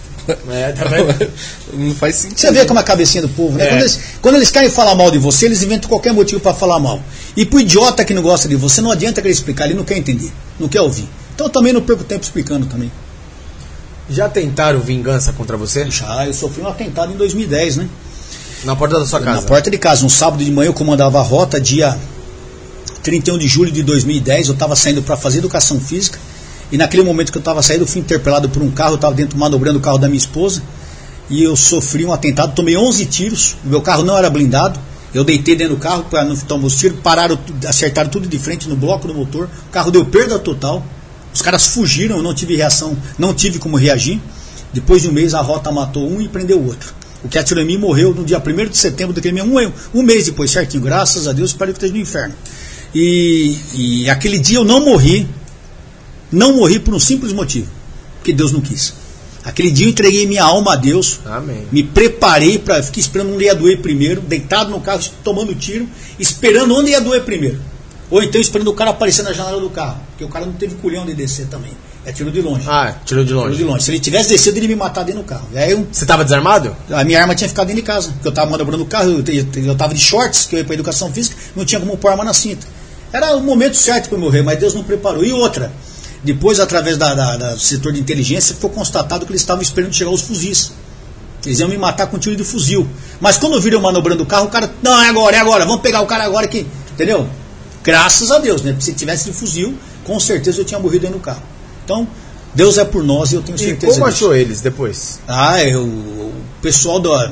É, tá? (laughs) Não faz sentido. Você vê como é a cabecinha do povo, né? É. Quando, eles, quando eles querem falar mal de você, eles inventam qualquer motivo para falar mal. E pro idiota que não gosta de você, não adianta querer explicar, ele não quer entender, não quer ouvir. Então eu também não perco tempo explicando também. Já tentaram vingança contra você? Já, eu sofri um atentado em 2010, né? Na porta da sua casa? Na porta de casa, um sábado de manhã eu comandava a rota, dia 31 de julho de 2010, eu estava saindo para fazer educação física, e naquele momento que eu estava saindo, eu fui interpelado por um carro, eu estava dentro manobrando o carro da minha esposa, e eu sofri um atentado, tomei 11 tiros, o meu carro não era blindado, eu deitei dentro do carro para não tomar os tiros, pararam, acertaram tudo de frente no bloco do motor, o carro deu perda total, os caras fugiram, eu não tive reação, não tive como reagir, depois de um mês a rota matou um e prendeu o outro. O que atirou em mim morreu no dia 1 de setembro daquele mês, um, um mês depois, certinho. Graças a Deus, parei que esteja no inferno. E, e aquele dia eu não morri, não morri por um simples motivo, porque Deus não quis. Aquele dia eu entreguei minha alma a Deus, Amém. me preparei para, fiquei esperando onde ia doer primeiro, deitado no carro, tomando tiro, esperando onde ia doer primeiro. Ou então esperando o cara aparecer na janela do carro, porque o cara não teve culhão de descer também. É tiro de longe. Ah, tirou de Tiro longe. de longe. Se ele tivesse descido, ele ia me matar dentro do carro. Aí eu Você tava desarmado? a minha arma tinha ficado dentro de casa, porque eu estava manobrando o carro, eu, eu, eu tava de shorts, que eu ia para educação física, não tinha como pôr a arma na cinta. Era o momento certo para eu morrer, mas Deus não preparou. E outra, depois, através da, da- da- do setor de inteligência, ficou constatado que eles estavam esperando chegar os fuzis. Eles iam me matar com tiro de fuzil. Mas quando viram eu manobrando o carro, o cara, não, é agora, é agora, vamos pegar o cara agora aqui. Entendeu? Graças a Deus, né? Se tivesse de fuzil, com certeza eu tinha morrido dentro do carro. Então, Deus é por nós e eu tenho E certeza como disso. achou eles depois? Ah, eu, o pessoal da,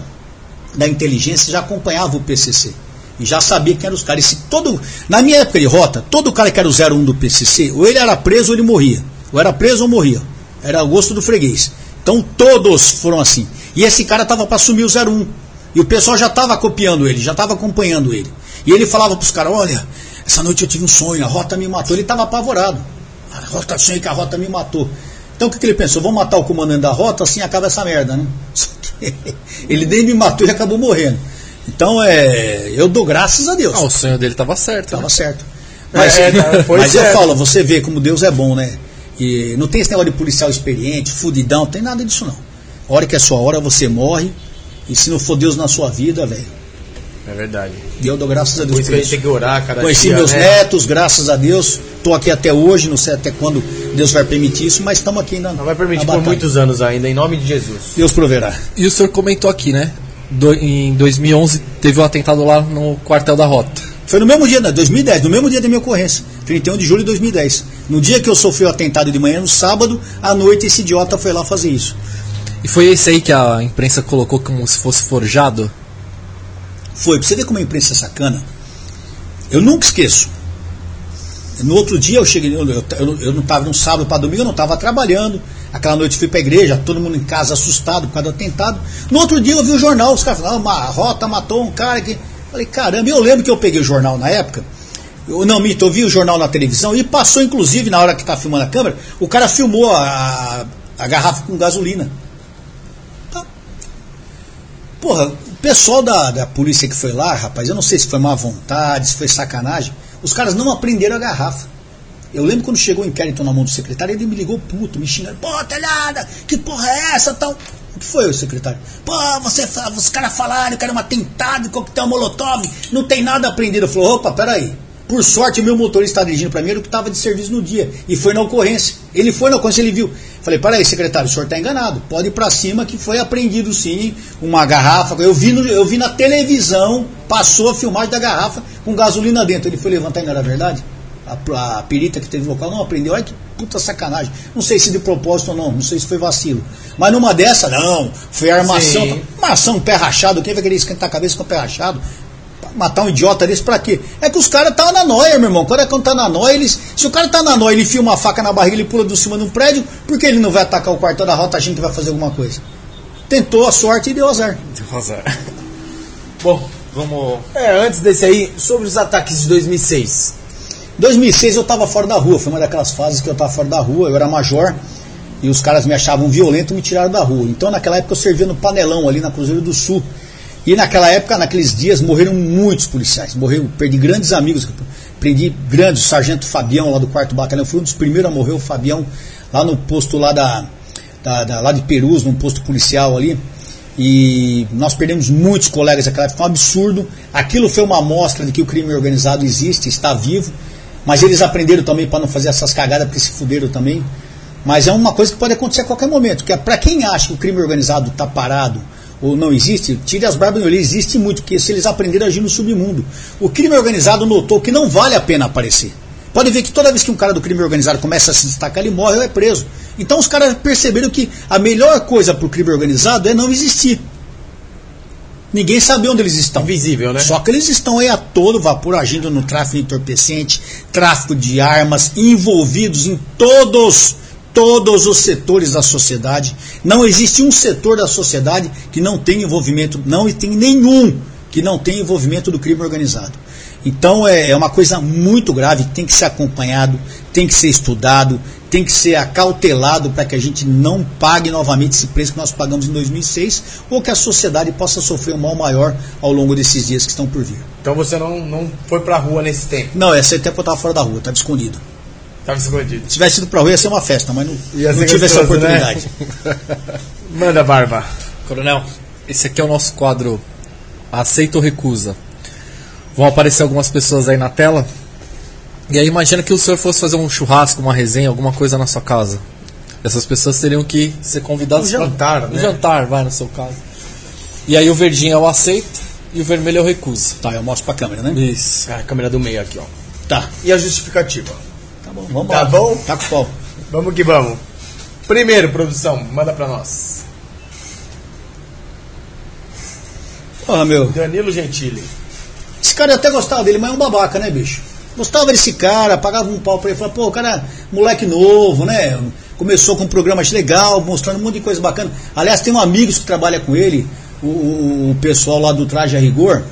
da inteligência já acompanhava o PCC. E já sabia quem eram os caras. E se todo, na minha época de rota, todo cara que era o 01 do PCC, ou ele era preso ou ele morria. Ou era preso ou morria. Era o gosto do freguês. Então todos foram assim. E esse cara estava para assumir o 01. E o pessoal já estava copiando ele, já estava acompanhando ele. E ele falava para os caras: Olha, essa noite eu tive um sonho, a rota me matou. Ele estava apavorado. A rota sonhei que a rota me matou. Então o que, que ele pensou? Vou matar o comandante da rota, assim acaba essa merda, né? (laughs) Ele nem me matou e acabou morrendo. Então é, eu dou graças a Deus. Ah, o sonho dele tava certo. Estava né? certo. Mas, É, tá, foi mas eu falo, você vê como Deus é bom, né? E não tem esse negócio de policial experiente, fudidão, não tem nada disso não. A hora que é sua hora, você morre. E se não for Deus na sua vida, velho, É verdade. e eu dou graças a Por Deus isso por que a gente isso. tem que orar cada Conheci dia, meus né? netos, graças a Deus. Estou aqui até hoje, não sei até quando Deus vai permitir isso, mas estamos aqui na. Não vai permitir na por muitos anos ainda, em nome de Jesus. Deus proverá. E o senhor comentou aqui, né? Do- em 2011 teve um atentado lá no quartel da Rota. Foi no mesmo dia, né, 2010, no mesmo dia da minha ocorrência, 31 de julho de 2010. No dia que eu sofri o atentado de manhã, no sábado, à noite, esse idiota foi lá fazer isso. E foi esse aí que a imprensa colocou como se fosse forjado? Foi, pra você ver como a imprensa é sacana. Eu nunca esqueço. No outro dia eu cheguei, eu, eu, eu não estava no sábado para domingo, eu não estava trabalhando. Aquela noite fui para a igreja, todo mundo em casa assustado por causa do atentado. No outro dia eu vi o jornal, os caras falaram, ah, a rota matou um cara que. Falei, caramba, eu lembro que eu peguei o jornal na época. Eu não mito, eu vi o jornal na televisão e passou, inclusive, na hora que tá filmando a câmera, o cara filmou a, a garrafa com gasolina. Tá. Porra, pessoal da, da polícia que foi lá, rapaz, eu não sei se foi má vontade, se foi sacanagem, os caras não aprenderam a garrafa. Eu lembro quando chegou o inquérito na mão do secretário, ele me ligou puto, me xingando, pô, telhada, que porra é essa tal? O que foi, secretário? Pô, você, os caras falaram que era um atentado, coquetel molotov, não tem nada aprendido. Eu falei, opa, peraí. Por sorte, o meu motorista estava dirigindo para mim, ele que estava de serviço no dia. E foi na ocorrência. Ele foi na ocorrência, ele viu. Falei, peraí, secretário, o senhor está enganado. Pode ir para cima que foi apreendido sim uma garrafa. Eu vi, no, eu vi na televisão, passou a filmagem da garrafa com gasolina dentro. Ele foi levantar não era verdade? A, a perita que teve local não aprendeu. Olha que puta sacanagem. Não sei se de propósito ou não, não sei se foi vacilo. Mas numa dessa, não. Foi armação. Sim. Uma ação, pé rachado. Quem vai querer esquentar a cabeça com o pé rachado? Matar um idiota desse pra quê? É que os caras estavam na noia, meu irmão. Quando é quando tá na noia, eles. Se o cara tá na noia, ele enfia uma faca na barriga, ele pula de cima de um prédio, por que ele não vai atacar o quartel da rota achando que vai fazer alguma coisa? Tentou a sorte e deu azar. Deu azar. (laughs) Bom, vamos. É, antes desse aí, sobre os ataques de 2006. 2006 eu estava fora da rua, foi uma daquelas fases que eu estava fora da rua, eu era major e os caras me achavam violento e me tiraram da rua. Então naquela época eu servia no Panelão ali na Cruzeiro do Sul. E naquela época, naqueles dias, morreram muitos policiais. Morreu, perdi grandes amigos, perdi grandes, o sargento Fabião lá do quarto batalhão, foi um dos primeiros a morrer, o Fabião, lá no posto lá da, da, da lá de Perus, num posto policial ali. E nós perdemos muitos colegas naquela época, foi um absurdo. Aquilo foi uma amostra de que o crime organizado existe, está vivo. Mas eles aprenderam também para não fazer essas cagadas, porque se fuderam também. Mas é uma coisa que pode acontecer a qualquer momento. Que é para quem acha que o crime organizado está parado ou não existe, tire as barbas ele existe muito, porque se eles aprenderam a agir no submundo. O crime organizado notou que não vale a pena aparecer. Pode ver que toda vez que um cara do crime organizado começa a se destacar, ele morre ou é preso. Então os caras perceberam que a melhor coisa para o crime organizado é não existir. Ninguém sabe onde eles estão. Invisível, né? Só que eles estão aí a todo vapor agindo no tráfico entorpecente, tráfico de armas, envolvidos em todos todos os setores da sociedade. Não existe um setor da sociedade que não tenha envolvimento, não tem nenhum que não tenha envolvimento do crime organizado. Então é, é uma coisa muito grave, tem que ser acompanhado, tem que ser estudado, tem que ser acautelado para que a gente não pague novamente esse preço que nós pagamos em 2006 ou que a sociedade possa sofrer um mal maior ao longo desses dias que estão por vir. Então você não, não foi para a rua nesse tempo? Não, esse tempo eu estava fora da rua, estava escondido. Estava escondido. Se tivesse ido para a rua ia ser uma festa, mas não, não tive essa né? oportunidade. Né? (laughs) Manda, Barba. Coronel, esse aqui é o nosso quadro Aceita ou Recusa. Vão aparecer algumas pessoas aí na tela e aí imagina que o senhor fosse fazer um churrasco, uma resenha, alguma coisa na sua casa. Essas pessoas teriam que ser convidadas um jantar, pra... né? Um jantar, vai no seu caso. E aí o verdinho é o aceito e o vermelho é o recuso. Tá, eu mostro pra câmera, né? Isso. Ah, a câmera do meio aqui, ó. Tá. E a justificativa? Tá bom, vamos Tá lá. bom? Tá com pau. Vamos que vamos. Primeiro, produção, manda pra nós. Porra, meu. Danilo Gentili. Esse cara eu até gostava dele, mas é um babaca, né, bicho? Gostava desse cara, pagava um pau pra ele, falava, pô, o cara é moleque novo, né? Começou com um programa legal, mostrando um monte de coisa bacana. Aliás, tem um amigos que trabalha com ele, o, o, o pessoal lá do Traje a Rigor,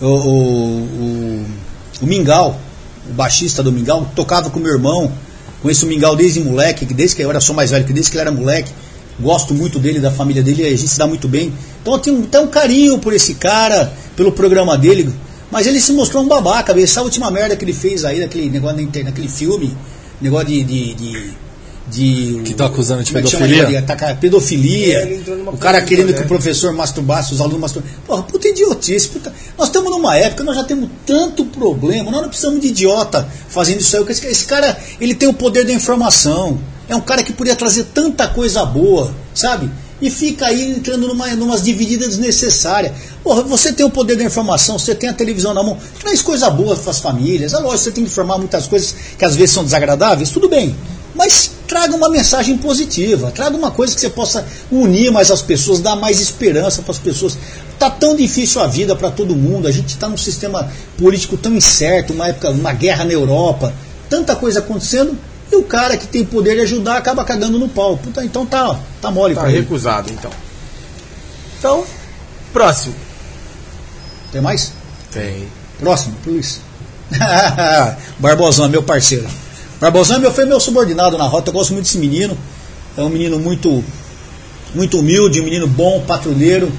o, o, o, Mingau, o baixista do Mingau, tocava com meu irmão, conheço o Mingau desde moleque, que desde que eu era só mais velho, desde que ele era moleque, gosto muito dele, da família dele, a gente se dá muito bem. Então eu tenho, tenho um carinho por esse cara, pelo programa dele, mas ele se mostrou um babaca, essa última merda que ele fez aí, daquele negócio na internet, naquele filme, negócio de. de, de, de que tá acusando de é pedofilia? De atacar pedofilia. O cara querendo né? que o professor masturbasse, os alunos masturbassem. Porra, puta idiotice. Puta. Nós estamos numa época, nós já temos tanto problema, nós não precisamos de idiota fazendo isso aí. porque Esse, esse cara, ele tem o poder da informação. É um cara que podia trazer tanta coisa boa, sabe? E fica aí entrando numa numas divididas desnecessárias. Porra, você tem o poder da informação, você tem a televisão na mão, traz coisa boa para as famílias. É lógico, você tem que informar muitas coisas que às vezes são desagradáveis, tudo bem. Mas traga uma mensagem positiva, traga uma coisa que você possa unir mais as pessoas, dar mais esperança para as pessoas. Tá tão difícil a vida para todo mundo, a gente está num sistema político tão incerto, uma época, uma guerra na Europa, tanta coisa acontecendo, e o cara que tem poder de ajudar acaba cagando no pau. Puta, então tá, tá mole Tá pra ele. recusado, então. Então, próximo. Tem mais? Tem. Próximo, Luiz. (laughs) Barbosão, meu parceiro. Barbosão meu, foi meu subordinado na rota, eu gosto muito desse menino. É um menino muito, muito humilde, um menino bom, patrulheiro.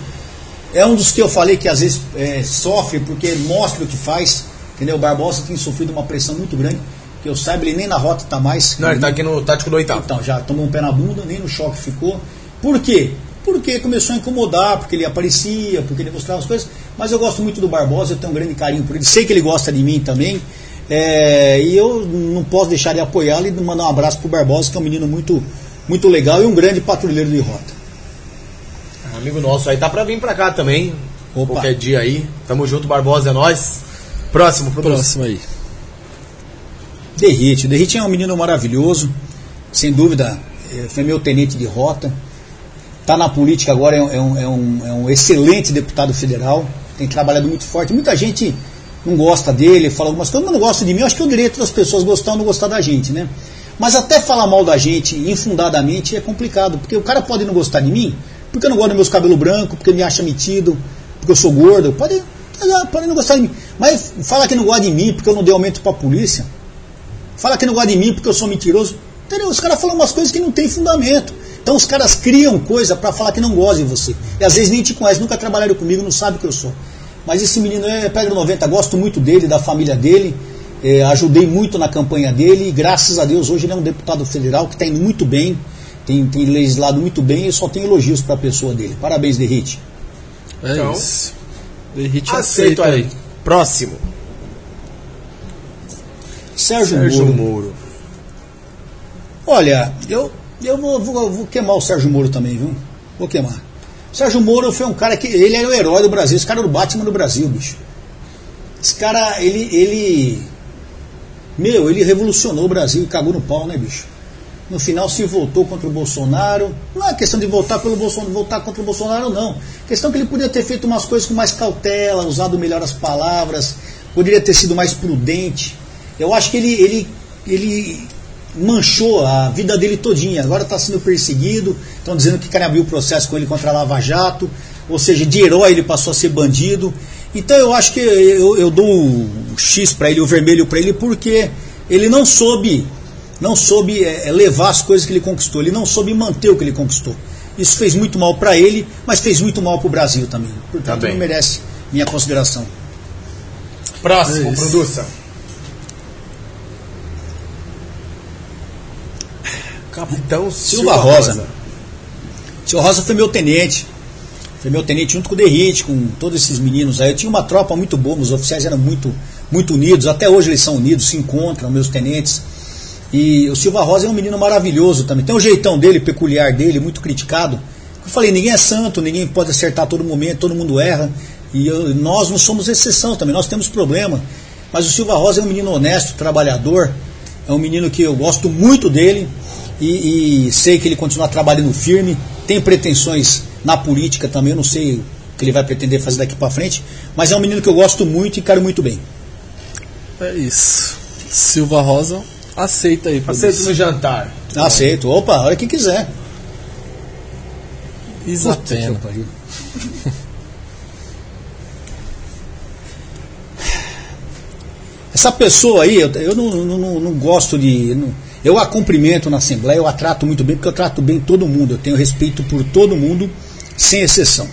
É um dos que eu falei que às vezes é, sofre porque mostra o que faz. Entendeu? O Barbosa tem sofrido uma pressão muito grande. Que eu saiba, ele nem na rota tá mais. Não, ele tá aqui no tático do oitavo. Então, já tomou um pé na bunda, nem no choque ficou. Por quê? porque começou a incomodar, porque ele aparecia, porque ele mostrava as coisas. Mas eu gosto muito do Barbosa, eu tenho um grande carinho por ele. Sei que ele gosta de mim também. É, e eu não posso deixar de apoiá-lo e mandar um abraço pro Barbosa, que é um menino muito, muito legal e um grande patrulheiro de rota. Amigo nosso aí tá pra vir pra cá também. Opa. Qualquer dia aí. Tamo junto, Barbosa, é nóis. Próximo, produção. Próximo aí. Derrite. Derrite é um menino maravilhoso, sem dúvida, eh, foi meu tenente de rota. Está na política agora, é um, é, um, é, um, é um excelente deputado federal, tem trabalhado muito forte. Muita gente não gosta dele, fala algumas coisas, mas não gosta de mim. Eu acho que é o direito das pessoas gostar ou não gostar da gente, né? Mas até falar mal da gente infundadamente é complicado, porque o cara pode não gostar de mim, porque eu não gosto dos meus cabelos brancos, porque me acha metido, porque eu sou gordo, pode, pode não gostar de mim. Mas fala que não gosta de mim porque eu não dei aumento para a polícia, fala que não gosta de mim porque eu sou mentiroso. Entendeu? Os caras falam umas coisas que não tem fundamento. Então os caras criam coisa para falar que não gostam de você. E às vezes nem te conhecem, nunca trabalharam comigo, não sabe que eu sou. Mas esse menino é Pedro 90, gosto muito dele, da família dele, é, ajudei muito na campanha dele e graças a Deus hoje ele é um deputado federal que está indo muito bem, tem, tem legislado muito bem e só tenho elogios para a pessoa dele. Parabéns, Derrite. É Então, isso. Derrite Aceito aceita aí. aí. Próximo. Sérgio, Sérgio Moro. Moro. Olha, eu, eu vou, vou- vou queimar o Sérgio Moro também, viu? Vou queimar. Sérgio Moro foi um cara que. Ele era o herói do Brasil, esse cara era o Batman do Brasil, bicho. Esse cara, ele. ele meu, ele revolucionou o Brasil e cagou no pau, né, bicho? No final se voltou contra o Bolsonaro. Não é questão de voltar pelo Bolsonaro, voltar contra o Bolsonaro, não. questão que ele podia ter feito umas coisas com mais cautela, usado melhor as palavras, poderia ter sido mais prudente. Eu acho que ele, ele, ele manchou a vida dele todinha. Agora está sendo perseguido, estão dizendo que querem abrir o processo com ele contra a Lava Jato, ou seja, de herói ele passou a ser bandido. Então eu acho que eu, eu dou o X para ele, o vermelho para ele, porque ele não soube, não soube é, levar as coisas que ele conquistou, ele não soube manter o que ele conquistou. Isso fez muito mal para ele, mas fez muito mal para o Brasil também. Portanto, Também. não merece minha consideração. Próximo, É produção. Capitão Silva Rosa. Seu Rosa foi meu tenente. Foi meu tenente junto com o Derrite, com todos esses meninos aí. Eu tinha uma tropa muito boa, os oficiais eram muito, muito unidos. Até hoje eles são unidos, se encontram, meus tenentes. E o Silva Rosa é um menino maravilhoso também. Tem um jeitão dele, peculiar dele, muito criticado. Eu falei, ninguém é santo, ninguém pode acertar a todo momento, todo mundo erra. E eu- nós não somos exceção também, nós temos problema. Mas o Silva Rosa é um menino honesto, trabalhador. É um menino que eu gosto muito dele e, e sei que ele continua trabalhando firme. Tem pretensões na política também, eu não sei o que ele vai pretender fazer daqui para frente. Mas é um menino que eu gosto muito e quero muito bem. É isso. Silva Rosa, aceita aí. Aceito produção. no jantar. Aceito. Opa, a hora que quiser. Pariu. (laughs) Essa pessoa aí, eu, eu não, não- não- não gosto de. não- eu a cumprimento na Assembleia, eu a trato muito bem, porque eu trato bem todo mundo. Eu tenho respeito por todo mundo, sem exceção.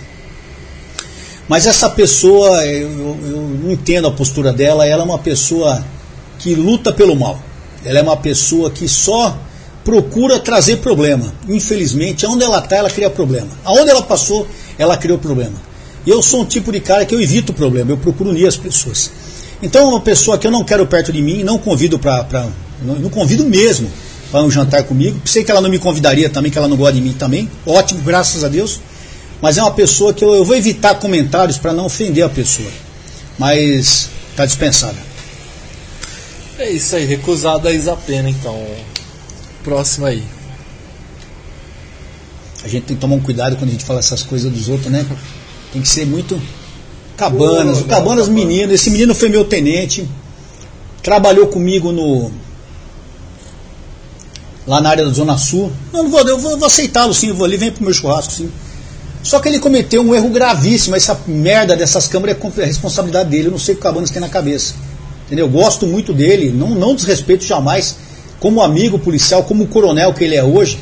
Mas essa pessoa, eu, eu- não entendo a postura dela, ela é uma pessoa que luta pelo mal. Ela é uma pessoa que só procura trazer problema. Infelizmente, aonde ela está, ela cria problema. Aonde ela passou, ela criou problema. E eu sou um tipo de cara que eu evito problema, eu procuro unir as pessoas. Então, uma pessoa que eu não quero perto de mim, não convido para. Não, não convido mesmo para um jantar comigo. Sei que ela não me convidaria também, que ela não gosta de mim também. Ótimo, graças a Deus. Mas é uma pessoa que eu, eu vou evitar comentários para não ofender a pessoa. Mas está dispensada. É isso aí, recusada a Isa Pena, então. Próximo aí. A gente tem que tomar um cuidado quando a gente fala essas coisas dos outros, né? Tem que ser muito. Cabanas, o Cabanas menino, esse menino foi meu tenente, trabalhou comigo no. Lá na área da Zona Sul. Não, não vou, eu vou, vou aceitá-lo sim, eu vou ali, vem pro meu churrasco sim. Só que ele cometeu um erro gravíssimo, essa merda dessas câmeras é é responsabilidade dele, eu não sei o que o Cabanas tem na cabeça. Entendeu? Eu gosto muito dele, não, não desrespeito jamais, como amigo policial, como coronel que ele é hoje,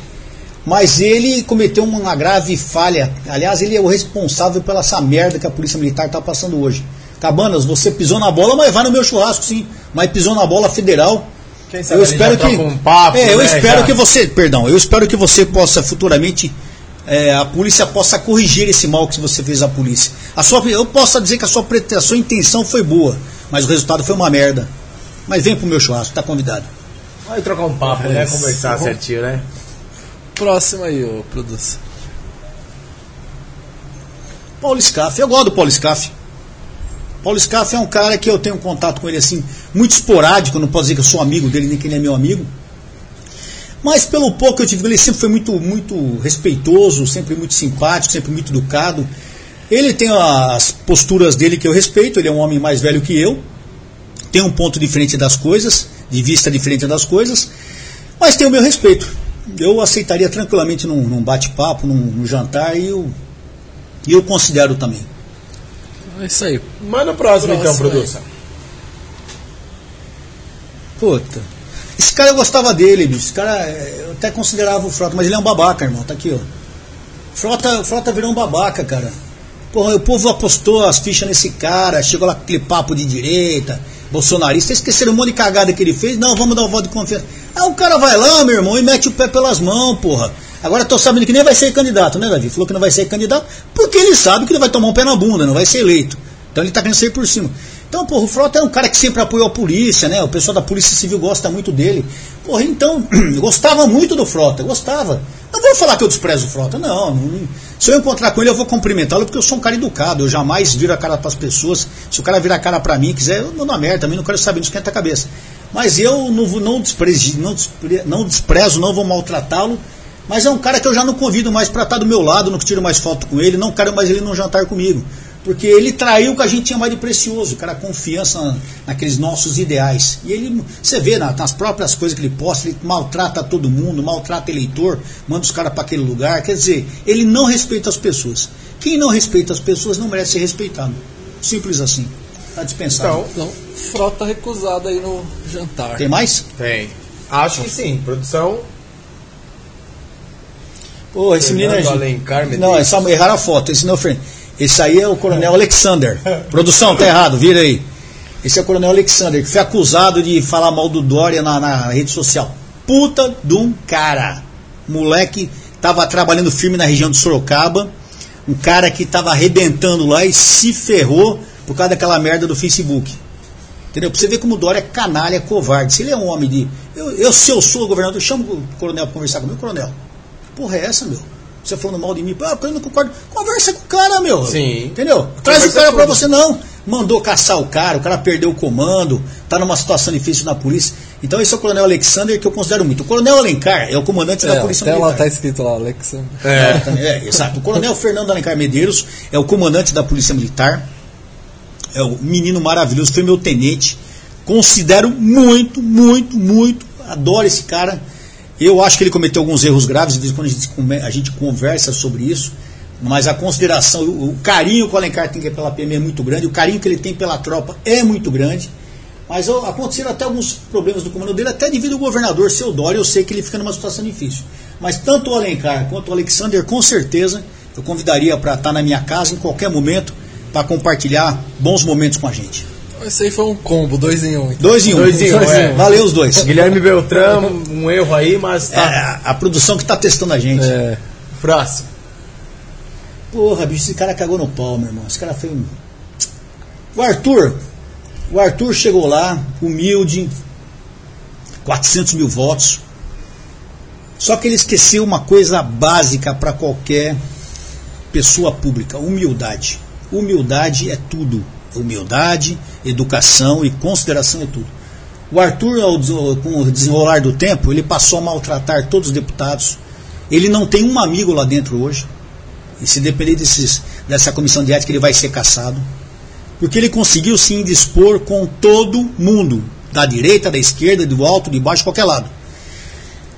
mas ele cometeu uma grave falha. Aliás, ele é o responsável pela essa merda que a Polícia Militar está passando hoje. Cabanas, você pisou na bola, mas vai no meu churrasco sim. Mas pisou na bola federal. Quem sabe Eu espero que. troca um papo, é, eu né, espero já. que você. Perdão, eu espero que você possa futuramente é, a polícia possa corrigir esse mal que você fez à polícia. A sua, eu posso dizer que a sua, a sua intenção foi boa, mas o resultado foi uma merda. Mas vem pro meu churrasco, tá convidado. Vai trocar um papo, É né? Conversar certinho, né? Próximo aí, ô produção. Paulo Scaff, eu gosto do Paulo Scaff. Paulo Scaff é um cara que eu tenho contato com ele assim, muito esporádico, não posso dizer que eu sou amigo dele, nem que ele é meu amigo. Mas pelo pouco que eu tive com ele, sempre foi muito, muito respeitoso, sempre muito simpático, sempre muito educado. Ele tem as posturas dele que eu respeito, ele é um homem mais velho que eu, tem um ponto diferente das coisas, de vista diferente das coisas, mas tem o meu respeito. Eu aceitaria tranquilamente num, num bate-papo, num, num jantar, e eu, eu considero também. É isso aí. Manda o próximo, então, Próximo aí. produção. Puta. Esse cara eu gostava dele, bicho. Esse cara, é, eu até considerava o Frota, mas ele é um babaca, irmão. Tá aqui, ó. Frota, Frota virou um babaca, cara. Porra, o povo apostou as fichas nesse cara, chegou lá com aquele papo de direita, bolsonarista. Esqueceram um monte de cagada que ele fez. Não, vamos dar um voto de confiança. Ah, o cara vai lá, meu irmão, e mete o pé pelas mãos, porra. Agora tô sabendo que nem vai ser candidato, né, Davi? Falou que não vai ser candidato porque ele sabe que ele vai tomar um pé na bunda, não vai ser eleito. Então ele tá querendo sair por cima. Então, porra, o Frota é um cara que sempre apoiou a polícia, né? O pessoal da Polícia Civil gosta muito dele. Porra, então, (clears throat) gostava muito do Frota, gostava. Não vou falar que eu desprezo o Frota, não. não- se eu encontrar com ele, eu vou cumprimentá-lo porque eu sou um cara educado. Eu jamais viro a cara para as pessoas. Se o cara virar a cara para mim, quiser, eu não na merda também, não quero saber, não esquenta a cabeça. Mas eu não, não, desprezo, não, despre- não desprezo, não vou maltratá-lo. Mas é um cara que eu já não convido mais para estar do meu lado, não tiro mais foto com ele, não quero mais ele num jantar comigo. Porque ele traiu o que a gente tinha mais de precioso, cara, a confiança na- naqueles nossos ideais. E ele, você vê na- nas próprias coisas que ele posta, ele maltrata todo mundo, maltrata eleitor, manda os caras para aquele lugar. Quer dizer, ele não respeita as pessoas. Quem não respeita as pessoas não merece ser respeitado. Simples assim. Tá dispensado. Então, Então, frota recusada aí no jantar. Tem mais? tem. Acho que sim. Produção. Pô, esse menino é. Fernando Alencar. Não, é só erraram a foto. Esse não é o Fernando. Esse aí é o Coronel Alexander. Produção, tá errado, vira aí. Esse é o Coronel Alexander, que foi acusado de falar mal do Dória na, na rede social. Puta de um cara. Moleque tava trabalhando firme na região de Sorocaba. Um cara que tava arrebentando lá e se ferrou por causa daquela merda do Facebook. Entendeu? Pra você ver como o Dória é canalha, é covarde. Se ele é um homem de. Eu, eu se eu sou o governador, eu chamo o coronel pra conversar comigo, coronel. Porra é essa, meu? Você falando mal de mim, ah, porque eu não concordo. Conversa com o cara, meu. Sim. Entendeu? Traz o Conversa cara pra você, não. Mandou caçar o cara, o cara perdeu o comando, tá numa situação difícil na polícia. Então esse é o coronel Alexander que eu considero muito. O coronel Alencar é o comandante da É, polícia até lá militar. tá escrito lá, Alexandre. É. Também, É, exato. O coronel Fernando Alencar Medeiros é o comandante da Polícia Militar. É o menino maravilhoso, foi meu tenente. Considero muito, muito, muito. Adoro esse cara. Eu acho que ele cometeu alguns erros graves, de vez em quando a gente, a gente conversa sobre isso. Mas a consideração, o, o carinho que o Alencar tem pela PM é muito grande, o carinho que ele tem pela tropa é muito grande. Mas aconteceram até alguns problemas do comando dele, até devido ao governador seu Dória, eu sei que ele fica numa situação difícil. Mas tanto o Alencar quanto o Alexander, com certeza, eu convidaria para estar na minha casa em qualquer momento para compartilhar bons momentos com a gente. Esse aí foi um combo, dois em um. então. Dois em um. Dois em um, é. Valeu os dois. Guilherme Beltrão, um erro aí, mas É, tá. a, a produção que está testando a gente. É, Próximo. Porra, bicho, esse cara cagou no pau, meu irmão. Esse cara foi um. O Arthur. O Arthur chegou lá, humilde, 400 mil votos. Só que ele esqueceu uma coisa básica para qualquer pessoa pública: humildade. Humildade é tudo. Humildade, educação e consideração é tudo. O Arthur, com o desenrolar do tempo, ele passou a maltratar todos os deputados. Ele não tem um amigo lá dentro hoje. E se depender desses, dessa comissão de ética, ele vai ser caçado. Porque ele conseguiu se indispor com todo mundo, da direita, da esquerda, do alto, de baixo, qualquer lado.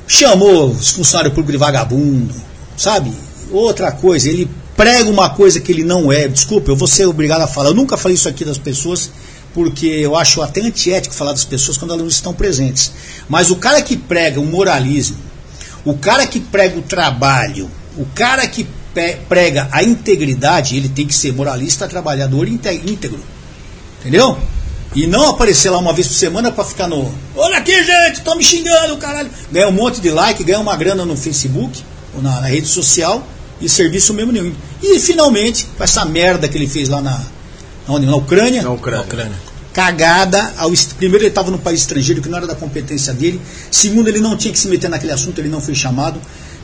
Chamou os funcionários públicos de vagabundo, sabe? Outra coisa, ele prega uma coisa que ele não é. Desculpa, eu vou ser obrigado a falar. Eu nunca falei isso aqui das pessoas, porque eu acho até antiético falar das pessoas quando elas não estão presentes. Mas o cara que prega o moralismo, o cara que prega o trabalho, o cara que prega a integridade, ele tem que ser moralista, trabalhador íntegro. Entendeu? E não aparecer lá uma vez por semana pra ficar no. Olha aqui, gente, tô me xingando, caralho. Ganhar um monte de like, ganhar uma grana no Facebook, ou na, na rede social, E serviço mesmo nenhum. E finalmente, com essa merda que ele fez lá na, onde? na Ucrânia, Na Ucrânia. Ucrânia. cagada. Ao, primeiro, ele estava no país estrangeiro, que não era da competência dele. Segundo, ele não tinha que se meter naquele assunto, ele não foi chamado.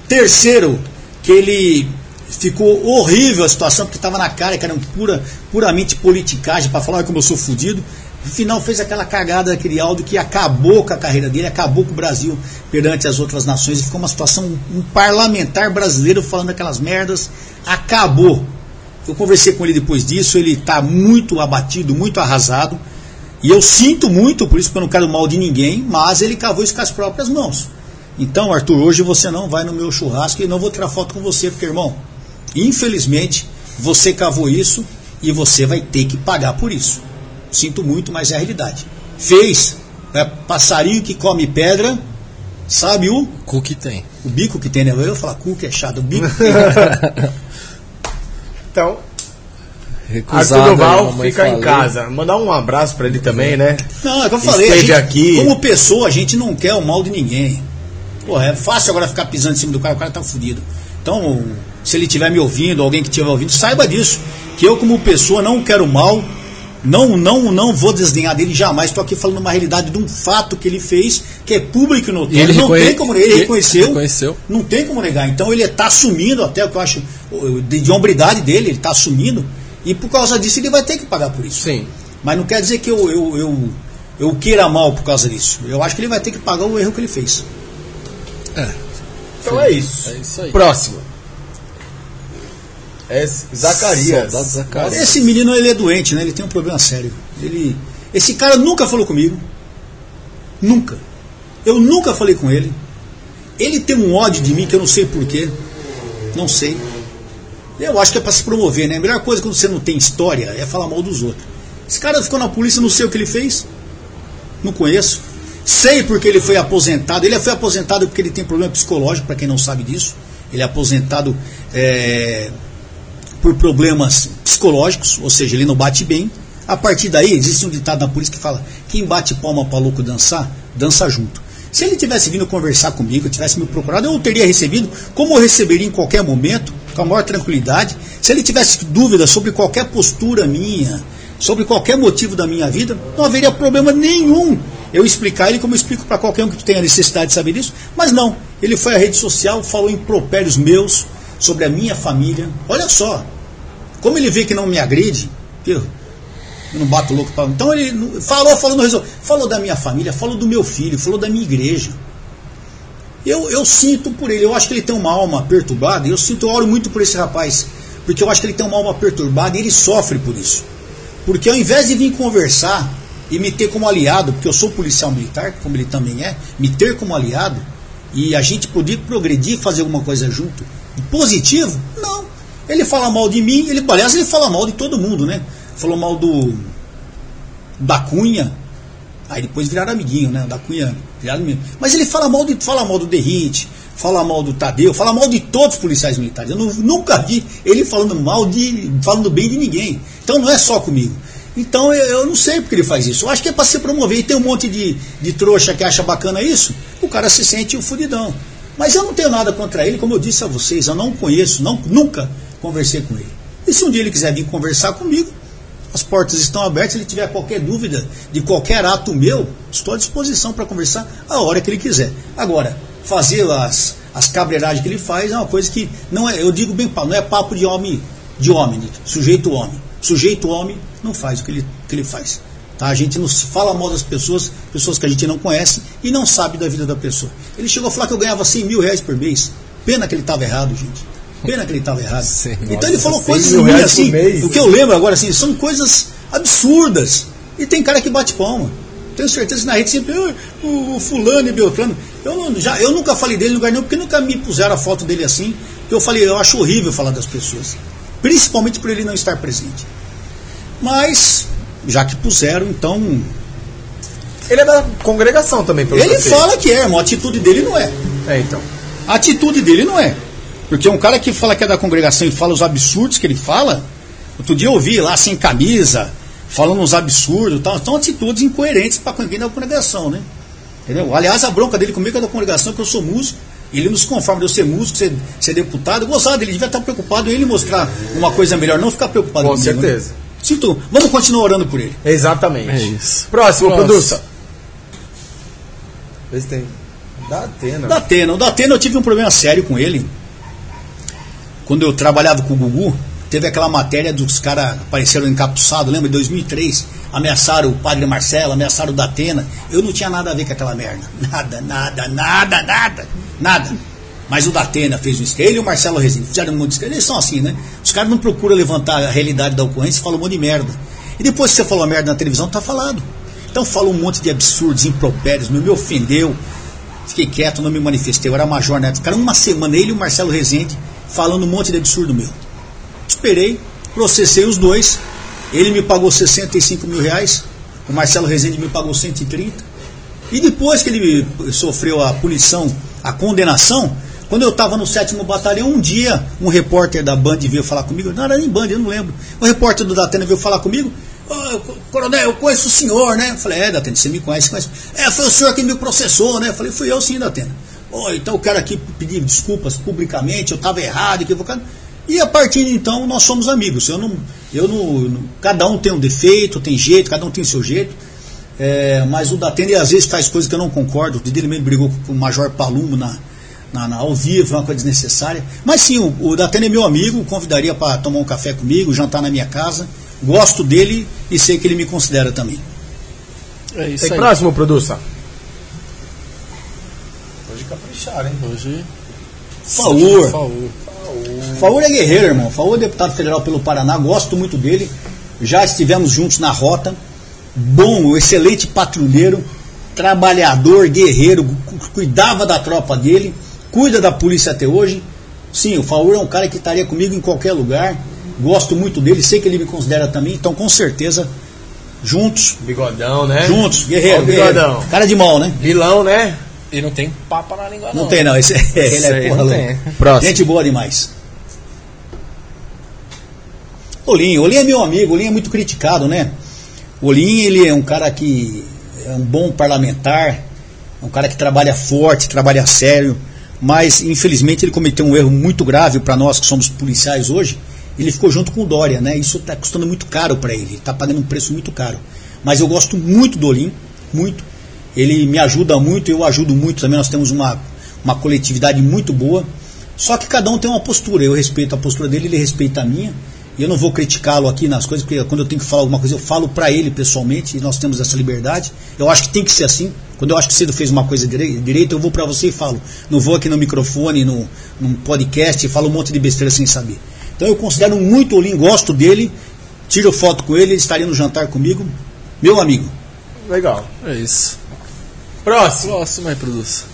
Terceiro, que ele ficou horrível a situação, porque estava na cara, que era um pura, puramente politicagem, para falar "Olha como eu sou fudido. No final, fez aquela cagada daquele áudio que acabou com a carreira dele, acabou com o Brasil perante as outras nações. E ficou uma situação, um parlamentar brasileiro falando aquelas merdas. Acabou. Eu conversei com ele depois disso, ele está muito abatido, muito arrasado. E eu sinto muito por isso, porque eu não quero mal de ninguém, mas ele cavou isso com as próprias mãos. Então, Arthur, hoje você não vai no meu churrasco e não vou tirar foto com você, porque, irmão, infelizmente, você cavou isso e você vai ter que pagar por isso. Sinto muito, mas é a realidade. Fez. É passarinho que come pedra, sabe o, Cu que tem. o bico que tem, né? Eu ia falar cu que é chato, o bico que tem. (laughs) Então, Recusado. Arthur Duval mamãe fica em falei. casa. Mandar um abraço pra ele também, né? Não, é o que eu falei. Gente, aqui. Como pessoa, a gente não quer o mal de ninguém. Porra, é fácil agora ficar pisando em cima do cara, o cara tá fudido. Então, se ele estiver me ouvindo, alguém que estiver ouvindo, saiba disso. Que eu, como pessoa, não quero mal. Não, não, não vou desdenhar dele jamais. Estou aqui falando uma realidade de um fato que ele fez, que é público e notório. E ele não tem como ele ele reconheceu. reconheceu. Não tem como negar. Então ele está assumindo até o que eu acho de, de hombridade dele, ele está assumindo. E por causa disso ele vai ter que pagar por isso. Sim. Mas não quer dizer que eu, eu, eu, eu queira mal por causa disso. Eu acho que ele vai ter que pagar o erro que ele fez. É, Então é isso. é isso aí. Próximo. É Zacarias. Zacarias. Esse menino ele é doente, né? Ele tem um problema sério. Ele, esse cara nunca falou comigo. Nunca. Eu nunca falei com ele. Ele tem um ódio de mim que eu não sei porquê. Não sei. Eu acho que é para se promover, né? A melhor coisa quando você não tem história é falar mal dos outros. Esse cara ficou na polícia, não sei o que ele fez. Não conheço. Sei porque ele foi aposentado. Ele foi aposentado porque ele tem problema psicológico, para quem não sabe disso. Ele é aposentado é, por problemas psicológicos, ou seja, ele não bate bem. A partir daí, existe um ditado na polícia que fala: quem bate palma para louco dançar, dança junto. Se ele tivesse vindo conversar comigo, tivesse me procurado, eu o teria recebido, como eu receberia em qualquer momento, com a maior tranquilidade. Se ele tivesse dúvidas sobre qualquer postura minha, sobre qualquer motivo da minha vida, não haveria problema nenhum eu explicar ele como eu explico para qualquer um que tenha necessidade de saber disso. Mas não, ele foi à rede social, falou impropérios meus sobre a minha família. Olha só, como ele vê que não me agride, eu, não bato louco para. Então ele falou, falou, não resolveu. Falou da minha família, falou do meu filho, falou da minha igreja. Eu, eu sinto por ele, eu acho que ele tem uma alma perturbada, eu sinto, eu oro muito por esse rapaz, porque eu acho que ele tem uma alma perturbada e ele sofre por isso. Porque ao invés de vir conversar e me ter como aliado, porque eu sou policial militar, como ele também é, me ter como aliado, e a gente poder progredir, fazer alguma coisa junto, positivo, não. Ele fala mal de mim, ele, aliás, ele fala mal de todo mundo, né? Falou mal do da Cunha, aí depois viraram amiguinho, né? Da Cunha viraram amiguinho. Mas ele fala mal, de, fala mal do Derrite, fala mal do Tadeu, fala mal de todos os policiais militares. Eu nu- nunca vi ele falando mal de. falando bem de ninguém. Então não é só comigo. Então eu, eu não sei porque ele faz isso. Eu acho que é para se promover. E tem um monte de, de trouxa que acha bacana isso, o cara se sente o fudidão. Mas eu não tenho nada contra ele, como eu disse a vocês, eu não conheço, não, nunca conversei com ele. E se um dia ele quiser vir conversar comigo, as portas estão abertas. Se ele tiver qualquer dúvida de qualquer ato meu, estou à disposição para conversar a hora que ele quiser. Agora, fazer as, as cabreiragens que ele faz é uma coisa que não é, eu digo bem, não é papo de homem, de homem, de sujeito homem. Sujeito homem não faz o que ele, que ele faz. Tá? A gente não fala mal das pessoas, pessoas que a gente não conhece e não sabe da vida da pessoa. Ele chegou a falar que eu ganhava 100 mil reais por mês. Pena que ele estava errado, gente. Pena que ele estava errado. Sim, então ele falou 100 coisas ruins assim. O que eu lembro agora assim, são coisas absurdas. E tem cara que bate palma. Tenho certeza que na rede sempre, "Ah, o, o fulano e Beltrano. Eu, não, já, eu nunca falei dele em lugar nenhum, porque nunca me puseram a foto dele assim. Que eu falei, eu acho horrível falar das pessoas. Principalmente por ele não estar presente. Mas, já que puseram, então. Ele é da congregação também, pelo Ele fala que é, mas a atitude dele não é. É, então. A atitude dele não é. Porque um cara que fala que é da congregação e fala os absurdos que ele fala, outro dia eu ouvi lá sem camisa, falando uns absurdos e tal, são atitudes incoerentes para quem é da congregação, né? Entendeu? Aliás, a bronca dele comigo é da congregação, que eu sou músico, Ele nos conforma de eu ser músico, ser, ser deputado, gostava dele, devia estar preocupado em ele mostrar uma coisa melhor, não ficar preocupado Com comigo, né? certeza. Sinto, vamos continuar orando por ele. Exatamente. É isso. Próximo, produça. Vê se tem. Da Atena. Da Atena. O da Atena eu tive um problema sério com ele. Quando eu trabalhava com o Gugu, teve aquela matéria dos caras apareceram encapuçados, lembra? Em 2003. Ameaçaram o padre Marcelo, ameaçaram o da Atena. Eu não tinha nada a ver com aquela merda. (laughs) Nada, nada, nada, nada. Nada. Mas o da Atena fez um esquema. Ele e o Marcelo Rezende fizeram um monte de esquema. Eles são assim, né? Os caras não procuram levantar a realidade da ocorrência e falam um monte de merda. E depois que você falou merda na televisão, tá falado. Então fala um monte de absurdos, impropérios, me, ofendeu. Fiquei quieto, não me manifestei. Eu era major na época. Ficaram uma semana, ele e o Marcelo Rezende, falando um monte de absurdo meu. Esperei, processei os dois. Ele me pagou 65 mil reais, o Marcelo Rezende me pagou 130. E depois que ele sofreu a punição, a condenação, quando eu estava no sétimo batalhão, um dia um repórter da Band veio falar comigo, não era nem Band, eu não lembro. O repórter do Datena veio falar comigo, "Ô, coronel, eu conheço o senhor, né? Eu falei, é, Datena, você me conhece, conhece. É, foi o senhor que me processou, né? Eu falei, fui eu sim, Datena. Ô, então eu quero aqui pedir desculpas publicamente, eu estava errado, equivocado. E a partir de então nós somos amigos. Eu não, eu não, não- cada um tem um defeito, tem jeito, cada um tem o seu jeito. É, mas o Datena às vezes faz coisas que eu não concordo. O dele mesmo brigou com o Major Palumbo na, na, na- ao vivo, é uma coisa desnecessária. Mas sim, o, o Datena é meu amigo, convidaria para tomar um café comigo, jantar na minha casa. Gosto dele e sei que ele me considera também. É isso Tem aí. próximo, produça. Hoje capricharam, hein? Hoje. Faur. Faur. Faur é guerreiro, irmão. Faur é deputado federal pelo Paraná, gosto muito dele. Já estivemos juntos na rota. Bom, excelente patrulheiro, trabalhador, guerreiro, cu- cuidava da tropa dele, cuida da polícia até hoje. Sim, o Faur é um cara que estaria comigo em qualquer lugar. Gosto muito dele, sei que ele me considera também, então com certeza, juntos, Bigodão, né? juntos, guerreiro, o guerreiro. bigodão. Cara de mal, né? Vilão, né? E não tem papa na língua, não. Não tem não, esse, ele é aí porra não louca. Próximo. Gente boa demais. Olinho, Olinho é meu amigo, Olinho é muito criticado, né? Olinho, ele é um cara que é um bom parlamentar, é um cara que trabalha forte, trabalha sério, mas infelizmente ele cometeu um erro muito grave para nós que somos policiais hoje. Ele ficou junto com o Dória, né? Isso está custando muito caro para ele, ele está pagando um preço muito caro. Mas eu gosto muito do Olinho, muito. Ele me ajuda muito, eu ajudo muito também. Nós temos uma, uma coletividade muito boa. Só que cada um tem uma postura. Eu respeito a postura dele, ele respeita a minha. E eu não vou criticá-lo aqui nas coisas, porque quando eu tenho que falar alguma coisa, eu falo para ele pessoalmente, e nós temos essa liberdade. Eu acho que tem que ser assim. Quando eu acho que você fez uma coisa direi- direita, eu vou para você e falo. Não vou aqui no microfone, no, num podcast, e falo um monte de besteira sem saber. Então eu considero muito o Olim, gosto dele, tiro foto com ele, ele estaria no jantar comigo. Meu amigo. Legal. É isso. Próximo. Próximo aí, produz.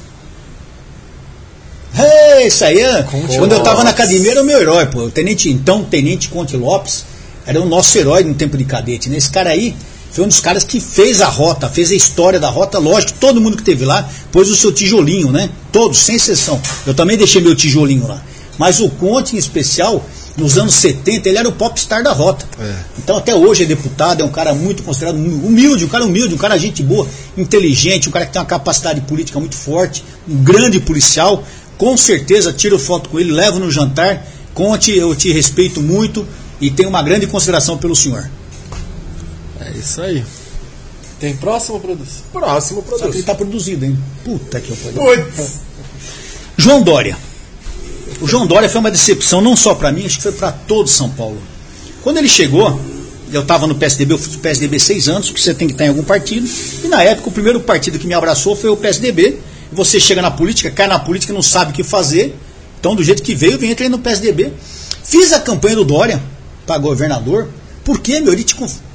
Isso aí, é- Conte quando eu estava Lopes. na academia era o meu herói, pô. O tenente, então, Tenente Conte Lopes, era o nosso herói no tempo de cadete, né? Esse cara aí foi um dos caras que fez a rota, fez a história da rota, lógico, todo mundo que teve lá pôs o seu tijolinho, né? Todos, sem exceção. Eu também deixei meu tijolinho lá. Mas o Conte, em especial, nos anos 70, ele era o popstar da rota. É. Então até hoje é deputado, é um cara muito considerado humilde, um cara humilde, um cara gente boa, inteligente, um cara que tem uma capacidade política muito forte, um grande policial. Com certeza tiro foto com ele, levo no jantar. Conte, eu te respeito muito e tenho uma grande consideração pelo senhor. É isso aí. Tem próximo, produz? Próximo, Só que ele está produzido, hein? Puta que pariu. Putz. João Dória. O João Dória foi uma decepção não só para mim, acho que foi para todo São Paulo. Quando ele chegou, eu estava no PSDB, eu fui do PSDB seis anos, porque você tem que estar em algum partido. E na época, o primeiro partido que me abraçou foi o PSDB. Você chega na política, cai na política, não sabe o que fazer. Então, do jeito que veio, vem entrei no PSDB. Fiz a campanha do Dória para governador. Porque, meu, ele,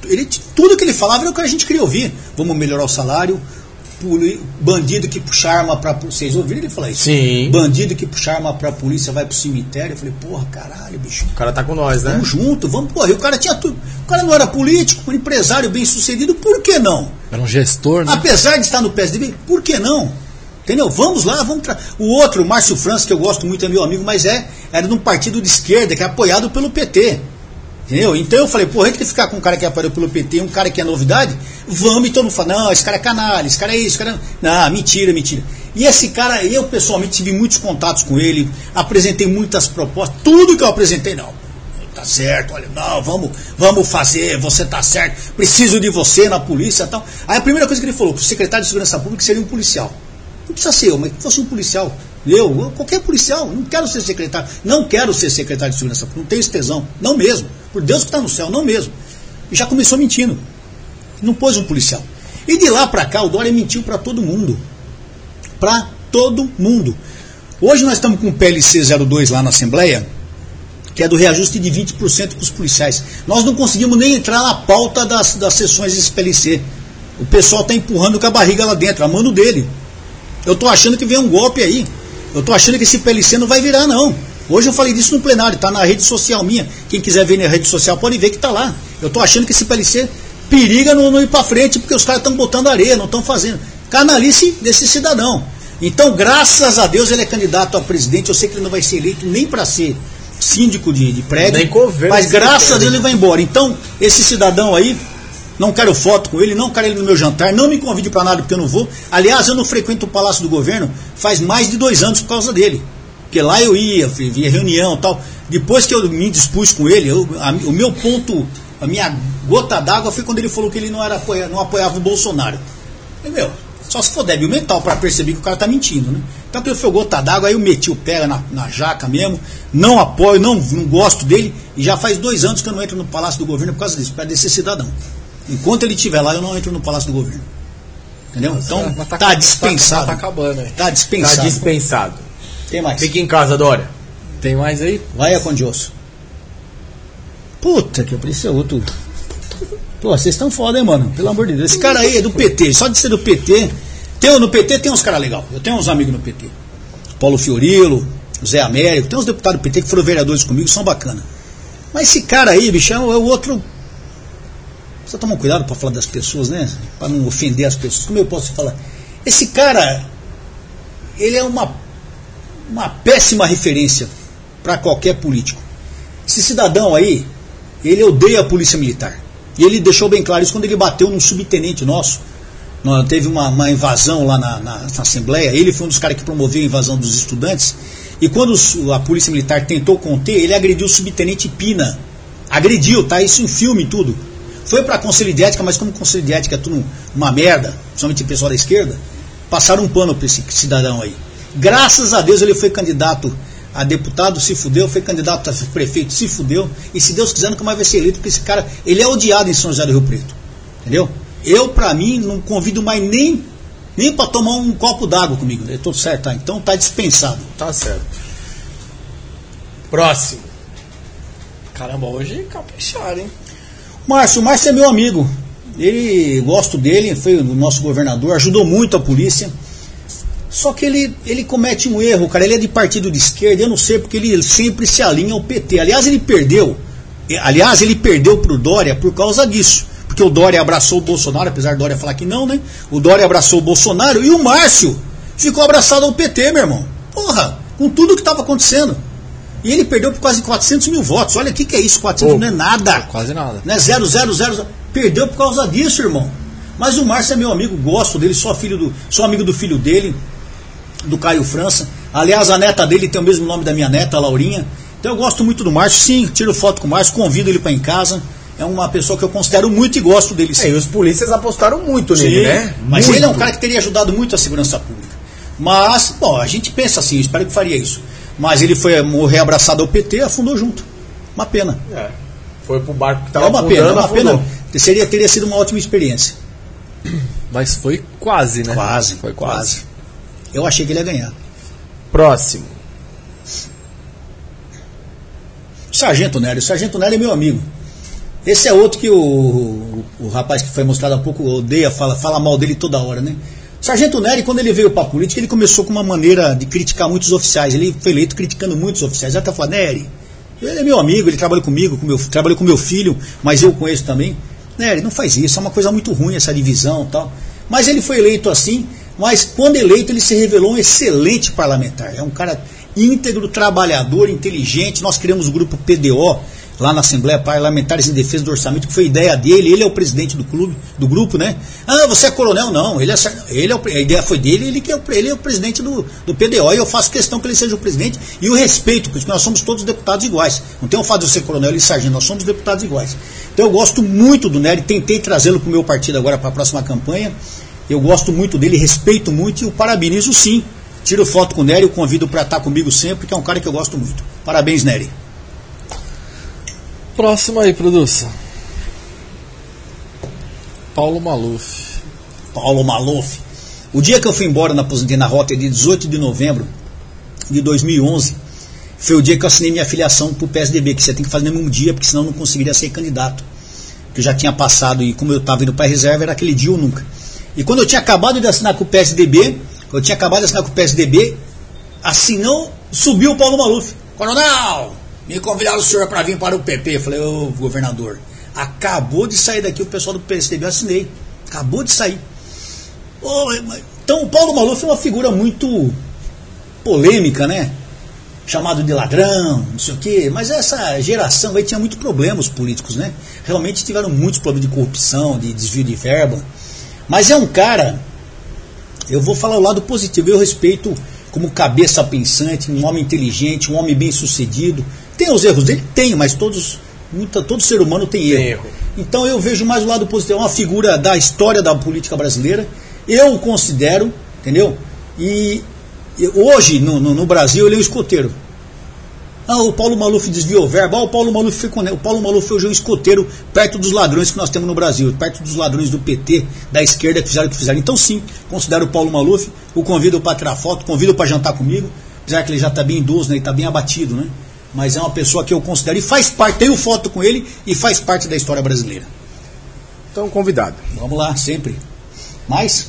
ele tudo que ele falava era o que a gente queria ouvir. Vamos melhorar o salário. Bandido que puxa arma para. Vocês ouviram ele falar isso? Sim. Bandido que puxa arma pra polícia vai pro cemitério. Eu falei, porra, caralho, bicho. O cara tá com nós, né? Vamos junto, vamos, porra. E o cara tinha tudo. O cara não era político, um empresário bem sucedido, por que não? Era um gestor, né? Apesar de estar no PSDB, por que não? Entendeu? Vamos lá, vamos. Tra... O outro, o Márcio França, que eu gosto muito, é meu amigo, mas é, era de um partido de esquerda que é apoiado pelo PT. Entendeu? Então eu falei, porra, que ficar com um cara que é apoiado pelo PT um cara que é novidade, vamos e todo mundo fala, não, esse cara é canalha, esse cara é isso, esse cara é... Não, mentira, mentira. E esse cara, eu pessoalmente tive muitos contatos com ele, apresentei muitas propostas, tudo que eu apresentei, não. Tá certo, olha, não, vamos, vamos fazer, você tá certo, preciso de você na polícia e tal. Aí a primeira coisa que ele falou, que o secretário de Segurança Pública seria um policial. Não precisa ser eu, mas que fosse um policial. Eu, qualquer policial, não quero ser secretário, não quero ser secretário de Segurança não tenho esse tesão, não mesmo. Por Deus que está no céu, não mesmo. E já começou mentindo. Não pôs um policial. E de lá para cá, o Dória mentiu para todo mundo. Para todo mundo. Hoje nós estamos com o PLC 02 lá na Assembleia, que é do reajuste de 20% para os policiais. Nós não conseguimos nem entrar na pauta das, das sessões desse PLC. O pessoal está empurrando com a barriga lá dentro, a mano dele. Eu estou achando que vem um golpe aí. Eu estou achando que esse PLC não vai virar, não. Hoje eu falei disso no plenário, está na rede social minha. Quem quiser ver na rede social pode ver que está lá. Eu estou achando que esse PLC periga não, não ir para frente, porque os caras estão botando areia, não estão fazendo. Canalice desse cidadão. Então, graças a Deus, ele é candidato a presidente. Eu sei que ele não vai ser eleito nem para ser síndico de, de prédio. Nem governo, mas graças a Deus ele vai embora. Então, esse cidadão aí, não quero foto com ele, não quero ele no meu jantar, não me convide para nada porque eu não vou. Aliás, eu não frequento o Palácio do Governo faz mais de dois anos por causa dele. Porque lá eu ia, via reunião tal. Depois que eu me dispus com ele, eu, a- o meu ponto, a minha gota d'água foi quando ele falou que ele não, era, não apoiava o Bolsonaro. Eu, meu, só se for débil mental para perceber que o cara tá mentindo, né? Então ele foi gota d'água, aí eu meti o pé na, na jaca mesmo, não apoio, não, não gosto dele, e já faz dois anos que eu não entro no Palácio do Governo por causa disso, para desse cidadão. Enquanto ele estiver lá, eu não entro no Palácio do Governo. Entendeu? Então, Mas tá, dispensado. Tá, acabando aí. Tá Tá dispensado. dispensado. Tem mais. Fica em casa, Dória. Tem mais aí? Vai, Acondioso. Puta que eu preciso outro. Pô, vocês estão foda, hein, mano? Pelo amor de Deus. Esse cara aí é do PT. Só de ser do PT. Tem, no PT tem uns caras legais. Eu tenho uns amigos no PT. Paulo Fiorilo, Zé Américo. Tem uns deputados do PT que foram vereadores comigo, são bacana. Mas esse cara aí, bichão, é o outro. Precisa tomar cuidado para falar das pessoas, né? Para não ofender as pessoas. Como eu posso falar? Esse cara, ele é uma, uma péssima referência para qualquer político. Esse cidadão aí, ele odeia a polícia militar. E ele deixou bem claro isso quando ele bateu num subtenente nosso. Teve uma, uma invasão lá na, na- na Assembleia. Ele foi um dos caras que promoveu a invasão dos estudantes. E quando a polícia militar tentou conter, ele agrediu o subtenente Pina. Agrediu, tá? Isso em filme e tudo. Foi para Conselho de Ética, mas como Conselho de Ética é tudo uma merda, principalmente o pessoal da esquerda, passaram um pano para esse cidadão aí. Graças a Deus ele foi candidato a deputado, se fudeu, foi candidato a prefeito, se fudeu, e se Deus quiser nunca mais vai ser eleito, porque esse cara, ele é odiado em São José do Rio Preto. Entendeu? Eu, pra mim, não convido mais nem, nem para tomar um copo d'água comigo. Eu tô certo, tá? Então tá dispensado. Tá certo. Próximo. Caramba, hoje capricharam, hein? Márcio, o Márcio é meu amigo. Ele gosto dele, foi o nosso governador, ajudou muito a polícia. Só que ele, ele comete um erro, cara. Ele é de partido de esquerda, eu não sei porque ele sempre se alinha ao PT. Aliás, ele perdeu. Aliás, ele perdeu pro Dória por causa disso. Porque o Dória abraçou o Bolsonaro, apesar do Dória falar que não, né? O Dória abraçou o Bolsonaro e o Márcio ficou abraçado ao PT, meu irmão. Porra, com tudo que estava acontecendo. E ele perdeu por quase 400 mil votos. Olha o que, que é isso, 400 Pô. não é nada Quase nada. né? 0, 0, 0, Perdeu por causa disso, irmão. Mas o Márcio é meu amigo, gosto dele, sou filho do, sou amigo do filho dele, do Caio França. Aliás, a neta dele tem o mesmo nome da minha neta, a Laurinha. Então eu gosto muito do Márcio, sim, tiro foto com o Márcio, convido ele para em casa. É uma pessoa que eu considero muito e gosto dele. É, Sim. e os polícias apostaram muito nele, Sim, né? Mas Muito. ele é um cara que teria ajudado muito a segurança pública. Mas, bom, a gente pensa assim, espero que faria isso. Mas ele foi morrer abraçado ao PT, afundou junto. Uma pena. É. Foi pro barco que É tava uma afundando, pena, é uma afundou. pena. Seria, teria sido uma ótima experiência. (clears throat) Mas foi quase, né? Quase, Foi quase. Eu achei que ele ia ganhar. Próximo. Sargento Nery. O Sargento Nery é meu amigo. Esse é outro que o, o, o rapaz que foi mostrado há pouco odeia, fala, fala mal dele toda hora, né? Sargento Nery, quando ele veio para a política, ele começou com uma maneira de criticar muitos oficiais. Ele foi eleito criticando muitos oficiais. Até falou, Nery, ele é meu amigo, ele trabalha comigo, com meu, trabalhou com meu filho, mas eu conheço também. Nery, não faz isso, é uma coisa muito ruim essa divisão tal. Mas ele foi eleito assim, mas quando eleito ele se revelou um excelente parlamentar. É um cara íntegro, trabalhador, inteligente. Nós criamos o grupo PDO, lá na Assembleia Parlamentares em Defesa do Orçamento, que foi ideia dele, ele é o presidente do clube, do grupo, né? Ah, você é coronel? Não, ele é, ele é o, a ideia foi dele, ele, que é o, ele é o presidente do, do PDO, e eu faço questão que ele seja o presidente, e o respeito, porque nós somos todos deputados iguais. Não tem o fato de eu ser coronel e sargento, nós somos deputados iguais. Então eu gosto muito do Nery, tentei trazê-lo para o meu partido agora para a próxima campanha, eu gosto muito dele, respeito muito e o parabenizo sim. Tiro foto com o Nery, o convido para estar comigo sempre, que é um cara que eu gosto muito. Parabéns, Nery. Próximo aí, produção. Paulo Maluf. Paulo Maluf. O dia que eu fui embora na aposentei na rota, de 18 de novembro de 2011, foi o dia que eu assinei minha filiação para o PSDB, que você tem que fazer no mesmo dia, porque senão eu não conseguiria ser candidato. Que eu já tinha passado e como eu estava indo para reserva, era aquele dia ou nunca. E quando eu tinha acabado de assinar com o PSDB, eu tinha acabado de assinar com o PSDB, assinou, subiu o Paulo Maluf. Coronel, me convidaram o senhor para vir para o PP. Eu falei, ô governador, acabou de sair daqui o pessoal do PSDB, eu assinei. Acabou de sair. Oh, então o Paulo Maluf é uma figura muito polêmica, né? Chamado de ladrão, não sei o quê. Mas essa geração aí tinha muitos problemas políticos, né? Realmente tiveram muitos problemas de corrupção, de desvio de verba. Mas é um cara, eu vou falar o lado positivo, eu respeito como cabeça pensante, um homem inteligente, um homem bem sucedido. Tem os erros dele? Tem, mas todos, muita, todo ser humano tem erro. erro. Então eu vejo mais o lado positivo, é uma figura da história da política brasileira. Eu o considero, entendeu? E, hoje, no, no, no, Brasil, ele é um escoteiro. Ah, o Paulo Maluf desviou verba. Ah, o Paulo Maluf foi, o Paulo Maluf hoje é um escoteiro perto dos ladrões que nós temos no Brasil, perto dos ladrões do PT, da esquerda que fizeram o que fizeram. Então, sim, considero o Paulo Maluf, o convido para tirar foto, convido para jantar comigo, apesar que ele já está bem idoso, né, e está bem abatido, né? Mas é uma pessoa que eu considero e faz parte, tenho foto com ele e faz parte da história brasileira. Então, convidado. Vamos lá, sempre. Mais?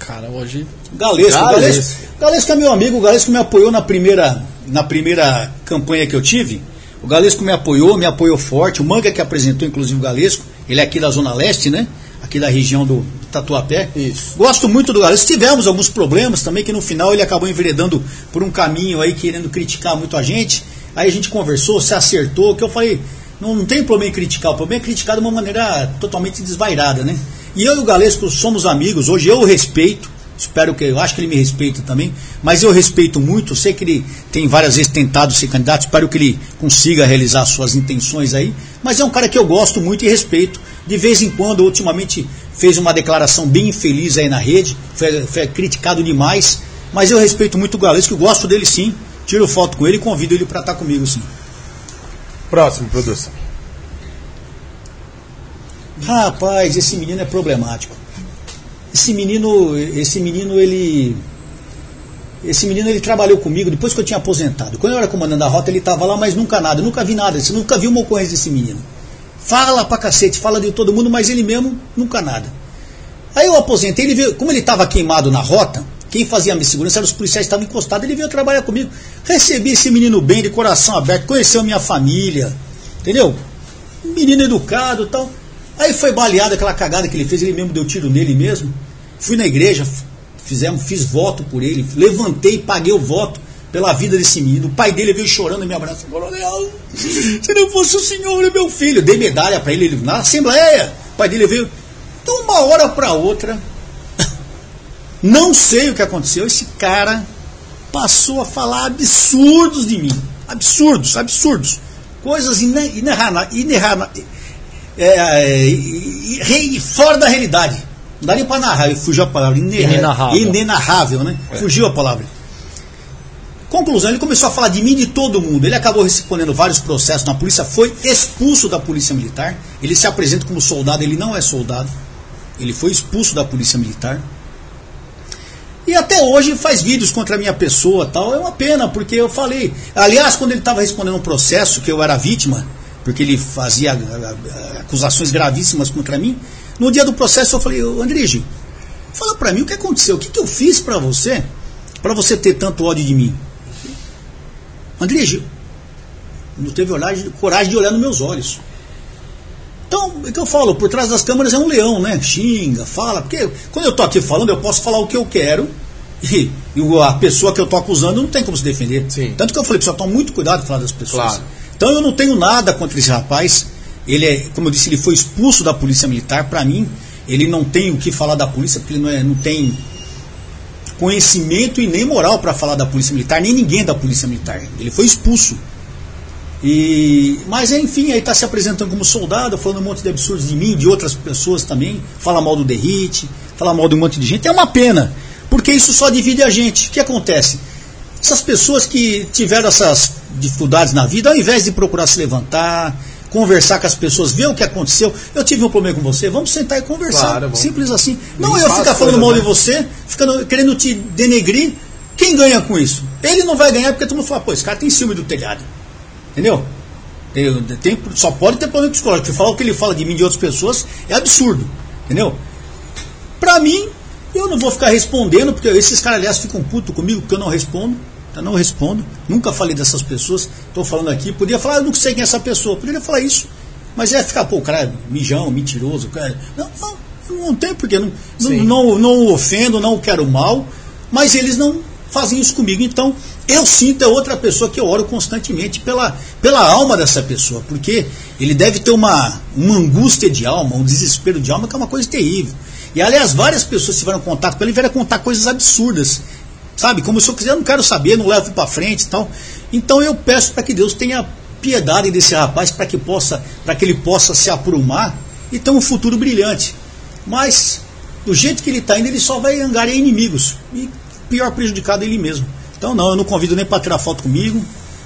Cara, hoje. Galesco, Galesco. Galesco, Galesco é meu amigo, o Galesco me apoiou na primeira na primeira campanha que eu tive, o Galesco me apoiou, me apoiou forte. O Manga que apresentou, inclusive, o Galesco. Ele é aqui da Zona Leste, né? Aqui da região do Tatuapé. Isso. Gosto muito do Galesco. Tivemos alguns problemas também, que no final ele acabou enveredando por um caminho aí, querendo criticar muito a gente. Aí a gente conversou, se acertou, que eu falei, não, não tem problema em criticar, o problema é criticar de uma maneira totalmente desvairada, né? E eu e o Galesco somos amigos, hoje eu o respeito, Espero que, eu acho que ele me respeita também, mas eu respeito muito, sei que ele tem várias vezes tentado ser candidato, espero que ele consiga realizar suas intenções aí, mas é um cara que eu gosto muito e respeito. De vez em quando, ultimamente, fez uma declaração bem infeliz aí na rede, foi, foi criticado demais, mas eu respeito muito o Galesco, eu gosto dele sim, tiro foto com ele e convido ele para estar comigo sim. Próximo, produção. Rapaz, esse menino é problemático. Esse menino, esse menino, ele. Esse menino ele trabalhou comigo depois que eu tinha aposentado. Quando eu era comandante da rota, ele estava lá, mas nunca nada, nunca vi nada. Você nunca viu uma ocorrência desse menino. Fala pra cacete, fala de todo mundo, mas ele mesmo nunca nada. Aí eu aposentei, ele veio, como ele estava queimado na rota, quem fazia a minha segurança eram os policiais que estavam encostados, ele veio trabalhar comigo. Recebi esse menino bem, de coração aberto, conheceu minha família, entendeu? Menino educado e tal. Aí foi baleado aquela cagada que ele fez, ele mesmo deu tiro nele mesmo. Fui na igreja, fizemos, fiz voto por ele, levantei paguei o voto pela vida desse menino. O pai dele veio chorando e me abraçou. Coronel, se não fosse o senhor e meu filho. dei medalha para ele, ele na assembleia. O pai dele veio. De uma hora para outra, (laughs) não sei o que aconteceu. Esse cara passou a falar absurdos de mim. Absurdos, absurdos. Coisas inerráveis. É, é, fora da realidade. Não dá nem para narrar, fugiu a palavra. Inenarrável. Inenarrável, né? É. Fugiu a palavra. Conclusão, ele começou a falar de mim e de todo mundo. Ele acabou respondendo vários processos na polícia, foi expulso da polícia militar. Ele se apresenta como soldado, ele não é soldado. Ele foi expulso da polícia militar. E até hoje faz vídeos contra a minha pessoa tal. É uma pena, porque eu falei. Aliás, quando ele estava respondendo um processo que eu era vítima, porque ele fazia acusações gravíssimas contra mim, no dia do processo eu falei, Andrige, fala para mim o que aconteceu, o que, que eu fiz para você, para você ter tanto ódio de mim? Andrige, não teve coragem de olhar nos meus olhos. Então, é que eu falo, por trás das câmeras é um leão, né? Xinga, fala, porque quando eu tô aqui falando, eu posso falar o que eu quero e, e a pessoa que eu tô acusando não tem como se defender. Sim. Tanto que eu falei, pessoal, toma muito cuidado de falar das pessoas. Claro. Então eu não tenho nada contra esse rapaz. Ele é, como eu disse, ele foi expulso da polícia militar. Para mim, ele não tem o que falar da polícia, porque ele não, é, não tem conhecimento e nem moral para falar da polícia militar, nem ninguém da polícia militar. Ele foi expulso. E, mas enfim, aí está se apresentando como soldado, falando um monte de absurdos de mim, de outras pessoas também, fala mal do Derrite, fala mal de um monte de gente. É uma pena, porque isso só divide a gente. O que acontece? Essas pessoas que tiveram essas dificuldades na vida, ao invés de procurar se levantar, conversar com as pessoas, ver o que aconteceu. Eu tive um problema com você, vamos sentar e conversar. Claro. Simples assim. Não eu ficar falando mal né? de você, ficando, querendo te denegrir. Quem ganha com isso? Ele não vai ganhar porque todo mundo fala, pô, esse cara tem ciúme do telhado. Entendeu? Eu- tem- só pode ter problema psicológico. Falar o que ele fala de mim e de outras pessoas é absurdo. Entendeu? Pra mim, eu não vou ficar respondendo, porque esses caras, aliás, ficam putos comigo porque eu não respondo. Eu não respondo. Nunca falei dessas pessoas. Estou falando aqui. Podia falar, eu não sei quem é essa pessoa. Poderia falar isso. Mas é ficar, pô, o cara é mijão, mentiroso. Cara, não, não, não tem porque. Não, não, Sim. não, não o ofendo, não o quero mal. Mas eles não fazem isso comigo. Então, eu sinto é outra pessoa que eu oro constantemente pela, pela alma dessa pessoa. Porque ele deve ter uma, uma angústia de alma, um desespero de alma, que é uma coisa terrível. E aliás, várias pessoas tiveram contato com ele e vieram contar coisas absurdas. Sabe? Como se eu quiser, eu não quero saber, não levo para frente e tal. Então eu peço para que Deus tenha piedade desse rapaz para que possa, para que ele possa se aprumar e ter um futuro brilhante. Mas do jeito que ele está indo, ele só vai angariar inimigos e pior prejudicado é ele mesmo. Então não, eu não convido nem para tirar foto comigo,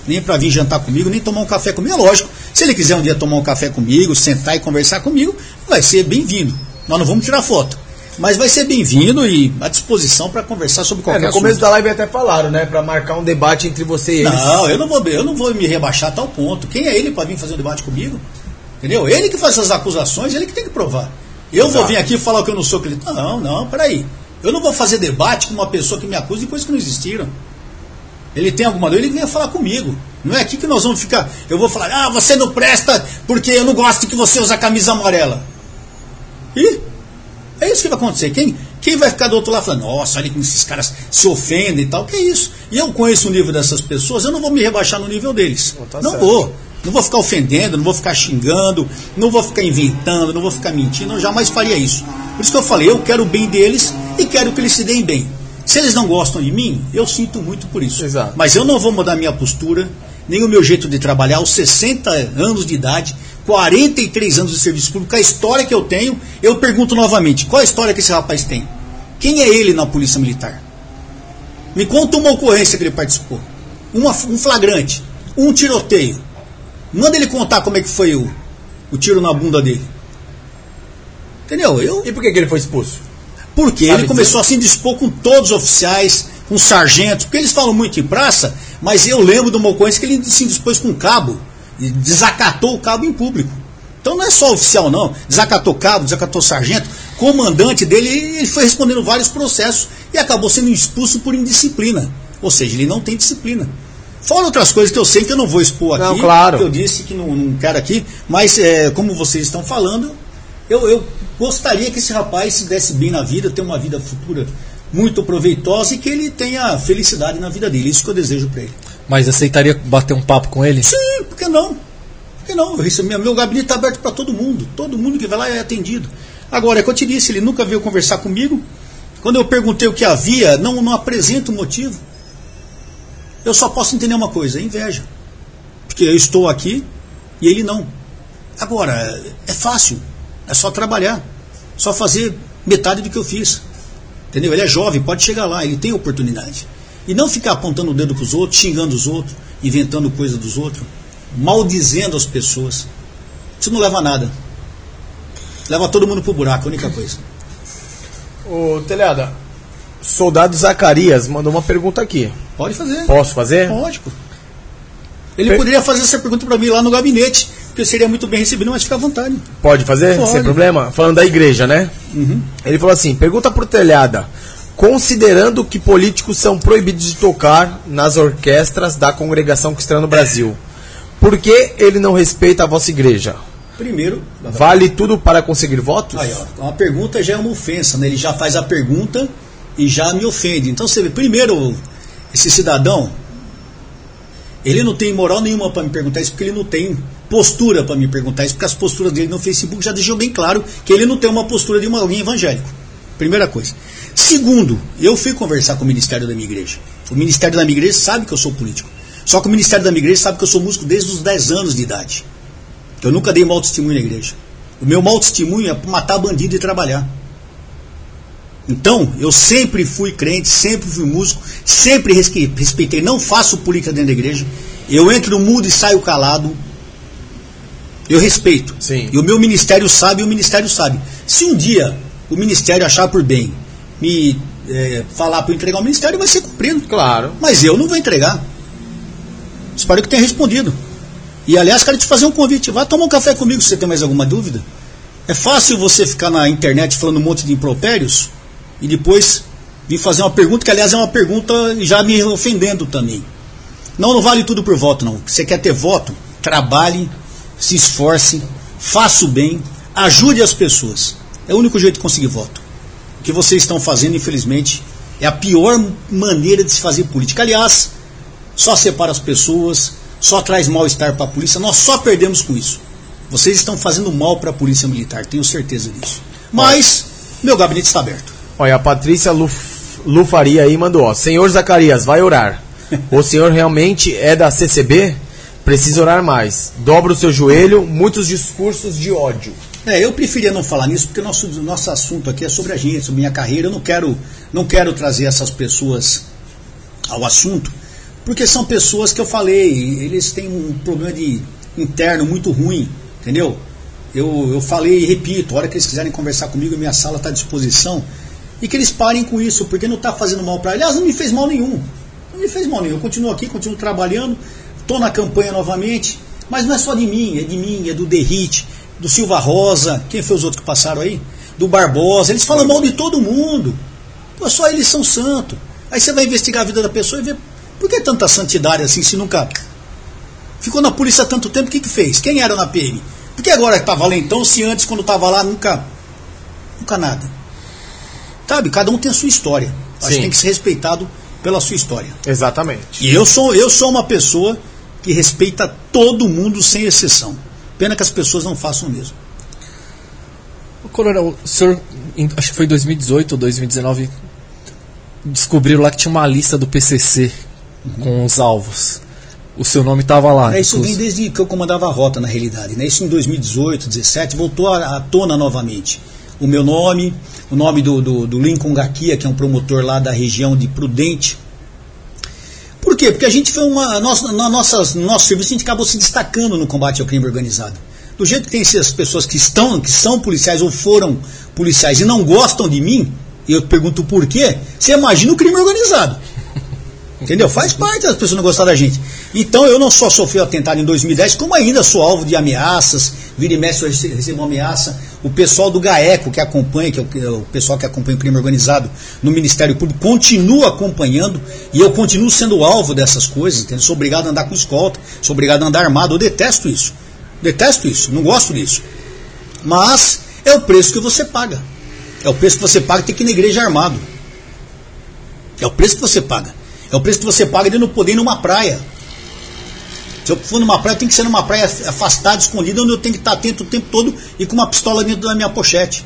nem para vir jantar comigo, nem tomar um café comigo. É lógico, se ele quiser um dia tomar um café comigo, sentar e conversar comigo, vai ser bem-vindo. Nós não vamos tirar foto. Mas vai ser bem-vindo e à disposição para conversar sobre É, qualquer no começo assunto. da live até falaram, né? Pra marcar um debate entre você e eles. Não, eu não vou, eu não vou me rebaixar a tal ponto. Quem é ele para vir fazer um debate comigo? Entendeu? Ele que faz essas acusações, ele que tem que provar. Eu vou Exato. vir aqui falar que eu não sou aquele. Não, não, peraí. Eu não vou fazer debate com uma pessoa que me acusa de coisas que não existiram. Ele tem alguma dor, ele venha falar comigo. Não é aqui que nós vamos ficar. Eu vou falar, ah, você não presta porque eu não gosto que você usa camisa amarela. E é isso que vai acontecer. Quem, quem vai ficar do outro lado falando, nossa, olha como esses caras se ofendem e tal, que é isso? E eu conheço o nível dessas pessoas, eu não vou me rebaixar no nível deles. Pô, tá não certo. vou. Não vou ficar ofendendo, não vou ficar xingando, não vou ficar inventando, não vou ficar mentindo, eu jamais faria isso. Por isso que eu falei, eu quero o bem deles e quero que eles se deem bem. Se eles não gostam de mim, eu sinto muito por isso. Exato. Mas eu não vou mudar minha postura, nem o meu jeito de trabalhar aos 60 anos de idade, 43 anos de serviço público, a história que eu tenho, eu pergunto novamente, qual a história que esse rapaz tem? Quem é ele na Polícia Militar? Me conta uma ocorrência que ele participou. Uma- um flagrante, um tiroteio. Manda ele contar como é que foi o, o tiro na bunda dele. Entendeu? Eu, E por que, que ele foi expulso? porque Sabe ele começou a se indispor com todos os oficiais, com os sargentos, porque eles falam muito em praça, mas eu lembro de uma ocorrência que ele se indispôs com um cabo e desacatou o cabo em público. Então não é só oficial, não. Desacatou cabo, desacatou sargento, comandante dele, ele foi respondendo vários processos e acabou sendo expulso por indisciplina. Ou seja, ele não tem disciplina. Fora outras coisas que eu sei que eu não vou expor aqui. Não, claro. que Eu disse que não, não quero aqui, mas é, como vocês estão falando, eu, eu gostaria que esse rapaz se desse bem na vida, tenha uma vida futura muito proveitosa e que ele tenha felicidade na vida dele. Isso que eu desejo para ele. Mas aceitaria bater um papo com ele? Sim, por que não? Por que não? Meu, meu gabinete está aberto para todo mundo. Todo mundo que vai lá é atendido. Agora, é que eu te disse, ele nunca veio conversar comigo. Quando eu perguntei o que havia, não, não apresenta o motivo. Eu só posso entender uma coisa, é inveja. Porque eu estou aqui e ele não. Agora, é fácil. É só trabalhar. Só fazer metade do que eu fiz. Entendeu? Ele é jovem, pode chegar lá, ele tem oportunidade. E não ficar apontando o dedo para os outros, xingando os outros, inventando coisa dos outros, maldizendo as pessoas. Isso não leva a nada. Leva todo mundo pro buraco, a única coisa. Ô, Telhada, soldado Zacarias mandou uma pergunta aqui. Pode fazer. Posso fazer? Lógico. Ele Per- poderia fazer essa pergunta para mim lá no gabinete, porque eu seria muito bem recebido, mas fica à vontade. Pode fazer? Pode. Sem problema? Falando da igreja, né? Ele falou assim: pergunta pro Telhada. Considerando que políticos são proibidos de tocar nas orquestras da congregação cristã no Brasil, por que ele não respeita a vossa igreja? Primeiro, Vale tudo para conseguir votos? Aí, ó, uma pergunta já é uma ofensa, né? Ele já faz a pergunta e já me ofende. Então você vê, primeiro, esse cidadão, Ele não tem moral nenhuma para me perguntar isso, porque ele não tem postura para me perguntar isso, porque as posturas dele no Facebook já deixou bem claro que ele não tem uma postura de uma, alguém evangélico. Primeira coisa. Segundo, eu fui conversar com o ministério da minha igreja. O ministério da minha igreja sabe que eu sou político. Só que o ministério da minha igreja sabe que eu sou músico desde os 10 anos de idade. Eu nunca dei mau testemunho na igreja. O meu mau testemunho é matar bandido e trabalhar. Então, eu sempre fui crente, sempre fui músico, sempre respeitei, não faço política dentro da igreja. Eu entro no mundo e saio calado. Eu respeito. Sim. E o meu ministério sabe e o ministério sabe. Se um dia o ministério achar por bem me é, falar para entregar o ministério, vai ser cumprido. Claro. Mas eu não vou entregar. Espero que tenha respondido. E aliás, quero te fazer um convite. Vá tomar um café comigo se você tem mais alguma dúvida. É fácil você ficar na internet falando um monte de impropérios e depois vir fazer uma pergunta, que aliás é uma pergunta já me ofendendo também. Não, não vale tudo por voto, não. Você quer ter voto? Trabalhe, se esforce, faça o bem, ajude as pessoas. É o único jeito de conseguir voto. O que vocês estão fazendo, infelizmente, é a pior maneira de se fazer política. Aliás, só separa as pessoas, só traz mal-estar para a polícia. Nós só perdemos com isso. Vocês estão fazendo mal para a polícia militar, tenho certeza disso. Mas, meu gabinete está aberto. Olha, a Patrícia Luf, Lufaria aí mandou, ó. Senhor Zacarias, vai orar. (laughs) O senhor realmente é da CCB? Precisa orar mais. Dobra o seu joelho, muitos discursos de ódio. É, eu preferia não falar nisso porque nosso nosso assunto aqui é sobre a gente, sobre minha carreira. Eu não quero não quero trazer essas pessoas ao assunto, porque são pessoas que eu falei, eles têm um problema de interno muito ruim, entendeu? Eu, eu falei e repito, a hora que eles quiserem conversar comigo, minha sala está à disposição. E que eles parem com isso, porque não está fazendo mal para Aliás, não me fez mal nenhum. Não me fez mal nenhum. Eu continuo aqui, continuo trabalhando, estou na campanha novamente. Mas não é só de mim, é de mim, é do Derrite, do Silva Rosa, quem foi os outros que passaram aí? Do Barbosa. Eles falam mal de todo mundo. Pô, só eles são santos. Aí você vai investigar a vida da pessoa e vê por que tanta santidade assim se nunca. Ficou na polícia há tanto tempo, o que, que fez? Quem era na PM? Por que agora está valentão se antes, quando estava lá, nunca. Nunca nada? Sabe, cada um tem a sua história. Acho que tem que ser respeitado pela sua história. Exatamente. E eu sou, eu sou uma pessoa que respeita todo mundo sem exceção. Pena que as pessoas não façam o mesmo. O coronel, o senhor, acho que foi em 2018 ou 2019, descobriram lá que tinha uma lista do PCC uhum. com os alvos. O seu nome estava lá. É, isso vem desde que eu comandava a rota, na realidade. Né? Isso em 2018, 2017, voltou à, à tona novamente. O meu nome, o nome do, do, do Lincoln Gakia, que é um promotor lá da região de Prudente. Por quê? Porque a gente foi uma. Nós, na nossas, no nosso serviço a gente acabou se destacando no combate ao crime organizado. Do jeito que tem essas pessoas que estão, que são policiais ou foram policiais e não gostam de mim, e eu pergunto por quê, você imagina o crime organizado. (laughs) Entendeu? Faz parte das pessoas não gostar da gente. Então eu não só sofri o atentado em 2010, como ainda sou alvo de ameaças, vira e mexe eu recebo uma ameaça. O pessoal do GAECO que acompanha, que é o, o pessoal que acompanha o crime organizado no Ministério Público, continua acompanhando e eu continuo sendo alvo dessas coisas, entendeu? Sou obrigado a andar com escolta, sou obrigado a andar armado, eu detesto isso. Detesto isso, não gosto disso. Mas é o preço que você paga. É o preço que você paga ter que ir na igreja armado. É o preço que você paga. É o preço que você paga de não poder ir numa praia. Se eu for numa praia, tem que ser numa praia afastada, escondida, onde eu tenho que estar atento o tempo todo e com uma pistola dentro da minha pochete.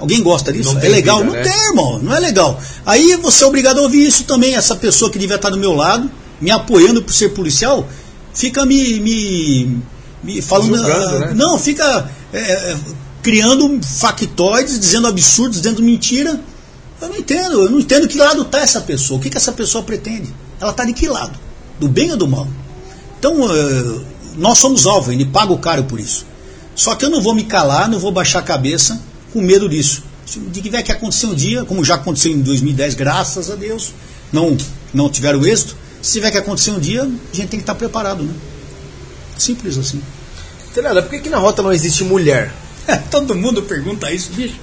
Alguém gosta disso? Não é legal? vida, não né? tem, irmão. Não é legal. Aí você é obrigado a ouvir isso também. Essa pessoa que devia estar do meu lado, me apoiando por ser policial, fica me, me, me falando. Julgando, ah, né? Não, fica é, é, criando factoides, dizendo absurdos, dizendo mentira. Eu não entendo. Eu não entendo que lado está essa pessoa. O que, que essa pessoa pretende? Ela está de que lado? Do bem ou do mal? Então, eh, nós somos alvo, ele paga o caro por isso. Só que eu não vou me calar, não vou baixar a cabeça com medo disso. Se tiver que acontecer um dia, como já aconteceu em 2010, graças a Deus, não, não tiveram êxito. Se tiver que acontecer um dia, a gente tem que estar preparado, né? Simples assim. Tenada, por que, que na rota não existe mulher? (laughs) Todo mundo pergunta isso, bicho.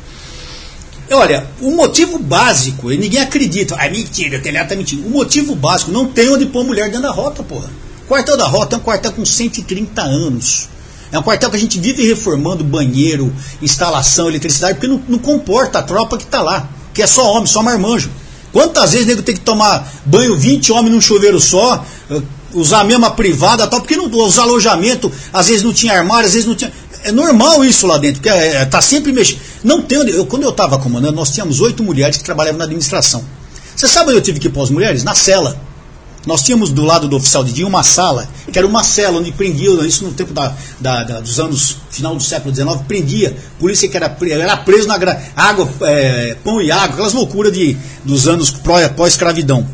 Olha, o motivo básico, e ninguém acredita. Ah, mentira, o telhado tá mentindo. O motivo básico, não tem onde pôr mulher dentro da rota, porra. O quartel da rota é um quartel com 130 anos. É um quartel que a gente vive reformando banheiro, instalação, eletricidade, porque não, não comporta a tropa que está lá, que é só homem, só marmanjo. Quantas vezes o nego tem que tomar banho 20 homens num chuveiro só, eh, usar a mesma privada tal, porque não, os alojamentos, às vezes não tinha armário, às vezes não tinha. É normal isso lá dentro, porque é, é, tá sempre mexendo. Não tem onde. Eu, quando eu estava comandando, nós tínhamos oito mulheres que trabalhavam na administração. Você sabe onde eu tive que pôr as mulheres? Na cela. Nós tínhamos do lado do oficial de dia uma sala, que era uma cela onde prendia, isso no tempo da, da, da dos anos, final do século XIX, prendia, polícia que era, era preso na água, é, pão e água, aquelas loucuras de, dos anos pós-escravidão.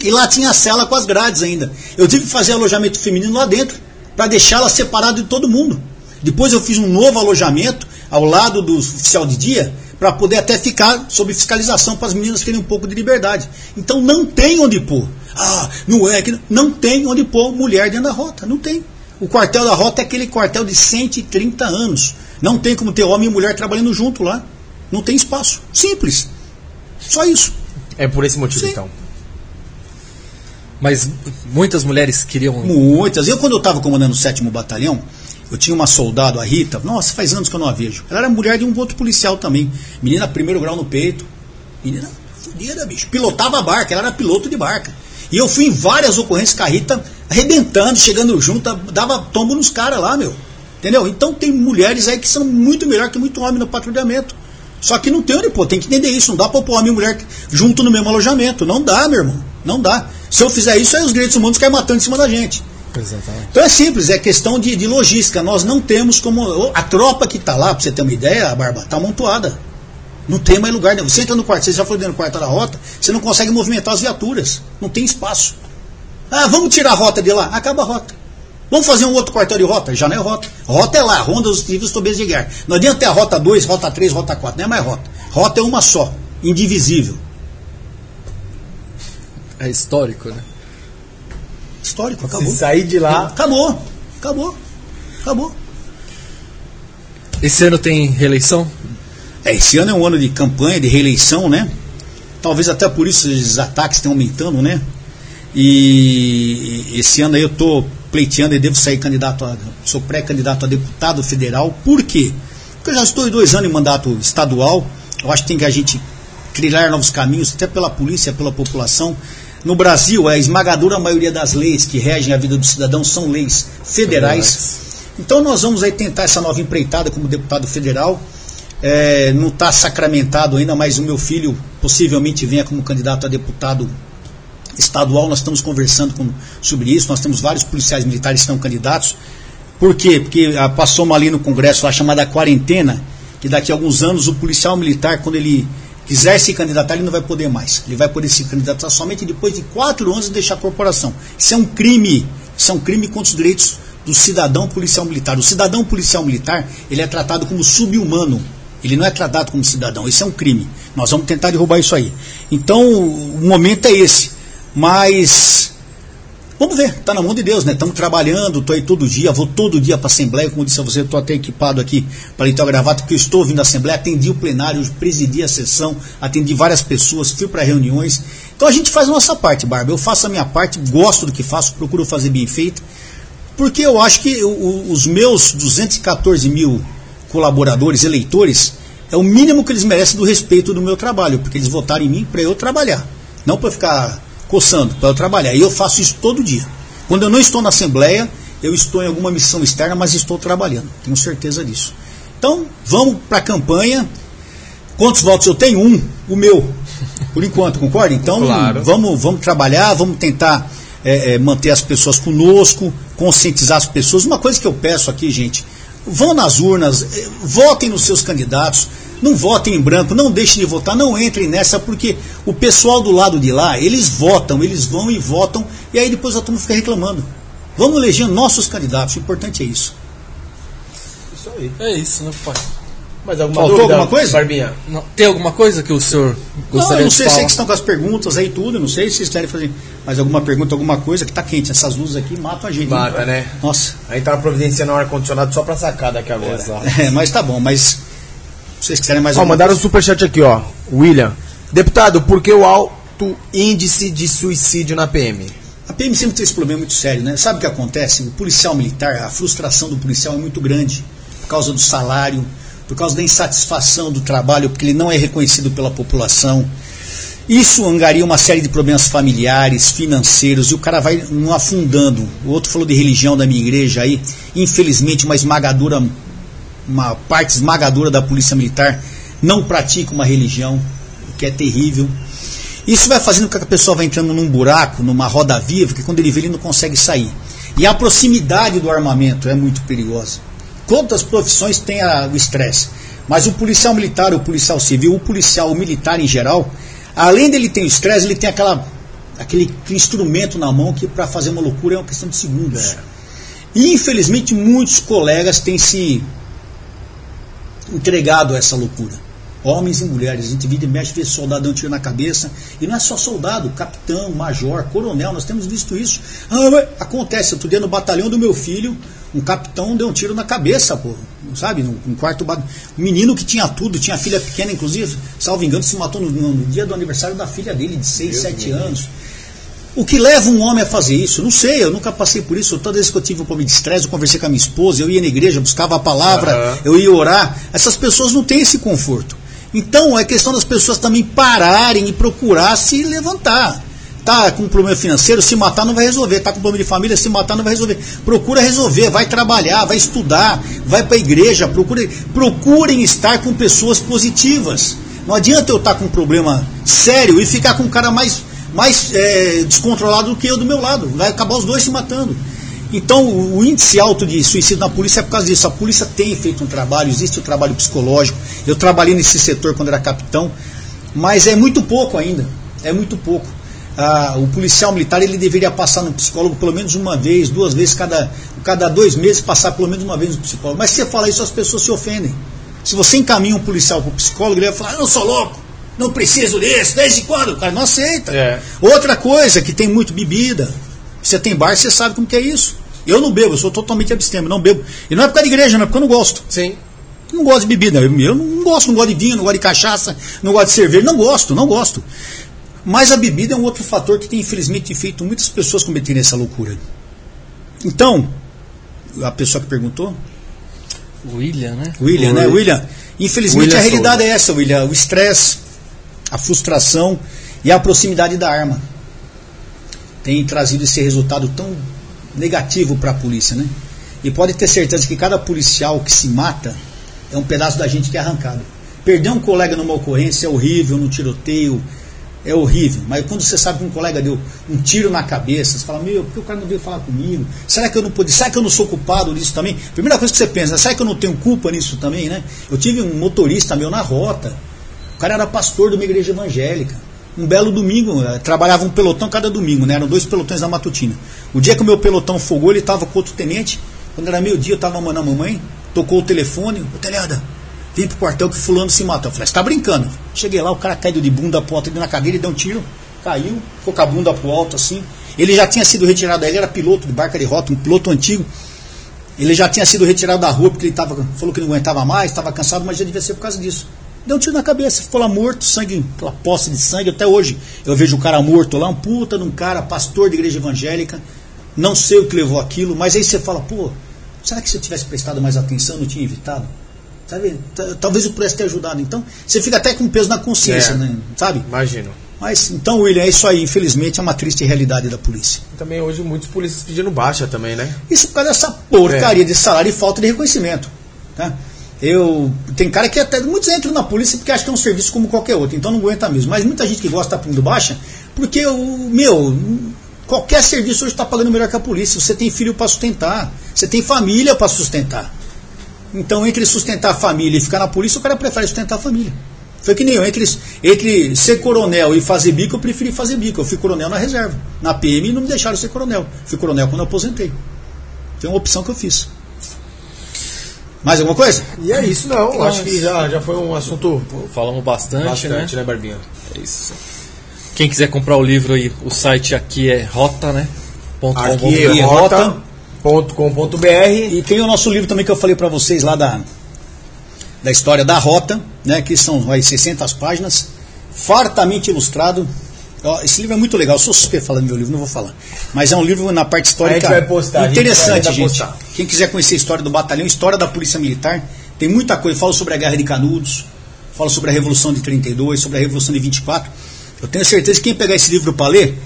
E lá tinha a cela com as grades ainda. Eu tive que fazer alojamento feminino lá dentro, para deixá-la separada de todo mundo. Depois eu fiz um novo alojamento ao lado do oficial de dia, para poder até ficar sob fiscalização para as meninas terem um pouco de liberdade. Então não tem onde pôr. Ah, não é que não tem onde pôr mulher dentro da rota, não tem. O quartel da rota é aquele quartel de 130 anos. Não tem como ter homem e mulher trabalhando junto lá. Não tem espaço. Simples. Só isso. É por esse motivo Sim. então. Mas muitas mulheres queriam. Muitas. Eu, quando eu estava comandando o sétimo batalhão, eu tinha uma soldado, a Rita. Nossa, faz anos que eu não a vejo. Ela era mulher de um outro policial também. Menina, primeiro grau no peito. Menina, fodida, bicho. Pilotava barca, ela era piloto de barca. E eu fui em várias ocorrências com a Rita, arrebentando, chegando junto, dava tombo nos caras lá, meu. Entendeu? Então tem mulheres aí que são muito melhor que muito homem no patrulhamento. Só que não tem onde pô, tem que entender isso. Não dá pra pôr homem e mulher junto no mesmo alojamento. Não dá, meu irmão. Não dá. Se eu fizer isso, aí os direitos humanos caem matando em cima da gente. Exatamente. Então é simples, é questão de, de logística. Nós não temos como. A tropa que está lá, para você ter uma ideia, a barba, está amontoada. Não tem mais lugar. Você entra no quarto, você já foi dentro do quarto da rota, você não consegue movimentar as viaturas. Não tem espaço. Ah, vamos tirar a rota de lá. Acaba a rota. Vamos fazer um outro quartel de rota? Já não é rota. Rota é lá, Ronda dos Civis Tobes de Guerra. Não adianta ter a rota 2, rota 3, rota 4. Não é mais rota. Rota é uma só, indivisível. É histórico, né? Histórico, acabou. Se sair de lá. Acabou. Acabou. Acabou. Esse ano tem reeleição? É, esse ano é um ano de campanha, de reeleição, né? Talvez até por isso os ataques estão aumentando, né? E esse ano aí eu estou pleiteando e devo sair candidato a. sou pré-candidato a deputado federal. Por quê? Porque eu já estou dois anos em mandato estadual. Eu acho que tem que a gente trilhar novos caminhos, até pela polícia, pela população. No Brasil, a esmagadora maioria das leis que regem a vida do cidadão são leis federais. federais. Então nós vamos aí tentar essa nova empreitada como deputado federal é, não está sacramentado ainda, mas o meu filho possivelmente venha como candidato a deputado estadual. Nós estamos conversando com, sobre isso. Nós temos vários policiais militares que estão candidatos. Por quê? Porque ah, passou uma ali no Congresso a chamada quarentena, que daqui a alguns anos o policial militar, quando ele quiser se candidatar, ele não vai poder mais. Ele vai poder se candidatar somente depois de quatro anos de deixar a corporação. Isso é um crime. Isso é um crime contra os direitos do cidadão policial militar. O cidadão policial militar, ele é tratado como subhumano ele não é tratado como cidadão. Isso é um crime. Nós vamos tentar derrubar isso aí. Então, o momento é esse. Mas Vamos ver, está na mão de Deus, né? Estamos trabalhando, estou aí todo dia, vou todo dia para a Assembleia, como disse a você, estou até equipado aqui para entrar gravata, porque eu estou vindo à Assembleia, atendi o plenário, presidi a sessão, atendi várias pessoas, fui para reuniões. Então a gente faz a nossa parte, Barba. Eu faço a minha parte, gosto do que faço, procuro fazer bem feito, porque eu acho que os meus 214 mil colaboradores, eleitores, é o mínimo que eles merecem do respeito do meu trabalho, porque eles votaram em mim para eu trabalhar, não para ficar coçando, para eu trabalhar. E eu faço isso todo dia. Quando eu não estou na Assembleia, eu estou em alguma missão externa, mas estou trabalhando, tenho certeza disso. Então, vamos para a campanha. Quantos votos eu tenho? Um, o meu, por enquanto, concorda? Então, claro. vamos, vamos trabalhar, vamos tentar é, é, manter as pessoas conosco, conscientizar as pessoas. Uma coisa que eu peço aqui, gente, vão nas urnas, eh, votem nos seus candidatos, não votem em branco, não deixem de votar, não entrem nessa, porque o pessoal do lado de lá, eles votam, eles vão e votam, e aí depois a turma fica reclamando. Vamos eleger nossos candidatos, o importante é isso. Isso aí. É isso, né, pai? Mas alguma Faltou dúvida, alguma coisa? Barbinha? Não, tem alguma coisa que o senhor gostaria não, não sei, de falar? sei que estão com as perguntas aí tudo, não sei se vocês querem fazer mais alguma pergunta, alguma coisa, que tá quente. Essas luzes aqui matam a gente. Mata, né? Nossa. Aí tá providenciando um ar-condicionado só pra sacada aqui agora. Exato. É, mas tá bom, mas se vocês quiserem mais ó, mandaram o um superchat aqui, ó. William. Deputado, por que o alto índice de suicídio na PM? A PM sempre tem esse problema muito sério, né? Sabe o que acontece? O policial militar, a frustração do policial é muito grande por causa do salário, por causa da insatisfação do trabalho, porque ele não é reconhecido pela população. Isso angaria uma série de problemas familiares, financeiros, e o cara vai não afundando. O outro falou de religião da minha igreja aí. Infelizmente, uma esmagadora, uma parte esmagadora da polícia militar não pratica uma religião, o que é terrível. Isso vai fazendo com que a pessoa vá entrando num buraco, numa roda viva, que quando ele vê ele não consegue sair. E a proximidade do armamento é muito perigosa. Quantas profissões tem a, o estresse? Mas o policial militar, o policial civil, o policial o militar em geral, além dele ter o estresse, ele tem aquela, aquele, aquele instrumento na mão que para fazer uma loucura é uma questão de segundos. É. E infelizmente muitos colegas têm se entregado a essa loucura homens e mulheres. A gente vira e mexe, vê soldado dando um tiro na cabeça. E não é só soldado, capitão, major, coronel, nós temos visto isso. Ah, acontece, outro dia no batalhão do meu filho, um capitão deu um tiro na cabeça, pô. Sabe? No quarto Um menino que tinha tudo, tinha filha pequena, inclusive, salvo engano, se matou no, no dia do aniversário da filha dele, de 6, 7 anos. O que leva um homem a fazer isso? Não sei, eu nunca passei por isso. Toda vez que eu tive um problema de estresse, eu conversei com a minha esposa, eu ia na igreja, buscava a palavra, uhum. eu ia orar. Essas pessoas não têm esse conforto. Então é questão das pessoas também pararem e procurar se levantar. Tá com um problema financeiro, se matar não vai resolver. Tá com um problema de família, se matar não vai resolver. Procura resolver, vai trabalhar, vai estudar, vai para a igreja, procure, procurem estar com pessoas positivas. Não adianta eu estar tá com um problema sério e ficar com um cara mais, mais é, descontrolado do que eu do meu lado. Vai acabar os dois se matando. Então, o índice alto de suicídio na polícia é por causa disso. A polícia tem feito um trabalho, existe o um trabalho psicológico. Eu trabalhei nesse setor quando era capitão, mas é muito pouco ainda. É muito pouco. Ah, o policial militar ele deveria passar no psicólogo pelo menos uma vez, duas vezes, cada, cada dois meses passar pelo menos uma vez no psicólogo. Mas se você fala isso, as pessoas se ofendem. Se você encaminha um policial para o psicólogo, ele vai falar: Eu sou louco, não preciso disso, desde quando? O cara não aceita. É. Outra coisa que tem muito bebida. Você tem bar, você sabe como que é isso. Eu não bebo, eu sou totalmente abstêmio, não bebo. E não é por causa de igreja, não é porque eu não gosto. Sim. Eu não gosto de bebida. Eu, eu não gosto, não gosto de vinho, não gosto de cachaça, não gosto de cerveja. Não gosto, não gosto. Mas a bebida é um outro fator que tem, infelizmente, feito muitas pessoas cometerem essa loucura. Então, a pessoa que perguntou. William, né? William, né? William. Infelizmente William a realidade Souza. é essa, William. O estresse, a frustração e a proximidade da arma tem trazido esse resultado tão negativo para a polícia, né? E pode ter certeza que cada policial que se mata é um pedaço da gente que é arrancado. Perder um colega numa ocorrência é horrível, no tiroteio, é horrível. Mas quando você sabe que um colega deu um tiro na cabeça, você fala, meu, por que o cara não veio falar comigo? Será que eu não pude? Será que eu não sou culpado nisso também? Primeira coisa que você pensa, será que eu não tenho culpa nisso também, né? Eu tive um motorista meu na rota. O cara era pastor de uma igreja evangélica um belo domingo, eh, trabalhava um pelotão cada domingo, né? Eram dois pelotões da matutina. O dia que o meu pelotão fogou, ele estava com outro tenente. Quando era meio-dia, eu estava mandando a mamãe, tocou o telefone, ô telhada, vem pro quartel que fulano se matou. Eu falei, você tá brincando? Cheguei lá, o cara caiu de bunda pro alto, ele na cadeira, ele deu um tiro, caiu, ficou com a bunda pro alto assim. Ele já tinha sido retirado, ele era piloto de barca de rota, um piloto antigo. Ele já tinha sido retirado da rua porque ele tava, falou que não aguentava mais, estava cansado, mas já devia ser por causa disso. Deu um tiro na cabeça, ficou lá morto, sangue, aquela poça de sangue. Até hoje eu vejo o cara morto lá, um puta de um cara, pastor de igreja evangélica. Não sei o que levou aquilo, mas aí você fala, pô, será que se eu tivesse prestado mais atenção, não tinha evitado? Sabe? Talvez eu pudesse ter ajudado. Então, você fica até com peso na consciência, é, né? Sabe? Imagino. Mas então, William, é isso aí. Infelizmente é uma triste realidade da polícia. Também hoje muitos polícias pedindo baixa também, né? Isso por causa dessa porcaria é. de salário e falta de reconhecimento. Tá? Eu tem cara que até muitos entram na polícia porque acham que é um serviço como qualquer outro, então não aguenta mesmo. Mas muita gente que gosta tá baixa, porque o meu qualquer serviço hoje está pagando melhor que a polícia. Você tem filho para sustentar, você tem família para sustentar. Então entre sustentar a família e ficar na polícia, o cara prefere sustentar a família. Foi que nem eu, entre, entre ser coronel e fazer bico, eu preferi fazer bico. Eu fui coronel na reserva. Na PM não me deixaram ser coronel. Fui coronel quando eu aposentei. Foi uma opção que eu fiz. Mais alguma coisa? E é isso, não. Acho que já, já foi um assunto. Falamos bastante, bastante né? né, Barbinha? É isso. Quem quiser comprar o livro aí, o site aqui é rota, né? Aqui é rota.com.br. E tem o nosso livro também que eu falei para vocês lá da, da história da rota, né? Que são aí, 600 páginas, fartamente ilustrado esse livro é muito legal. Eu sou super falando do meu livro, não vou falar. Mas é um livro na parte histórica. A gente vai postar, interessante, gente. Postar. Quem quiser conhecer a história do batalhão, história da Polícia Militar, tem muita coisa. Falo sobre a Guerra de Canudos, falo sobre a Revolução de 32, sobre a Revolução de 24. Eu tenho certeza que quem pegar esse livro para ler,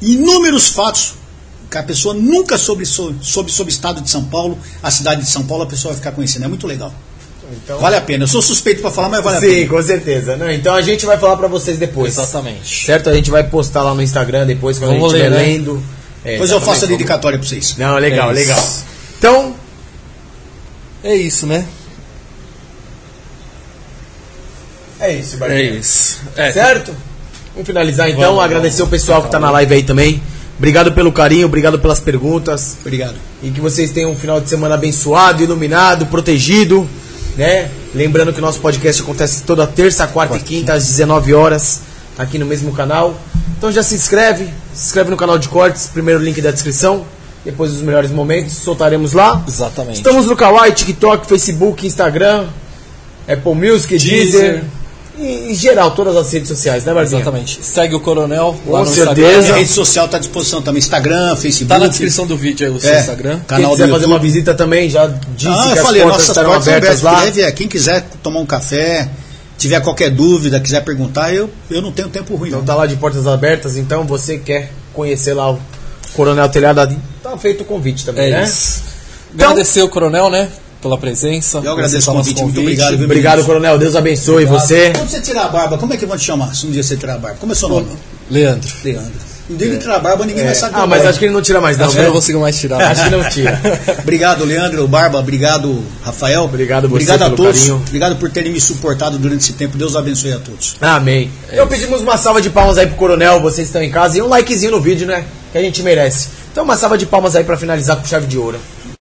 inúmeros fatos que a pessoa nunca soube sobre, sobre, sobre o estado de São Paulo, a cidade de São Paulo, a pessoa vai ficar conhecendo. É muito legal. Então, Vale a pena. Eu sou suspeito para falar, mas vale a Sim, pena. com certeza. Não, então a gente vai falar pra vocês depois. Exatamente. Certo? A gente vai postar lá no Instagram depois, quando Vamos a gente estiver ler, né? lendo. É, Depois eu faço a dedicatória para vocês. Não, legal, É legal. Então, É isso, né? é isso, É Barquinho. isso. É, Certo? Vamos finalizar então. Vamos, Agradecer vamos. o pessoal que tá na live aí também. Obrigado pelo carinho, obrigado pelas perguntas. Obrigado. E que vocês tenham um final de semana abençoado, iluminado, protegido, né? Lembrando que o nosso podcast acontece toda terça, quarta e quinta, às 19 horas, aqui no mesmo canal. Então já se inscreve, se inscreve no canal de cortes, primeiro link da descrição, depois os melhores momentos, soltaremos lá. Exatamente. Estamos no Kawaii, TikTok, Facebook, Instagram, Apple Music, Deezer, Deezer. E em geral, todas as redes sociais, né, Barzinho? Exatamente. Segue o Coronel lá Com no certeza. Instagram. rede social está à disposição também. Instagram, Facebook. Tá na descrição do vídeo aí o seu É. Instagram. Quem Canal do quiser fazer uma visita também, já disse Ah, que eu as falei, portas nossas estarão portas abertas abertas. lá. Quem vier, quem quiser tomar um café, tiver qualquer dúvida, quiser perguntar, eu, eu não tenho tempo ruim. Então Não. tá lá de portas abertas, então você quer conhecer lá o Coronel Telhado, tá feito o convite também, É né? isso. Então- Agradecer o Coronel, né? Pela presença. Eu agradeço o nosso convite, muito obrigado, viu, Obrigado, meninos? Coronel, Deus abençoe você. Quando você tirar a barba, como é que vão te chamar se um dia você tirar a barba? Como é seu nome? Leandro. Leandro. Um dia ele tirar a barba, ninguém vai saber. Ah, mas acho que ele não tira mais não, Acho que eu não consigo mais tirar. (laughs) Acho que não tira. (laughs) Obrigado, Leandro, Barba. Obrigado, Rafael. Obrigado você Obrigado a todos. carinho. Obrigado por terem me suportado durante esse tempo. Deus abençoe a todos. Amém. Então pedimos uma salva de palmas aí pro Coronel, vocês estão em casa, e um likezinho no vídeo, né? Que a gente merece. Então uma salva de palmas aí pra finalizar com chave de ouro.